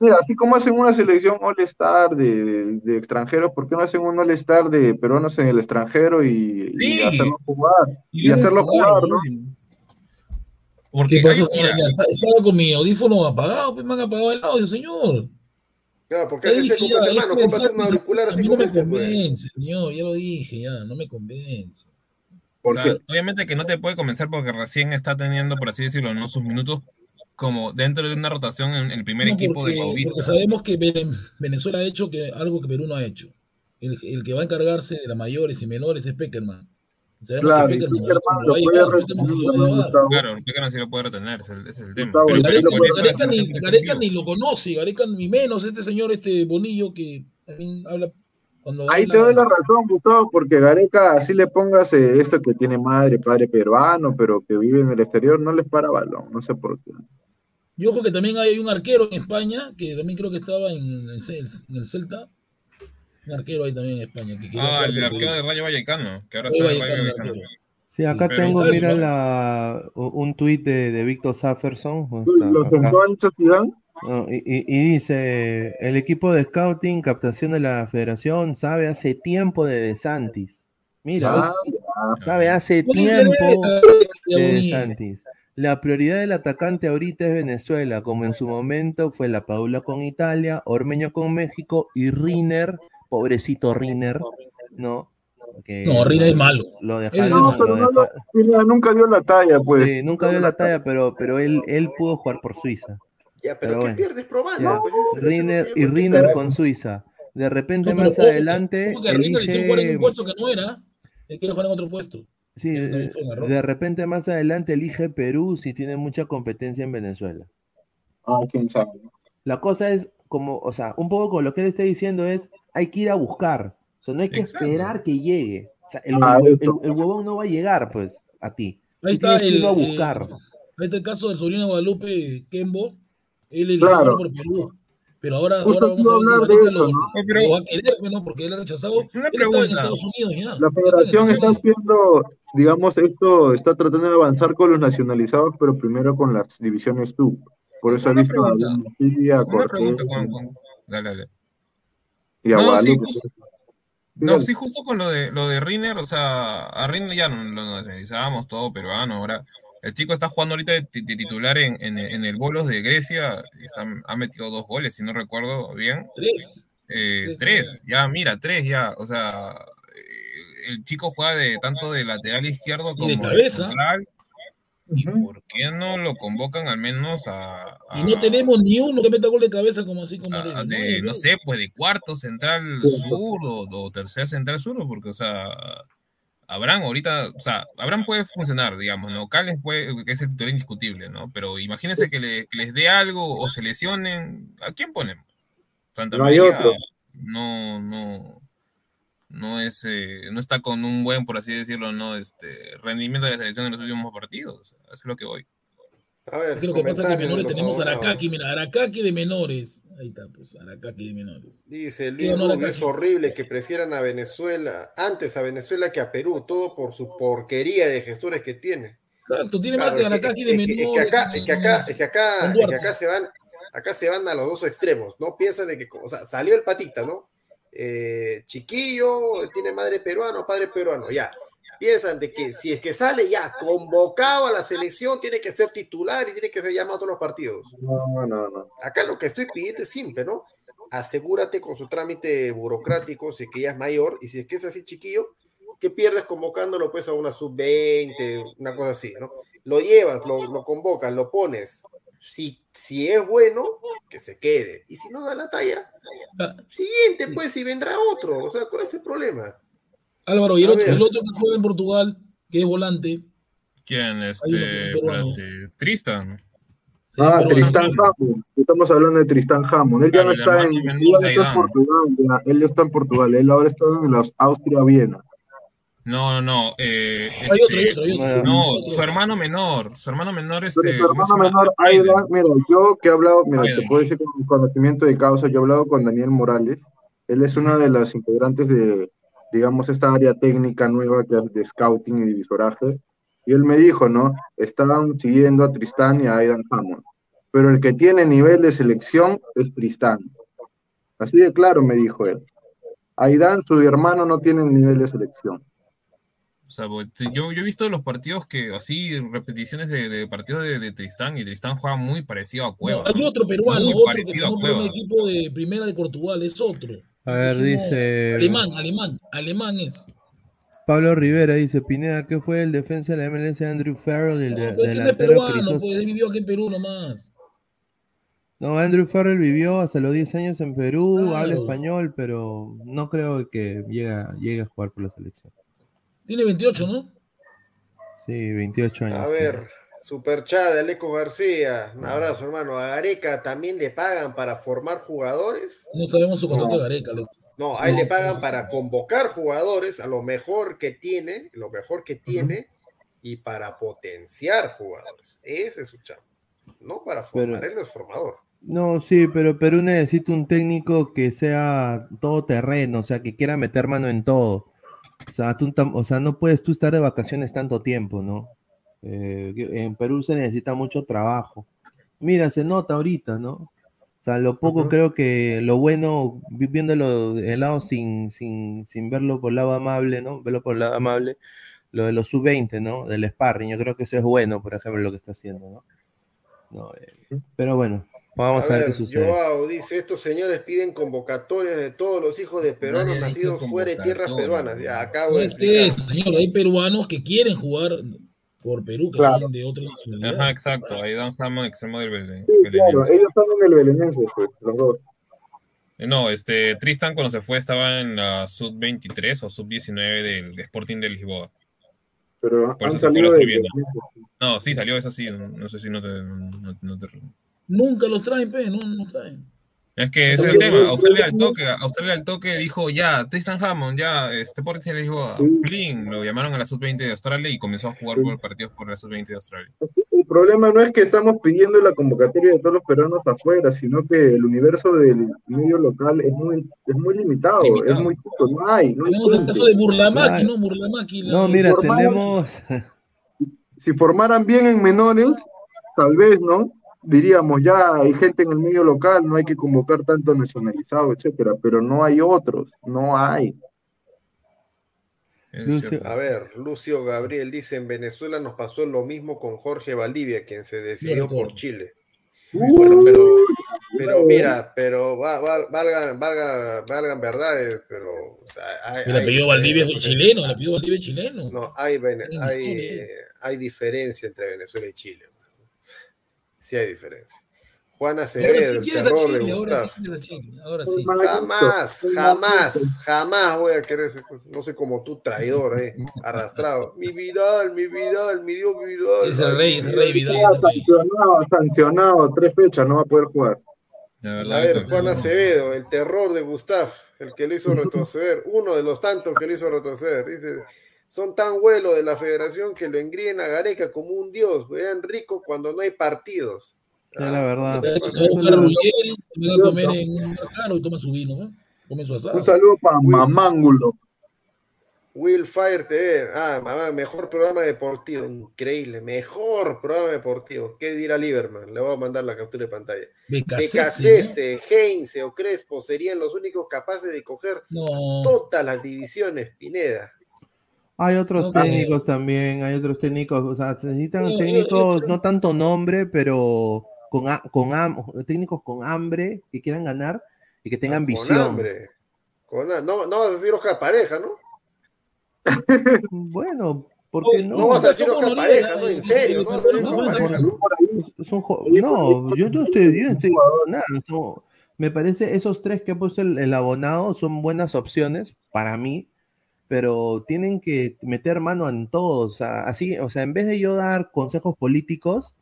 G: Mira, así como hacen una selección All-Star de, de, de extranjeros, ¿por qué no hacen un All-Star de peruanos en el extranjero y, y
H: Sí.
G: hacerlos jugar?
H: Y
G: Y, hacerlos
H: jugar,
G: jugar,
H: ¿no?
F: Porque mira,
H: Ya, está- Estaba con mi audífono apagado, pues me han apagado el audio, señor.
D: Claro, porque
H: Ya
D: así se
H: dije,
D: compra
H: ya,
D: ese hermano,
H: es
D: cómprate un
H: pensar,
D: auricular
H: a
D: así
H: mí no me
D: ese, pues.
H: convence, señor, ya lo dije, ya, no me convence.
F: o sea, obviamente que no te puede convencer porque recién está teniendo, por así decirlo, ¿no? sus minutos como dentro de una rotación en el primer
H: No,
F: equipo de
H: porque,
F: Paulista.
H: porque sabemos que Vene- Venezuela ha hecho que, algo que Perú no ha hecho. El, el que va a encargarse de las mayores y menores es Peckerman.
G: Claro,
H: que
G: y
H: Peckerman
G: Peckerman
H: lo
G: lo
H: va a
G: puede
H: llevar, Peckerman se lo va a
G: retener,
H: llevar.
G: Gustavo.
F: Claro, Peckerman sí lo puede retener, ese, ese es el tema.
G: Gustavo,
F: Pero
H: Gareca, Gareca ni, Gareca lo conoce, Gareca ni menos, este señor, este Bonillo que también habla cuando
G: Ahí
H: habla-
G: te doy la razón, Gustavo, porque Gareca, así le pongas eh, esto que tiene madre, padre peruano, pero que vive en el exterior, no les para balón, no sé por qué.
H: Yo creo que también hay un arquero en España, que también creo que estaba en el, Cel- en el Celta. Un arquero ahí también en España. Que
F: Ah, el arquero de Rayo Vallecano, que ahora
H: Rayo
F: está en Rayo
H: Vallecano.
E: Sí, acá
H: pero
E: tengo, mira,
H: ¿no?
E: la, un tuit de, de Víctor Safferson. y, y- y dice, el equipo de scouting, captación de la federación, sabe hace tiempo de De Santis. Mira,
G: Ah,
E: sabe hace tiempo de De. Santis. La prioridad del atacante ahorita es Venezuela, como en su momento fue la Paula con Italia, Ormeño con México y Riner, pobrecito Riner, ¿no? Que
H: No, Riner es malo.
E: Lo dejaron, lo
G: no nunca dio la talla, pues.
E: Sí, nunca dio la talla, pero, pero él, él pudo jugar por Suiza.
D: Ya, pero,
E: Pero
D: ¿qué
E: bueno.
D: pierdes probando?
E: Ya.
D: Pues, tiene
E: y
D: perder.
E: con Suiza. De repente más adelante
H: ojo que a Riner le hicieron jugar en un
E: elige,
H: puesto que no era. Él quiere jugar en otro puesto.
E: sí, de, de repente más adelante elige Perú si tiene mucha competencia en Venezuela.
G: Ah, quién sabe.
E: La cosa es como, o sea, un poco con lo que él está diciendo es, hay que ir a buscar. O sea, no hay que
F: Exacto.
E: esperar que llegue. O sea, el,
G: Ah, eso.
E: el- el huevón no va a llegar, pues, a ti.
H: Ahí está el,
E: a
H: eh,
E: buscar.
H: ahí está el caso del sobrino de Guadalupe Kembo. Él eligió
G: Claro.
H: por Perú. Pero ahora,
G: Justo
H: ahora vamos a ver si
G: hablar de eso,
H: lo,
G: ¿no?
F: Pero-
H: lo va a querer, pues, ¿no? Porque él ha rechazado.
F: Una
H: él estaba en
F: pregunta.
H: Estados Unidos ya.
G: La federación está haciendo, digamos, esto está tratando de avanzar con los nacionalizados, pero primero con las divisiones sub. Por eso ha visto a
F: pregunta.
G: A
F: Una
G: Cortés
F: pregunta, Juan. Juan. Dale, dale.
G: y a
F: No, sí,
G: Guadalupe.
F: justo- No, sí, justo con lo de lo de Riner, o sea, a Riner ya no lo nacionalizábamos todo peruano, ahora el chico está jugando ahorita de, ti- de titular en, en, el- en el Bolos de Grecia, y está- ha metido dos goles, si no recuerdo bien.
H: Tres.
F: Eh,
H: Tres,
F: tres, ya, mira, tres ya, o sea, eh, el chico juega de tanto de lateral izquierdo como
H: de
F: de
H: cabeza.
F: central, ¿y por qué no lo convocan al menos a, a-
H: Y no tenemos ni uno que meta gol de cabeza como así como
F: a-
H: Reyes.
F: de, no sé, pues de cuarto central sur o, o tercer central sur, porque, o sea, Abraham ahorita, o sea, Abraham puede funcionar, digamos, ¿no? Cales puede, que es el titular indiscutible, ¿no? Pero imagínense que, le- que les dé algo o se lesionen, ¿a quién ponemos? Santa
G: No hay
F: María
G: otro.
F: no, no, no es, eh, no está con un buen, por así decirlo, no, este, rendimiento de la selección en los últimos partidos, eso es lo que voy.
D: A ver,
H: Es que lo que pasa es que
D: de
H: menores tenemos. Aracaki, mira, Aracaki de menores. Ahí está, pues, Aracaki de menores.
D: Dice Luis es horrible que prefieran a Venezuela, antes a Venezuela que a Perú, todo por su porquería de gestores que tiene.
H: Exacto, tiene
D: Claro,
H: más que
D: es que-
H: Aracaki
D: es
H: de
D: que- es que
H: menores.
D: acá, es que acá, es que acá, es que acá se van, acá se van a los dos extremos, ¿no? Piensan de que, o sea, salió el patita, ¿no? Eh, chiquillo, tiene madre peruano, padre peruano, ya. Piensan de que si es que sale ya convocado a la selección, tiene que ser titular y tiene que ser llamado a todos los partidos.
G: No, no, no.
D: Acá lo que estoy pidiendo es simple, ¿no? Asegúrate con su trámite burocrático, si es que ya es mayor, y si es que es así chiquillo, que pierdes convocándolo pues a una sub-20, una cosa así, ¿no? Lo llevas, lo, lo convocas, lo pones. Si, si es bueno, que se quede. Y si no da la talla,
H: Ah,
D: siguiente pues, y vendrá otro. O sea, ¿cuál es el problema?
H: Álvaro, y el otro, el otro que juega en Portugal, que es volante.
F: ¿Quién? Este, espérate, Tristan.
H: sí,
G: Ah. Tristán Hammond. Estamos hablando de Tristán Hammond. Él ya no está en. Portugal. ya. Él ya está en Portugal. Él ahora está en los Austria-Viena.
F: No, no, no. eh,
H: Hay otro, hay
F: este,
H: otro, hay otro.
F: No, su hermano menor. Su hermano menor, este.
G: su
F: ¿cómo se
G: hermano menor. Aidan, mira, yo que he hablado, mira, te
F: Aiden.
G: puedo decir con conocimiento de causa, yo he hablado con Daniel Morales, él es uno de los integrantes de, digamos, esta área técnica nueva que es de scouting y divisoraje, y él me dijo, ¿no? Estaban siguiendo a Tristán y a Aidan Hammond, pero el que tiene nivel de selección es Tristán. Así de claro me dijo él. Aidan, su hermano, no tiene nivel de selección.
F: O sea, pues, yo, yo he visto los partidos que, así, repeticiones de, de partidos de, de Tristán, y Tristán juega muy parecido a
H: No,
F: Cueva.
H: hay otro peruano,
F: Muy
H: otro que por un equipo de primera de Portugal, es otro.
E: A ver,
H: Es
E: dice
H: Alemán, alemán, alemán es.
E: Pablo Rivera, dice Pineda, ¿qué fue el defensa de la MLS Andrew Farrell, el
H: No,
E: de-
H: pero es no
E: delantero
H: peruano,
E: Crisóstomo?
H: pues él vivió aquí en Perú nomás.
E: No, Andrew Farrell vivió hasta los 10 años en Perú,
H: Claro.
E: habla español, pero no creo que llegue a jugar por la selección.
H: Tiene 28, ¿no?
E: Sí, 28 años.
D: A ver, Superchat de Aleco García. Un abrazo, hermano. ¿A Gareca también le pagan para formar jugadores?
H: No sabemos su contrato de Gareca. le-
D: No, a él le pagan para convocar jugadores a lo mejor que tiene, lo mejor que tiene, y para potenciar jugadores. Ese es su chamba. No para formar,
E: Pero-
D: él no es formador.
E: No, sí, pero Perú necesita un técnico que sea todoterreno, o sea, que quiera meter mano en todo. O sea, tú tam- o sea, no puedes tú estar de vacaciones tanto tiempo, ¿no? Eh, en Perú se necesita mucho trabajo. Mira, se nota ahorita, ¿no? O sea, lo poco creo que lo bueno, vi- viéndolo de lado sin, sin, sin verlo por el lado amable, ¿no? Verlo por el lado amable. lo de los sub-20, ¿no? Del sparring. Yo creo que eso es bueno, por ejemplo, lo que está haciendo, ¿no? No, eh, pero bueno, vamos a, ver, qué sucede.
D: Joao dice, estos señores piden convocatorias de todos los hijos de peruanos
H: Nadie
D: nacidos fuera de tierras peruanas. Ya acabo
H: No
D: de
H: es eso, señor. Hay peruanos que quieren jugar por Perú, que
G: Claro.
H: son de otra nacionalidad.
F: Ajá, exacto. Ahí Dan Hammond, extremo del Belén.
G: Sí, claro, ellos están en el Belenense, pues, los dos.
F: Eh, No, este, Tristan cuando se fue estaba en la sub-23 o sub-19 del Sporting de Lisboa.
G: Pero
F: Por
G: han
F: eso se fue
G: salido de
F: sub-20. No, sí, salió eso sí. No, no sé si no te... no- no te-
H: Nunca los traen, pe, no, no los traen.
F: Es que ese es el tema. Australia al toque, Australia al toque dijo ya, Tristan Hammond, ya, este Sporting de Lisboa, plin, lo llamaron a la sub-20 de Australia y comenzó a jugar por partidos por la sub-20 de Australia.
G: El problema no es que estamos pidiendo la convocatoria de todos los peruanos afuera, sino que el universo del medio local es muy, es muy limitado, es muy chico, no hay. No hay
H: Tenemos el caso de Burlamaki. ¿no? Burlamaki. la-
E: No, mira, tenemos.
G: Si formaran bien en menores, tal vez, ¿no? Diríamos, ya hay gente en el medio local, no hay que convocar tanto nacionalizado, etcétera, pero no hay otros, no hay.
E: Lucio.
D: A ver, Lucio Gabriel dice, en Venezuela nos pasó lo mismo con Jorge Valdivia, quien se decidió por Chile. Bueno, pero, pero mira, pero va- va- valgan, valgan, valgan verdades, pero o sea, hay,
H: El
D: hay
H: apellido Valdivia es chileno, el apellido Valdivia es chileno.
D: No, hay, hay, hay diferencia entre Venezuela y Chile. Sí hay diferencia. Juana
H: Ahora
D: Acevedo,
H: sí
D: el terror de
H: ahora
D: Gustavo.
H: sí Chile, ahora sí.
D: Jamás, jamás, jamás voy a querer ser, pues, no sé como tú, traidor, eh, arrastrado. Mi Vidal, mi Vidal, mi Dios Vidal.
H: Es el rey, es el rey Vidal.
G: Sancionado, sancionado, tres fechas, no va a poder jugar.
D: A ver, Juan Acevedo, el terror de Gustav, el que lo hizo retroceder, uno de los tantos que lo hizo retroceder. Dice, son tan vuelos de la federación que lo engríen a Gareca como un dios, vean rico cuando no hay partidos.
E: Es la verdad.
H: Se va a buscar a Ruggeri, se va a comer en un lugar caro y toma su vino, ¿no? Come su asado.
G: Un saludo para Mamángulo.
D: Will Fire TV, ah, mamá, mejor programa deportivo, increíble, mejor programa deportivo. ¿Qué dirá Lieberman? Le voy a mandar la captura de pantalla.
H: Becasese,
D: Becasese, Heinze o Crespo serían los únicos capaces de coger
H: No.
D: todas las divisiones, Pineda.
E: Hay otros
H: No,
E: técnicos también, hay otros técnicos, o sea, se necesitan
H: yo-
E: técnicos,
H: yo-
E: no tanto nombre, pero con, con técnicos con hambre que quieran ganar y que tengan
D: Con
E: visión.
D: hambre. Con no, no vas a decir Oscar Pareja, ¿no?
E: Bueno, ¿por qué no?
D: No vas a decir Oscar Pareja, ¿no?
H: eh,
D: En serio, no vas a decir
H: no,
E: yo no estoy, yo no estoy nada. son- me parece esos tres que ha puesto el, el abonado son buenas opciones para mí, pero tienen que meter mano en todo. O sea, así, o sea, en vez de yo dar consejos políticos,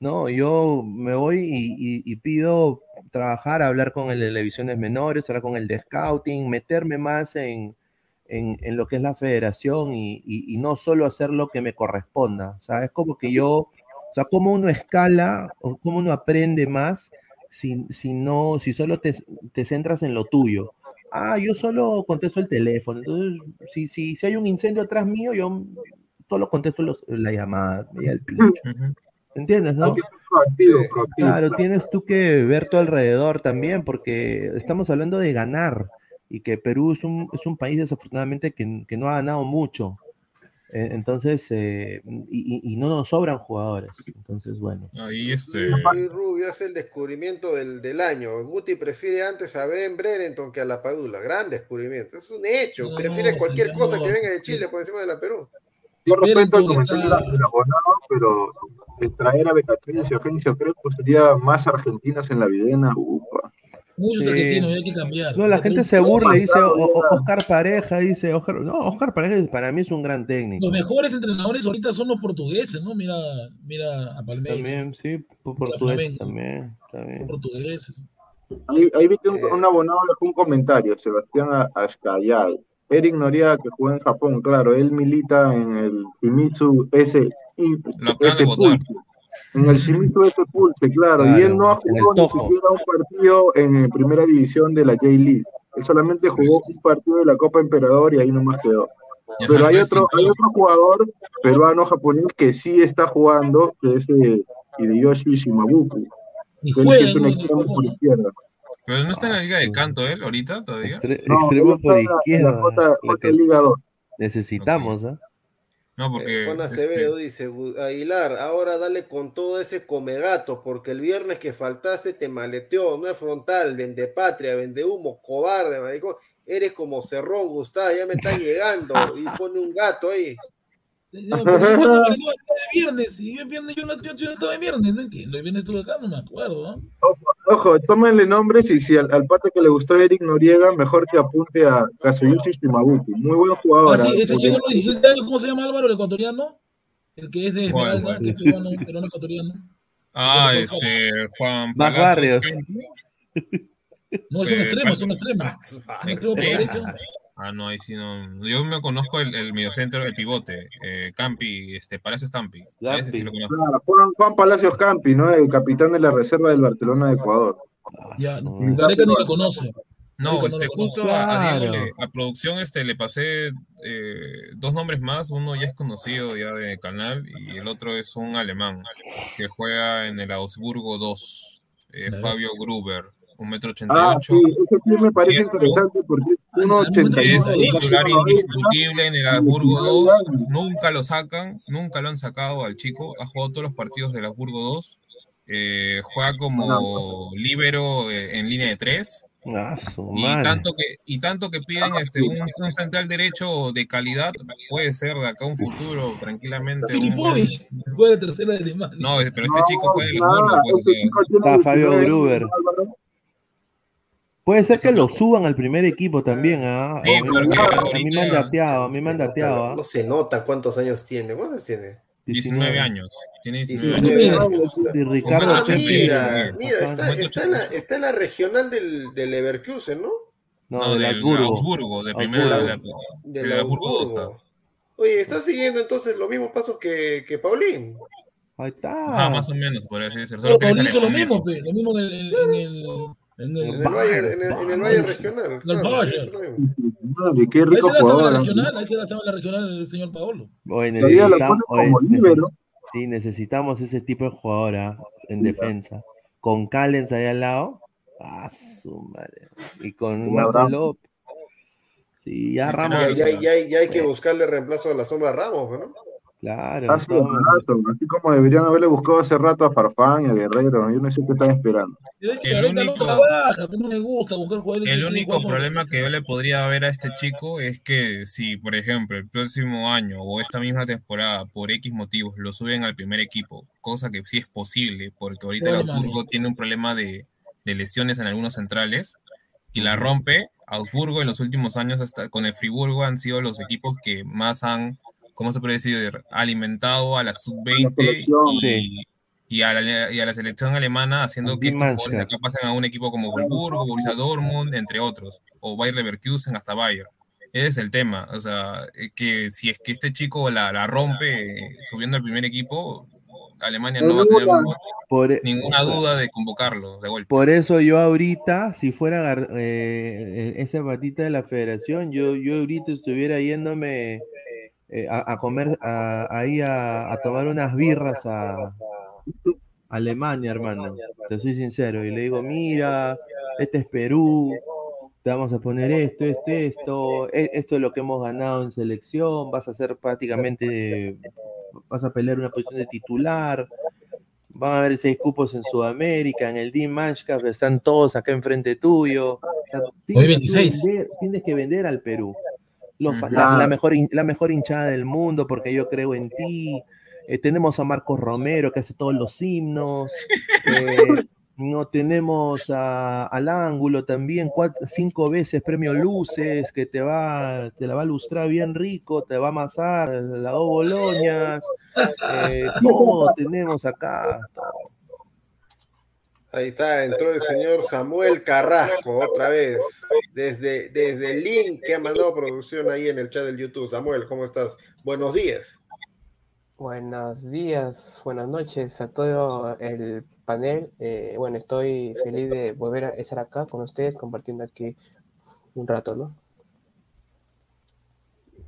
E: no, yo me voy y, y- y pido trabajar, hablar con el de televisiones menores, hablar con el de scouting, meterme más en, en, en lo que es la federación y, y- y no solo hacer lo que me corresponda. O sea, es como que yo, o sea, cómo uno escala o cómo uno aprende más si, si no, si solo te, te centras en lo tuyo. Ah, yo solo contesto el teléfono. Entonces, si, si, si hay un incendio atrás mío, yo solo contesto los- la llamada, da el pincho. ¿Entiendes, no?
G: Proactivo, proactivo.
E: Claro, tienes tú que ver tu alrededor también, porque estamos hablando de ganar y que Perú es un, es un país desafortunadamente que, que no ha ganado mucho. Eh, Entonces, eh, y, y- no nos sobran jugadores. Entonces, bueno.
F: Ahí este.
D: Luis Rubio hace el descubrimiento del, del año. Guti prefiere antes a Ben Brereton que a la Padula. Gran descubrimiento. Es un hecho.
H: No,
D: prefiere cualquier
H: señor.
D: cosa que venga de Chile por encima de la Perú.
G: Yo respeto el comentario del abonado, pero el traer a Becachini y Ofencio Crespo sería más argentinas en la videna. Upa.
H: Muchos
E: Sí.
H: argentinos, y hay que cambiar.
E: No, la gente se burla y dice
G: pasado
E: "O- o-
G: ya".
E: Oscar Pareja, dice Oscar. No, Oscar Pareja para mí es un gran técnico.
H: Los mejores entrenadores ahorita son los portugueses, ¿no? Mira, mira a
E: También,
H: Palmeiras,
E: sí, por
H: Mira,
E: portugués
H: Flamengo.
E: también. también.
H: portugueses.
G: Ahí, ahí vi que un,
D: Eh.
G: un abonado dejó un comentario, Sebastián Ashkayal. Eric Noriega, que juega en Japón, claro, él milita en el Shimizu S,
F: Lo acaban de votar.
G: Pulse. En el Shimizu S Pulse, claro, y
E: Claro,
G: él no jugado ni siquiera un partido en eh, primera división de la J-League. Él solamente jugó un partido de la Copa Emperador y ahí nomás quedó.
F: Y
G: Pero hay otro, hay otro jugador peruano-japonés que sí está jugando, que es eh, Hideyoshi Shimabuku.
H: Y juegan
G: es un extremo por izquierda.
F: Pero no está en la liga de canto él ahorita todavía.
E: Extre-
G: No,
E: extremo por
G: en la- en la
E: izquierda.
G: J-
E: Lo
G: J
E: que
G: Liga 2.
E: necesitamos, ¿ah?
F: No, porque.
D: Eh, Juan
F: este,
D: Acevedo dice, "Gu- Aguilar, ahora dale con todo ese comegato, porque el viernes que faltaste te maleteó, no es frontal, vende patria, vende humo, cobarde, maricón. Eres como Cerrón, Gustavo, ya me está llegando, y pone un gato ahí.
H: No, pero yo estaba de viernes, y yo viernes yo no, yo, yo no estaba de viernes, no entiendo. El viernes estuve acá, no me acuerdo, ¿no?
G: Ojo, tómenle nombres y si al, al pata que le gustó Eric Noriega, mejor que apunte a Kazuyushi Shimabuki. Muy buen jugador.
H: Ah, sí,
G: ¿eh?
H: ese chico de los 17 años, ¿cómo se llama Álvaro, el ecuatoriano? El que es de
F: ¿Cuál,
H: Esmeralda,
F: cuál?
H: que es peruano, peruano ecuatoriano.
F: Ah,
H: Porque-
F: este, Juan
E: Más Barrios.
H: No, es un
F: Eh,
H: extremo, es un extremo.
D: Ah,
H: Un extremo por derecha.
F: Ah, no, ahí sí no. Yo me conozco el, el mediocentro, el pivote, eh, Campi, este, Palacios Campi. A ese sí lo conozco.
G: Claro, Juan, Juan Palacios Campi, ¿no? El capitán de la reserva del Barcelona de Ecuador.
H: Ya, Gareca ni lo conoce.
F: No, este, justo a, a Diego le- a producción este, le pasé eh, dos nombres más. Uno ya es conocido ya de canal y el otro es un alemán que juega en el Augsburgo 2, eh. Fabio Gruber, un metro ochenta y
G: Ah,
F: ocho.
G: ese sí me parece
F: Y es-
G: interesante porque es
F: Es
G: 1.81.
F: titular indiscutible en el Habsburgo 2. Nunca lo sacan, nunca lo han sacado al chico. Ha jugado todos los partidos del Habsburgo 2. Eh, juega como líbero eh, en línea de 3.
E: Ah,
F: Y tanto que, y tanto que piden este, un, un central derecho de calidad, puede ser de acá a un futuro, tranquilamente.
H: Filipovic, juega de tercera de Alemania.
F: No, pero este chico juega en el
G: nada,
F: Habsburgo. pues, o
G: este
F: sea,
E: Está Fabio
G: 19
E: Gruber. Puede ser que lo suban al primer equipo también, ¿ah?
F: Sí,
E: A mí-
F: porque
E: a mí
F: ahorita-
E: me han dateado, a mí me han dateado, ¿ah?
D: No se nota cuántos años tiene. ¿Cuántos tiene?
F: 19 años. Tiene 19
D: 19
F: años.
E: Y Ricardo
D: Ah, mira, mira, está, está, en la, está en la regional del, del Leverkusen, ¿no?
E: No,
F: No,
E: del
F: del
E: Augsburgo.
F: Augsburgo, de primero de la-
D: Augsburgo. Oye, está siguiendo entonces los mismos pasos que, que Paulín.
E: Ahí está.
F: Ajá, más o menos, por así decirlo.
H: Pero Paulín hizo lo mismo, pe, lo mismo en el, en el, en el,
D: En el Bayern, en el, en el Bayern regional.
H: En el
D: claro,
H: Bayern.
D: hizo lo mismo.
G: Madre, qué
H: A esa
G: rico jugador.
H: la
G: ¿eh?
H: regional, a esa la regional el señor Paolo.
E: Necesitamos, neces- sí, necesitamos ese tipo de jugador ¿ah? en defensa. Con Callens ahí al lado. Ah, su madre. Y con Marco. López. Sí, ya
F: Ya,
E: Ramos.
D: Ya, ya, ya, ya hay que buscarle reemplazo a la sombra a Ramos, ¿no?
E: Claro.
G: Hace
E: estamos-
G: rato, así como deberían haberle buscado hace rato a Farfán y a Guerrero. Yo no sé qué están esperando.
F: El único-
H: trabaja, pero no le gusta buscar jugadores
F: El único problema que yo le podría ver a este chico es que si, por ejemplo, el próximo año o esta misma temporada, por X motivos, lo suben al primer equipo, cosa que sí es posible, porque ahorita el Augsburgo tiene un problema de, de lesiones en algunos centrales y la rompe. Augsburgo en los últimos años, hasta con el Friburgo, han sido los equipos que más han, ¿cómo se puede decir?, alimentado a la sub-20
G: selección.
F: y, y a la, y a la selección alemana, haciendo que estos jugadores acá pasen a un equipo como Wolfsburgo, Borussia Dortmund, entre otros, o Bayer Leverkusen hasta Bayern. Ese es el tema, o sea, eh, que si es que este chico la, la rompe eh, subiendo al primer equipo, Alemania no va a tener
E: Por, e-
F: ninguna duda de convocarlo de golpe.
E: Por eso yo ahorita, si fuera eh, esa patita de la federación, yo, yo ahorita estuviera yéndome eh, a, a comer, a- ahí a, a tomar unas birras a Alemania, hermano. Te soy sincero. Y le digo, mira, este es Perú, te vamos a poner esto, esto, esto, e- esto es lo que hemos ganado en selección, vas a ser prácticamente, vas a pelear una posición de titular. Van a haber seis cupos en Sudamérica, en el Matchcap, están todos acá enfrente tuyo. O sea, tienes, que
H: 26.
E: vender, tienes que vender al Perú. Los la, la mejor, la mejor hinchada del mundo, porque yo creo en ti. Eh, tenemos a Marcos Romero, que hace todos los himnos. Eh, no tenemos a- al ángulo también, cuatro, cinco veces premio Luces, que te va, te la va a lustrar bien rico, te va a amasar las dos boloñas. Eh, todo tenemos acá. todo.
D: Ahí está, entró el señor Samuel Carrasco otra vez, desde, desde el link que ha mandado producción ahí en el chat del YouTube. Samuel, ¿cómo estás? Buenos días.
K: Buenos días, buenas noches a todo el panel. Eh, bueno, estoy feliz de volver a estar acá con ustedes, compartiendo aquí un rato, ¿no?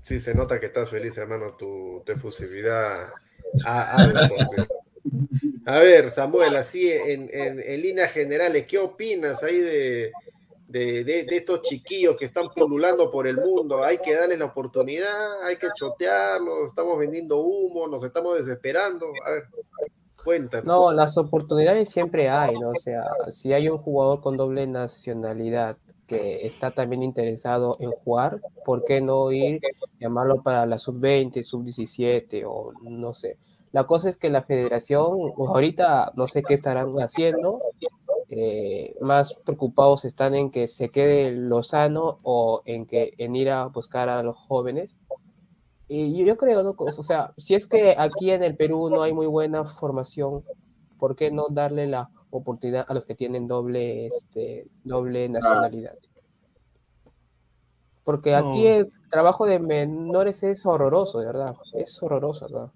D: Sí, se nota que estás feliz, hermano, tu, tu efusividad. Ah, habla, porque- A ver, Samuel, así en, en, líneas generales, ¿qué opinas ahí de, de, de- estos chiquillos que están pululando por el mundo. Hay que darles la oportunidad, hay que chotearlos, estamos vendiendo humo, nos estamos desesperando. A ver, cuéntanos.
K: No, las oportunidades siempre hay, ¿no? O sea, si hay un jugador con doble nacionalidad que está también interesado en jugar, ¿por qué no ir, llamarlo para la sub-20, sub-17 o no sé? La cosa es que la federación, pues, ahorita no sé qué estarán haciendo, eh, más preocupados están en que se quede Lozano o en que en ir a buscar a los jóvenes. Y yo, yo creo, ¿no? O sea, si es que aquí en el Perú no hay muy buena formación, ¿por qué no darle la oportunidad a los que tienen doble, este, doble nacionalidad? Porque aquí
E: No.
K: el trabajo de menores es horroroso, de verdad. Es horroroso, ¿verdad?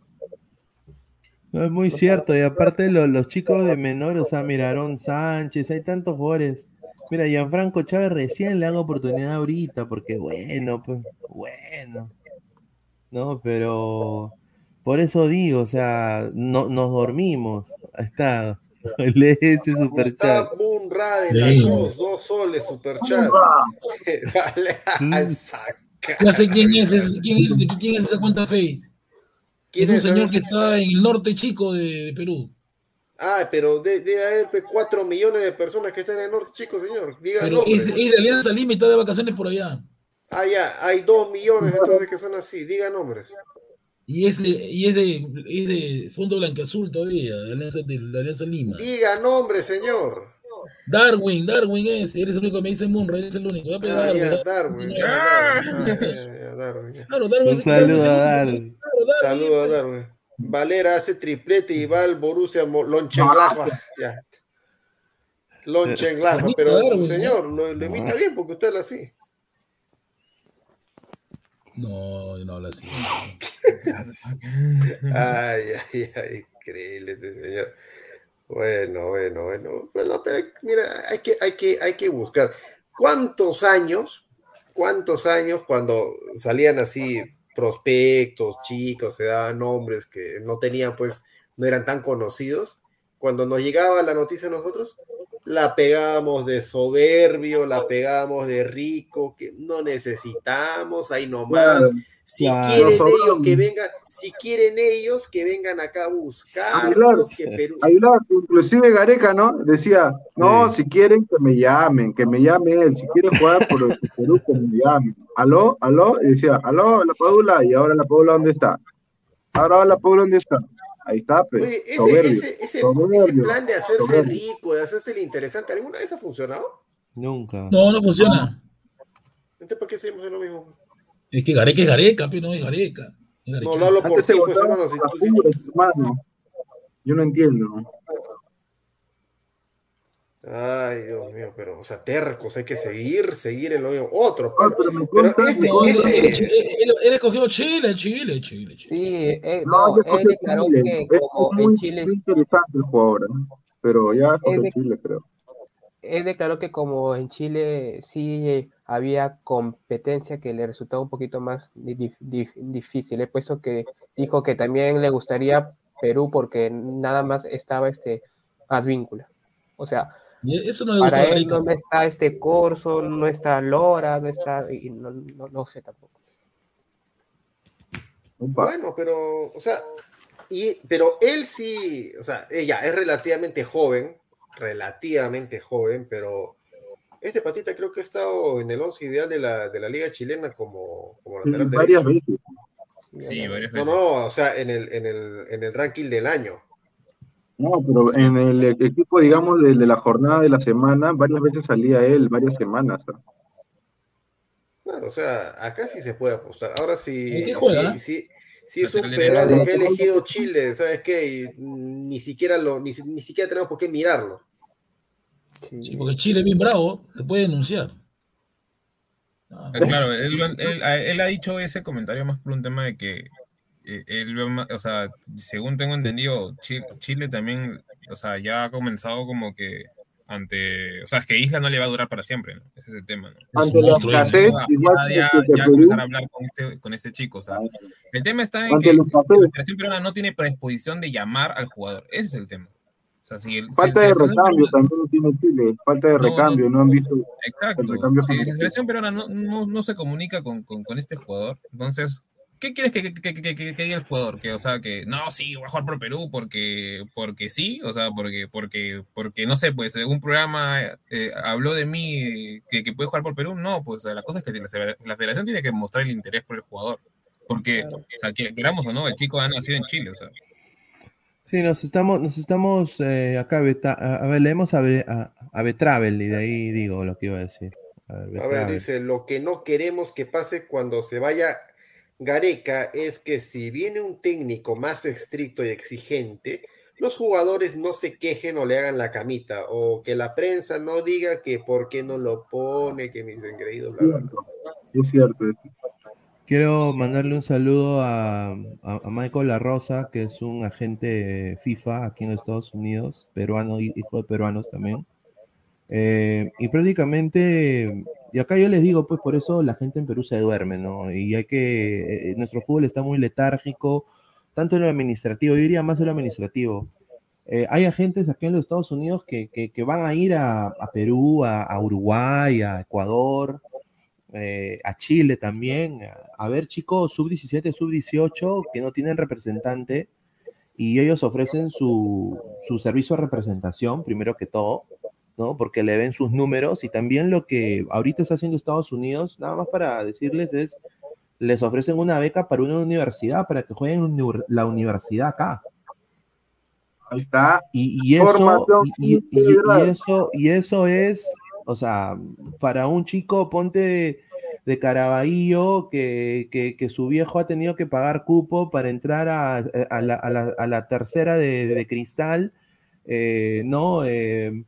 E: No, es muy cierto, y aparte lo- los chicos de menor, o sea, Miraron Sánchez, hay tantos jugadores. Mira, Gianfranco Chávez recién le dan oportunidad ahorita, porque bueno, pues, bueno. No, pero por eso digo, o sea, no, nos dormimos. Ahí está. Lee ese superchat.
D: Munra de la
E: Sí.
D: Cruz, dos soles, superchat. Vale,
E: Mm.
D: saca.
H: Ya sé quién es, ese- quién es, quién es esa cuenta fe.
D: ¿Quién
H: es un señor que está en el norte chico de, de Perú.
D: Ah, pero de- debe haber pues, cuatro millones de personas que están en el norte, chicos, señor. Nombres.
H: es, es de Alianza Lima y está de vacaciones por allá.
D: Ah, ya, hay dos millones entonces que son así. Diga nombres.
H: Y es de, y es de, es de Fondo Blanqueazul todavía, de Alianza, de Lima.
D: Diga nombres, señor.
H: Darwin, Darwin es, eres el único que me dice Munra, eres el único.
D: Ah,
H: Darwin,
D: ya,
H: Darwin,
D: Darwin.
H: ah,
D: Darwin, ya, Darwin, ya.
H: Claro, Darwin
E: Un
H: es el que hace
E: saludo a. Darwin.
D: Saludos a Darwin. Valera hace triplete y va al Borussia Lonchengladbach. Ya. Pero señor, lo, lo imita bien porque usted habla así.
H: No, no habla así.
D: Ay, ay, ay, increíble ese señor. Bueno, bueno, bueno. Bueno, pero mira, hay que, hay que, hay que buscar. ¿Cuántos años, cuántos años cuando salían así prospectos, chicos, se daban nombres que no tenían, pues, no eran tan conocidos? Cuando nos llegaba la noticia nosotros, la pegábamos de soberbio, la pegábamos de rico, que no necesitamos, ahí nomás.
G: Claro,
D: si
G: claro.
D: quieren
G: Los
D: ellos que vengan, si quieren ellos que vengan acá a
G: Aguilar,
D: buscarlos, que Perú.
G: Aguilar, inclusive Gareca, ¿no? Decía, no, si quieren que me llamen, que me llame él, si quiere jugar por el Perú, que me llamen. Aló, aló, y decía, aló, la Padula, y ahora la Padula, ¿dónde está? Ahora la Padula, ¿dónde está? Ahí está, pues.
D: Oye, ese,
G: soberbio,
D: ese, ese, ese plan de hacerse
G: soberbio.
D: rico, de hacerse el interesante, ¿alguna vez ha funcionado?
E: Nunca.
H: No, no funciona.
D: Entonces, ¿para qué seguimos en lo mismo?
H: Es que Gareca es Gareca, pero no es Gareca. Es Gareca.
D: No, lo hablo por ti, pues, hermano. Si tú-.
G: Yo no entiendo. ¿no?
D: Ay, Dios mío, pero, o sea, tercos, hay que seguir, seguir en lo mismo. Otro,
G: Ah, pero me
D: pero
G: consta-
D: este,
H: No, él,
D: este,
H: él- él- él escogió Chile, Chile, Chile, Chile.
K: Sí, eh,
G: No,
K: no, él declaró
G: Chile.
K: que
G: Es
K: como
G: muy,
K: en Chile,
G: muy interesante el jugador, ¿no? pero ya escogió
K: de-
G: Chile, creo.
K: Él declaró que como en Chile sí había competencia que le resultaba un poquito más di- dif- dif- difícil. He puesto que dijo que también le gustaría Perú porque nada más estaba este Advíncula. O sea,
H: Eso no le
K: para él no está este Corso, no está Lora, no está, y no, no, no sé tampoco.
D: Bueno, pero, o sea, y, pero él sí, o sea, ella es relativamente joven, relativamente joven, pero este patita creo que ha estado en el once ideal de la, de la liga chilena como, como lateral
G: Varias
D: derecho.
G: veces.
F: Sí, varias
D: No,
F: veces.
D: no, o sea, en el, en el, en el ranking del año.
G: No, pero en el equipo, digamos, de, de la jornada de la semana, varias veces salía él, varias semanas. ¿no?
D: Claro, o sea, acá sí se puede apostar. Ahora sí,
H: ¿En qué juega?
D: sí, sí, sí es un
K: derecho.
D: que ha elegido Chile, ¿sabes qué? Y ni siquiera lo, ni, si- ni siquiera tenemos por qué mirarlo.
H: Sí, porque Chile es bien bravo, te puede denunciar. Ah,
F: Claro, él, él- ha dicho ese comentario más por un tema de que eh, él, o sea, según tengo entendido, Chi- Chile también, o sea, ya ha comenzado como que ante, o sea, es que Isla no le va a durar para siempre, ¿no? Ese es el tema, ¿no?
G: Ante la escasez,
F: Ya,
G: igual
F: ya,
G: que,
F: ya, comenzar a hablar con este, con este chico, o sea, el tema está en
G: ante
F: que
G: la
F: Federación Peruana no tiene predisposición de llamar al jugador, ese es el tema. O sea, si el- si
G: Falta
F: el
G: de recambio también tiene Chile, falta de
F: No, no.
G: recambio, no han visto
F: Exacto.
G: el recambio
F: Si la selección peruana no, no, no se comunica con, con, con este jugador, entonces, ¿qué quieres que, que, que, que- que- que diga el jugador? Que, o sea, que no, sí, voy a jugar por Perú porque, porque sí, o sea, porque, porque, porque no sé, pues un programa eh, habló de mí que, que puede jugar por Perú. No, pues la cosa es que la, la federación tiene que mostrar el interés por el jugador. Porque, o sea, que- queramos o no, el chico ha nacido en Chile, o sea.
E: Sí, nos estamos, nos estamos eh, acá, beta- a, a ver, leemos a, Be- a, a Betravel y de ahí digo lo que iba a decir. A ver,
D: A ver,
E: Betravel.
D: dice, lo que no queremos que pase cuando se vaya Gareca es que si viene un técnico más estricto y exigente, los jugadores no se quejen o le hagan la camita, o que la prensa no diga que por qué no lo pone, que mis engreídos, bla, bla, bla.
G: Es cierto. es cierto.
E: Quiero mandarle un saludo a, a- a Michael La Rosa, que es un agente FIFA aquí en los Estados Unidos, peruano, hi- hijo de peruanos también. Eh, y prácticamente, y acá yo les digo, pues por eso la gente en Perú se duerme, ¿no? Y hay que, eh, nuestro fútbol está muy letárgico, tanto en lo administrativo, yo diría más en lo administrativo. Eh, hay agentes aquí en los Estados Unidos que, que- que van a ir a, a Perú, a, a Uruguay, a Ecuador, eh, a Chile también, a ver chicos sub-17, sub-18 que no tienen representante y ellos ofrecen su, su servicio de representación, primero que todo, ¿no? Porque le ven sus números y también lo que ahorita está haciendo Estados Unidos, nada más para decirles es, les ofrecen una beca para una universidad, para que jueguen uni- la universidad acá.
G: Ahí está.
E: Y, y eso, y, eso, y eso es, o sea, para un chico, ponte de Caraballo, que, que- que su viejo ha tenido que pagar cupo para entrar a, a la, a la- a la tercera de, de cristal, eh, ¿no? Eh,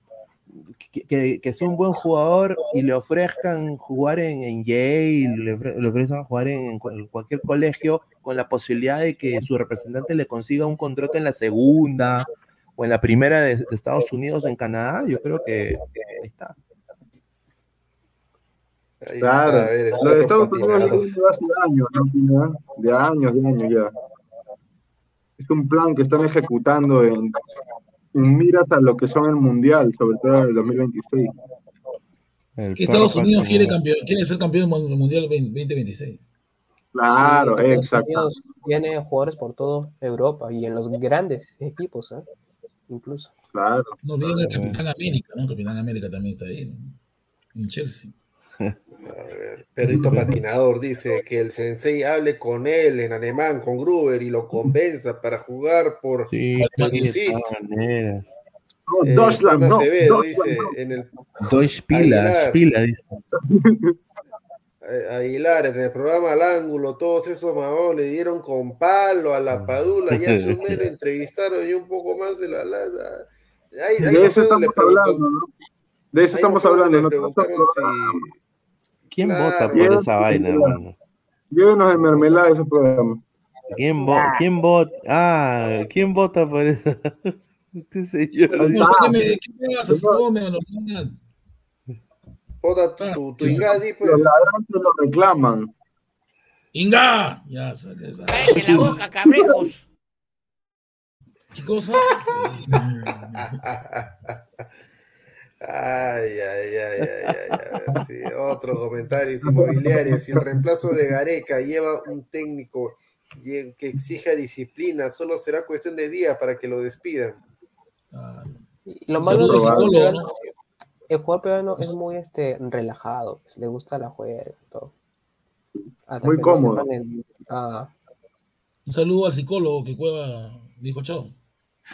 E: que, que, que sea un buen jugador y le ofrezcan jugar en, en Yale, le, ofre- le ofrezcan jugar en, en cu- en cualquier colegio con la posibilidad de que su representante le consiga un contrato en la segunda o en la primera de, de Estados Unidos o en Canadá, yo creo que, que ahí está.
D: Ahí
G: Claro.
D: está, a ver,
G: Lo de Estados Unidos hace años, ¿no? De años, de años ya. Es un plan que están ejecutando en miras a lo que son el Mundial, sobre todo el 2026.
H: Que Estados Unidos quiere, campeón, quiere ser campeón del Mundial 2026.
G: Claro,
K: Sí, Estados
G: exacto.
K: Unidos Tiene jugadores por toda Europa y en los grandes equipos, ¿eh? incluso.
G: Claro.
H: No olviden el Capitán América, ¿no? Capitán América también está ahí, ¿no? En Chelsea.
D: Perrito patinador dice que el sensei hable con él en alemán, con Gruber, y lo convenza para jugar por
E: Sí, de maneras.
D: Eh,
G: Deutschland, no,
D: Acevedo
G: Deutschland,
D: dice
G: no.
D: en el
E: Deutsch Pila,
D: Aguilar.
E: Pila, dice.
D: Aguilar, en el programa Al Ángulo, todos esos mamados le dieron con palo a la Padula, ya su mero entrevistaron y un poco más de la lata. Ahí, ahí
G: De
D: no
G: eso
D: le
G: estamos hablando, ¿no? De eso
D: ahí
G: estamos hablando.
D: le
G: ¿no?
D: preguntaron si-
E: ¿Quién
D: Claro.
E: vota por esa vaina, hermano?
G: Llévenos de mermelada ese programa.
E: ¿Quién, vo- ¿Quién vota? Ah, ¿quién vota por eso? Este señor.
H: No sé qué a hacer, come, normal.
D: Jota, tu, tu, tu Ingadi, pues.
G: Los ladrantes lo reclaman.
H: ¡Inga! Ya, saca esa.
B: ¡Cállate la boca, cabrejos!
H: ¿Qué cosa?
D: Ay, ay, ay, ay, ay, sí, otro comentario inmobiliario. Si el reemplazo de Gareca lleva un técnico que exija disciplina, solo será cuestión de días para que lo despidan.
K: Y lo malo del jugador
H: ¿no?
K: el jugador peruano es muy este, relajado, pues, le gusta la juega y todo. Hasta
G: Muy cómodo.
K: el- ah,
H: Un saludo al psicólogo que Cueva dijo chao.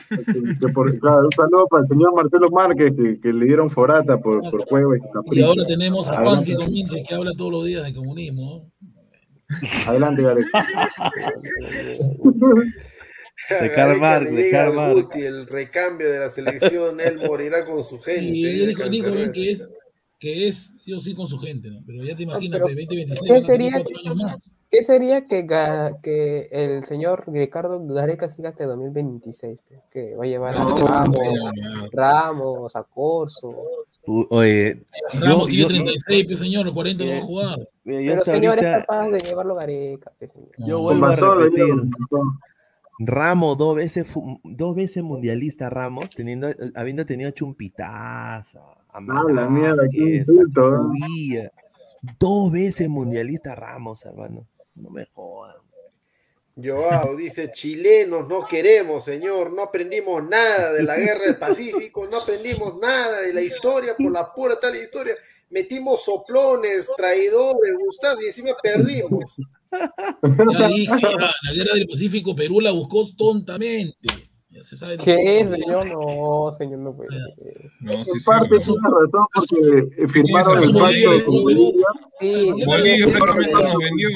G: Que por- claro, un saludo para el señor Marcelo Márquez, que, que le dieron forata por, por juego y
H: Y ahora tenemos a. Panqui Domínguez que habla todos los días de comunismo.
G: Adelante, Gareca.
E: De Karl Marx, de Karl Marx.
D: El recambio de la selección, él morirá con su gente.
H: Y
D: dice
H: dijo, dijo bien
D: Cancerbero.
H: que es, que es sí o sí con su gente, ¿no? Pero ya te imaginas,
K: pero,
H: que 2026
K: ¿qué
H: a
K: sería,
H: años más.
K: ¿Qué sería que, que el señor Ricardo Gareca siga hasta 2026? pe? Que va a llevar a
H: No,
K: Ramos,
H: no, no.
K: Ramos, a Corso.
E: Oye,
H: Ramos tiene
E: yo,
H: 36, pues señor, 40 no va a jugar.
E: mira, yo
K: Pero señor, es
E: ahorita,
K: capaz de llevarlo Gareca. pe, señor.
E: yo
H: No.
E: vuelvo a repetir, Ramos, dos veces, dos veces mundialista Ramos, teniendo, habiendo tenido chumpitaza, a
G: Ah, la mierda, qué insulto, ¿eh?
E: Dos veces mundialista Ramos, hermano. No me jodan.
D: Joao dice, chilenos no queremos, señor, no aprendimos nada de la guerra del Pacífico, no aprendimos nada de la historia por la pura tal historia. Metimos soplones, traidores, Gustavo, y encima perdimos.
H: Ya dije, ya, la guerra del Pacífico, Perú la buscó tontamente. Ya se sabe.
K: ¿Qué, señor? No, señor, no puede.
F: No,
G: En parte tiene razón porque eh, firmaron
H: Sí,
G: el
H: sí,
G: pacto
H: Bolivia,
G: con Bolivia.
K: Sí,
F: Bolivia
K: sí,
F: prácticamente nos vendió.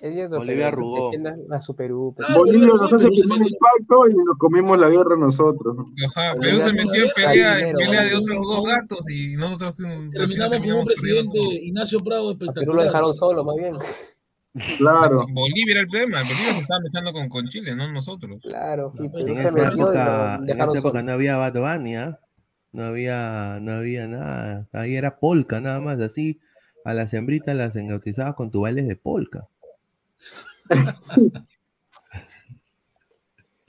K: es cierto,
E: Bolivia
K: pero
E: arrugó.
K: defiendan A su Perú. pero-
G: Bolivia nos hace firmar el pacto y nos comimos la guerra nosotros.
F: Ajá,
K: Bolivia
F: Perú se metió en pelea, en pelea de otros dos gatos y nosotros
H: Terminamos con un presidente, Ignacio Prado,
K: A Perú lo
H: espectacular.
K: dejaron solo, más bien.
G: Claro.
F: Bolivia era el problema, Bolivia se estaba metiendo con, con Chile, no nosotros.
K: Claro, y
H: pues,
E: En
K: se
E: esa
K: y
E: época, en esa época no había Bad Bunny, ¿ah? No había, no había nada. Ahí era polka, nada más. Así, a las hembritas las engautizabas con tu bailes de polka.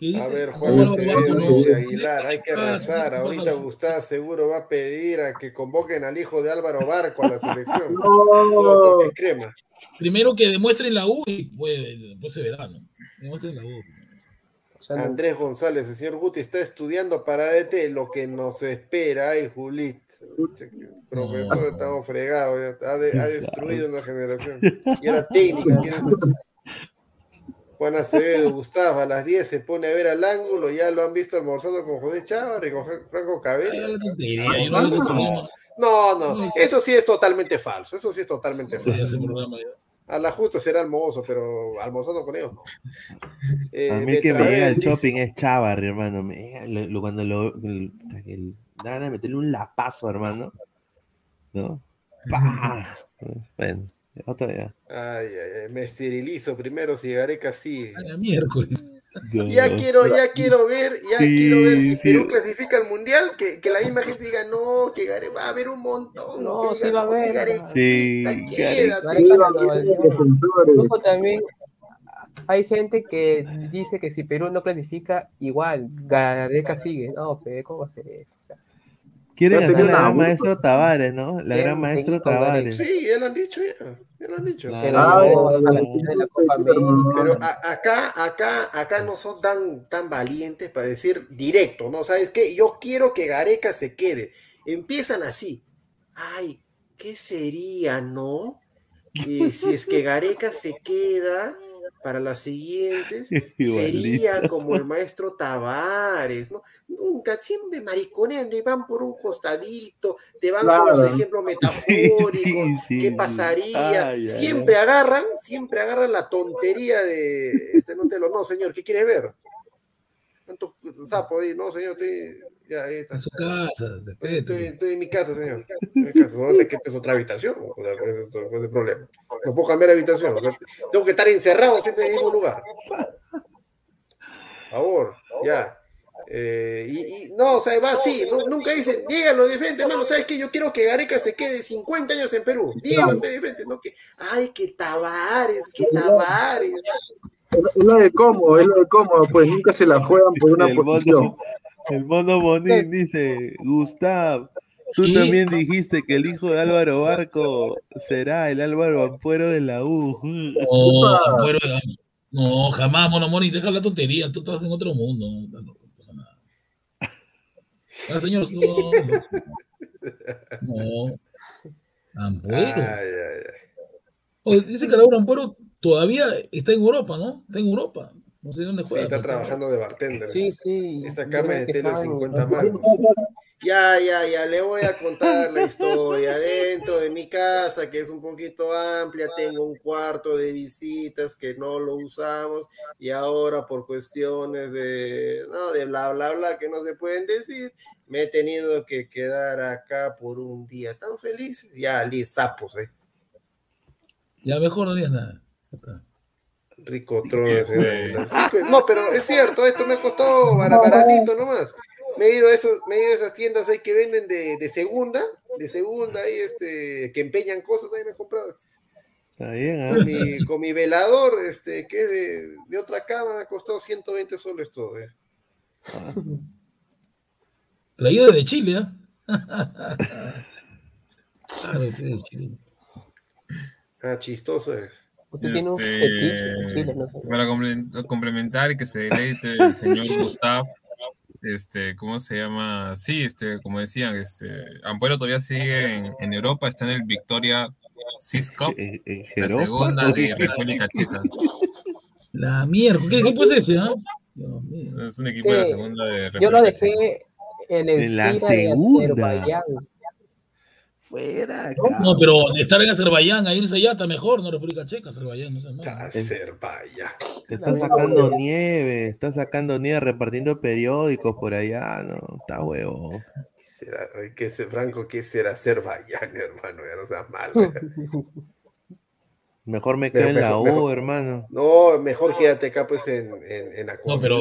H: ¿Qué dice?
D: A ver,
H: No,
D: Juan
H: no, no,
D: Acevedo
H: no,
D: dice
H: no.
D: Aguilar, hay que
H: Ah,
D: rezar. Ahorita. Gustavo seguro va a pedir a que convoquen al hijo de Álvaro Barco a la selección.
G: No.
D: Crema.
H: Primero que demuestren la U y pues, después se verá, ¿no? Demuestren la U.
K: O sea, no-
D: Andrés González, el señor Guti está estudiando para DT lo que nos espera. Ay, Julit. Profesor, estamos fregados. ya, Ha, de- ha destruido una generación. Y era técnica. Juan Acevedo, Gustavo, a las 10 se pone a ver al ángulo. Ya lo han visto almorzando con José Chávez y con Franco
H: Ay,
D: Cabello.
H: yo no.
D: No, eso sí es totalmente falso. Eso sí es totalmente falso. A la justa será almozo, pero almorzando con ellos no. Eh,
E: A mí el que me llega el
D: dice-
E: shopping es Chavarri, hermano. Me llega lo- lo- cuando lo. el- el- meterle un lapazo, hermano. ¿No? ¡Pah! Bueno, otro día.
D: Ay, ay, ay, me esterilizo primero si Gareca sigue.
H: A la miércoles.
D: Ya quiero, ya quiero ver, ya
E: Sí,
D: quiero ver si
E: sí.
D: Perú clasifica al mundial, que, que la misma gente diga, no, que Gareca va a haber un montón.
K: No,
D: que
K: sí
D: diga,
K: va a
D: no,
K: haber.
E: Sí.
K: Incluso también hay gente que dice que si Perú no clasifica, igual Gareca sigue. No, pero ¿cómo va a ser eso? O sea,
E: Hacer
G: tenía
E: la gran
G: U.
E: maestro Tavares, ¿no? La gran
K: con
E: Tavares.
D: Sí, ya lo han dicho, ya, ya lo han dicho.
E: Claro.
K: pero
D: acá, acá, acá no son tan, tan valientes para decir directo, ¿no? ¿Sabes qué? Yo quiero que Gareca se quede. Empiezan así. Ay, ¿qué sería, no? Eh, si es que Gareca se queda para las siguientes, sería como el maestro Tavares, ¿no? Nunca, siempre mariconeando y van por un costadito, te van con los ejemplos metafóricos,
E: sí, sí,
D: qué pasaría,
E: Ay, ay,
D: siempre agarran, siempre agarran la tontería de este no te lo no, señor, ¿qué quieres ver? ¿Cuánto sapo ahí? No, señor, estoy ya ahí está.
H: En su casa,
D: Estoy,
H: respete.
D: estoy en mi casa, señor. En mi casa. No te quites otra habitación. O sea, ¿cuál es, cuál es el problema? No puedo cambiar de habitación. o sea, tengo que estar encerrado siempre en el mismo lugar. Por favor, ya. Eh, y, y- no, o sea, va así. nu- nunca dicen, díganlo de frente, hermano. ¿Sabes qué? Yo quiero que Gareca se quede 50 años en Perú. Díganlo de frente. No que, ay, que Tavares, que Tavares.
G: Es lo de cómodo, es lo de cómodo, pues nunca se la juegan por una posición.
E: El mono Bonín dice, Gustav, tú
H: Sí.
E: también dijiste que el hijo de Álvaro Barco será el Álvaro Ampuero de la U.
H: No, jamás, Mono Moni, deja la tontería, tú estás en otro mundo, no, no pasa nada. Ah, señor, no, no. Ampuero.
D: Ay, ay, ay.
H: Oye, dice que Laura Ampuero todavía está en Europa, ¿no? Está en Europa. No sé dónde
D: Sí,
H: juega.
D: está
H: pero-
D: trabajando de bartender.
K: Sí, sí.
D: Esa cama de tela
K: estaban-
D: 50 mangos. Ya, ya, ya, le voy a contar la historia. Dentro de mi casa, que es un poquito amplia, tengo un cuarto de visitas que no lo usamos y ahora por cuestiones de, no, de bla, bla, bla, que no se pueden decir, me he tenido que quedar acá por un día. Tan feliz, ya, li, sapos, eh.
H: Ya mejor no digas nada. Ya
D: Rico pues, no, pero es cierto, esto me costó bara- baratito nomás. Me he ido a, esos, me he ido a esas tiendas ahí que venden de, de segunda, de segunda, ahí este, que empeñan cosas, ahí me he comprado.
E: Está bien, ¿ah?
D: Con mi, con mi velador, este, que de, de otra cama me ha costado 120 soles todo. eh.
H: Traído desde Chile, ¿ah? Ah, desde Chile.
D: Ah, chistoso es.
K: Usted tiene un
F: Este,
K: fetiche Chile, no sé.
F: Para comple- complementar y que se deleite el señor Gustav, este, ¿cómo se llama? Sí, este, como decían, este, Ampuero todavía sigue en, en Europa, está en el Victoria Cis Cup, la
E: Europa?
F: segunda de República Checa.
H: La mierda, ¿qué equipo es ese, ah? Dios mío.
F: Es un equipo de la segunda de República
K: Yo lo dejé en el
E: En la
K: de
E: segunda.
K: Azerbaiyán.
E: Fuera.
H: No, pero estar en Azerbaiyán, a irse allá está mejor, ¿no? República Checa, Azerbaiyán, no sé. No.
D: Azerbaiyán.
E: Está sacando nieve, está sacando nieve repartiendo periódicos por allá, ¿no? Está huevo.
D: ¿Qué será? ¿Qué Franco, ¿qué será Azerbaiyán, hermano? Ya no seas mal.
E: Mejor me quedo en la U,
D: mejor-
E: hermano.
D: No, mejor quédate acá, pues, en, en, en
H: No, pero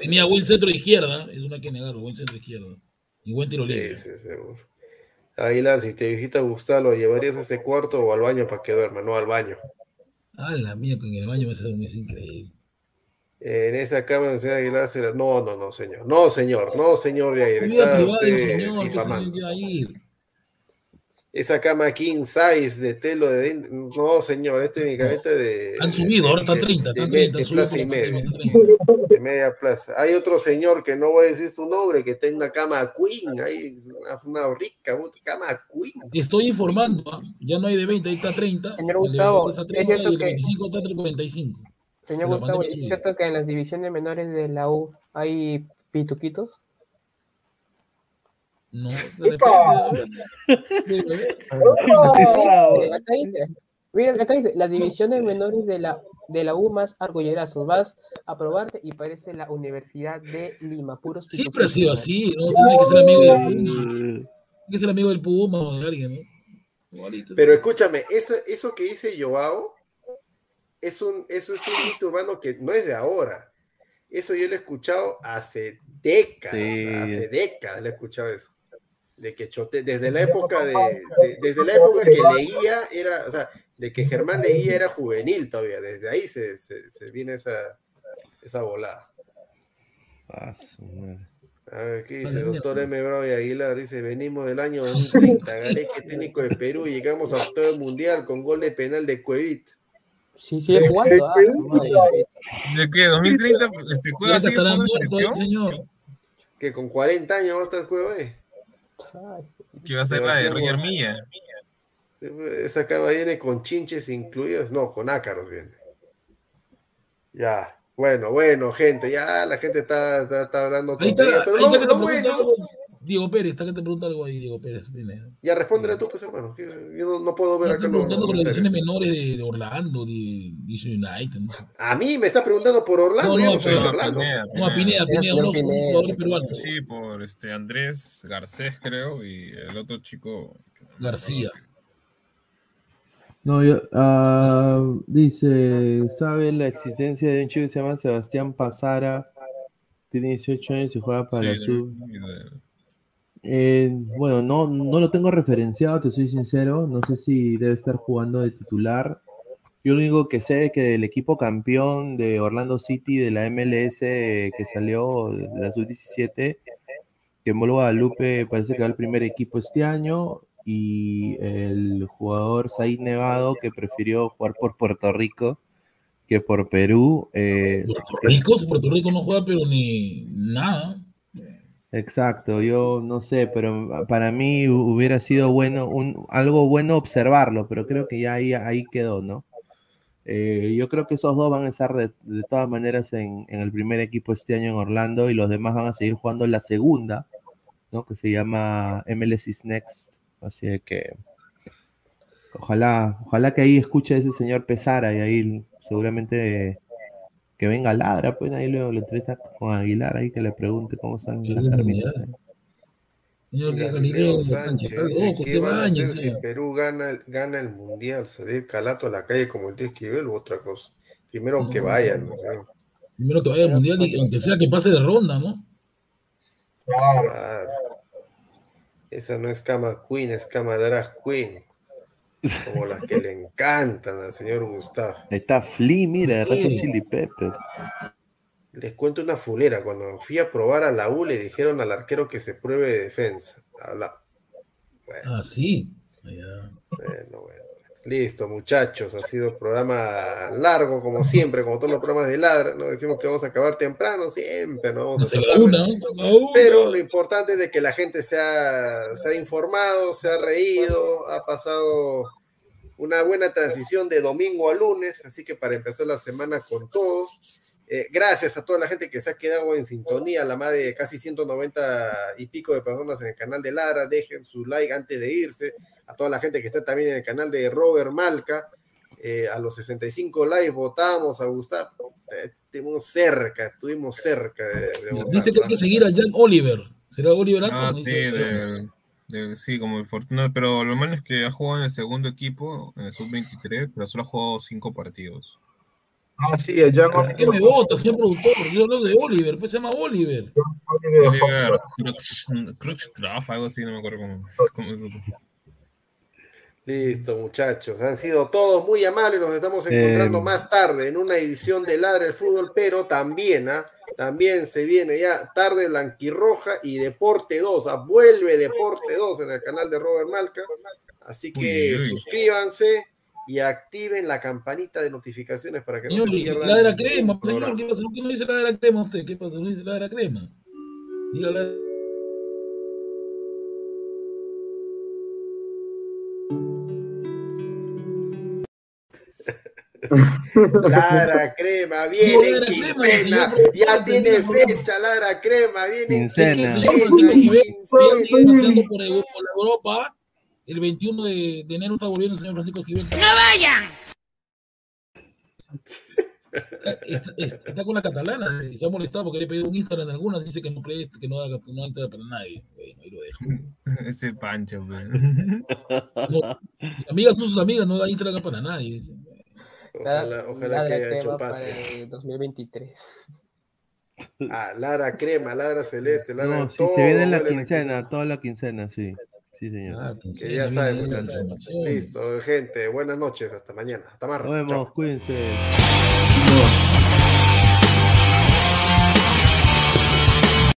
H: tenía buen centro izquierda, eso no hay que negarlo, buen centro izquierda. Y buen tiro libre.
D: Sí, sí, seguro. Aguilar, si te visita Gustavo, ¿lo llevarías a ese cuarto o al baño para que duerma? No, al baño.
H: Ah, la mía, con el baño me hace es increíble.
D: En esa cama, el señor Aguilar se la- No, no, no, señor. No, señor. No, señor Yair. Está
H: privada
D: usted
H: señor,
D: difamando.
H: se va a ir.
D: Esa cama king size de telo de dentro. No, señor, este es mi camita de.
H: Han subido, ahora están
D: de-
H: 30,
D: de,
H: están
D: me-
H: 30,
D: de
H: subido
D: plaza y media.
H: pandemia, están 30.
D: De media plaza. Hay otro señor que no voy a decir su nombre, que está en una cama queen. Hay una, una rica otra cama queen.
H: Estoy informando, ¿ah? ya no hay de 20, ahí está 30.
K: Señor
H: de
K: Gustavo,
H: 20 está
K: es
H: 30
K: cierto
H: y el de
K: que-
H: 25 está 45.
K: Señor Gustavo, ¿es cierto que en las divisiones menores de la U hay pituquitos?
H: No, de repente, a ver. Sí,
K: Eh, acá dice, las divisiones menores de la, de la U más argollerazos, vas a probarte y parece la Universidad de Lima, puros
H: Siempre ha sido
K: ¿no?
H: así, ¿no? Tiene que ser amigo del Puma. Tiene que ser amigo del Puma o de alguien, ¿no? Igualito,
D: Pero
H: sí.
D: escúchame, eso, eso que dice Joao es un, eso es un mito urbano que no es de ahora. Eso yo lo he escuchado hace décadas,
E: Sí.
D: hace décadas lo he escuchado eso. De que Chote, desde la época de, de- desde la época que leía, era, o sea, de que Germán leía era juvenil todavía, desde ahí se, se, se viene esa, esa volada.
E: Ah, su madre.
D: A ver, ¿qué dice? Doctor. M. Bravo y Aguilar dice, venimos del año 2030, Gareca técnico de Perú y llegamos a octavo mundial con gol de penal de Cuevit.
K: Sí, sigue jugando. ah.
F: ¿De qué? ¿2030? Este, ¿Cueva sigue
H: estará
F: jugando
H: señor.
D: Que con 40 años va a estar el juego ahí.
K: Ay,
F: Que va a ser la de Roger Milla.
D: Esa cama viene con chinches incluidos, no, con ácaros viene. Ya, bueno, bueno, gente, ya la gente está, está, está hablando
H: Ahí está,
D: tonterías, pero
H: ahí está
D: lo
H: pregunta
D: bueno.
H: Diego Pérez, está que te pregunta algo ahí, Diego Pérez. primero.
D: ya respóndele tú, pues hermano, que yo no, no puedo ver
H: Me
D: acá
H: están
D: los
H: preguntando por las divisiones menores de, de Orlando, de DC United. No, sé.
D: A mí me está preguntando por Orlando,
H: No,
D: yo
H: no,
D: no soy de
H: pero-
D: Orlando.
F: Pineda,
H: no a Pineda,
K: Era
H: Pineda, uno,
K: Pineda.
H: jugador peruano.
F: Sí, por este Andrés Garcés, creo, y el otro chico.
H: García.
E: No, yo, ah, dice, ¿sabe la existencia de un chico que se llama Sebastián Pasara? Tiene 18 años y juega para
F: Sí,
E: su...
F: de- de-
E: Eh, bueno, no, no lo tengo referenciado, te soy sincero. No sé si debe estar jugando de titular. Yo lo único que sé es que del equipo campeón de Orlando City de la MLS que salió de la sub-17, que Molo Guadalupe parece que va al primer equipo este año, y el jugador Said Nevado que prefirió jugar por Puerto Rico que por Perú. eh,
H: Puerto Rico, Puerto Rico no juega, pero ni nada.
E: Exacto, yo no sé, pero para mí hu- hubiera sido bueno, un, algo bueno observarlo, pero creo que ya ahí, ahí quedó, ¿no? Eh, yo creo que esos dos van a estar de, todas maneras en, en el primer equipo este año en Orlando y los demás van a seguir jugando la segunda, ¿no? Que se llama MLS Next. Así que ojalá, ojalá que ahí escuche a ese señor Pesara y ahí seguramente que venga Ladra, pues ahí lo, lo entrevista con Aguilar ahí que le pregunte cómo están las
H: mundial. Señor
D: Galileo
H: Galileo
D: Sánchez,
H: Sánchez, está
D: dice,
H: loco,
D: ¿qué
H: ¿qué
D: van a hacer
H: bañes,
D: si? Perú gana, el- gana el mundial? ¿Salir calato a la calle como el tío Esquivel u otra cosa? Primero que vayan, ¿no?
H: Primero que vaya al mundial y aunque sea que pase de ronda, ¿no?
D: Claro. Esa no es cama queen, es cama drag queen. Como las que le encantan al señor Gustavo.
E: Ahí está Flea, mira,
D: Sí.
E: Chili Pepper.
D: Les cuento una fulera. Cuando fui a probar a la U, le dijeron al arquero que se pruebe de defensa. Habla.
H: Ah, sí.
D: Bueno, bueno. Listo, muchachos. Ha sido un programa largo, como siempre, como todos los programas de Ladra. No decimos que vamos a acabar temprano, siempre, no vamos a
H: la una, la una.
D: Pero lo importante es de que la gente se ha, se ha informado, se ha reído, ha pasado una buena transición de domingo a lunes, así que para empezar la semana con todo. eh, gracias a toda la gente que se ha quedado en sintonía, la más de casi 190 y pico de personas en el canal de Lara, dejen su like antes de irse, a toda la gente que está también en el canal de Robert Malca, eh, a los 65 likes votamos a Gustavo, eh, estuvimos cerca, estuvimos cerca de, de votar,
H: Dice que hay que seguir a Jan Oliver. ¿Será Oliver
F: Ah,
H: Atom?
F: sí, del- del- sí, como el Fortuna, pero lo malo es que ha jugado en el segundo equipo, en el sub-23, pero solo ha jugado cinco partidos.
G: Ah, sí, el Jan
H: ¿Por qué me vota, señor productor? Yo hablo de Oliver, pues se llama Oliver.
F: Oliver Crux- algo así, no me acuerdo cómo. cómo-
D: Listo, muchachos. Han sido todos muy amables. Nos estamos encontrando
E: Eh,
D: más tarde en una edición de Ladra el Fútbol, pero también, ¿ah? también se viene ya tarde Blanquirroja y Deporte 2. ¿ah? Vuelve Deporte 2 en el canal de Robert Malca. Así que
F: Uy, uy.
D: suscríbanse y activen la campanita de notificaciones para que no
H: Señor,
D: se pierdan.
H: la de la crema, señor. ¿qué pasa? ¿Por qué no dice la de la crema usted? ¿Qué pasa? No dice la de la crema. Diga la
D: Ladra crema, viene quincena, ya tiene fecha, ladra crema, viene
E: Quincena.
H: Señor Francisco Jiménez, ya sigue paseando por, Eu- por Europa. El 21 de, de enero está volviendo el señor Francisco Jiménez. ¡No vayan! Está, está- está- está con la catalana y se ha molestado porque le he pedido un Instagram de algunas. Dice que no, que no, haga, no da Instagram para nadie. Bueno, ahí lo dejo.
F: Ese Pancho, pues.
H: No, sus amigas son sus amigas, no da Instagram para nadie. dice.
D: Ojalá, que haya hecho
K: para
D: patria.
K: el 2023.
D: Ah, Ladra crema, ladra celeste, ladra
E: No,
D: todo
E: se viene la quincena, toda la quincena, sí. Sí, señor.
H: Ah,
D: Que
H: sí,
D: ya saben. Listo, gente. Buenas noches. Hasta mañana. Hasta más.
E: Nos.
D: Chao.
E: vemos, cuídense.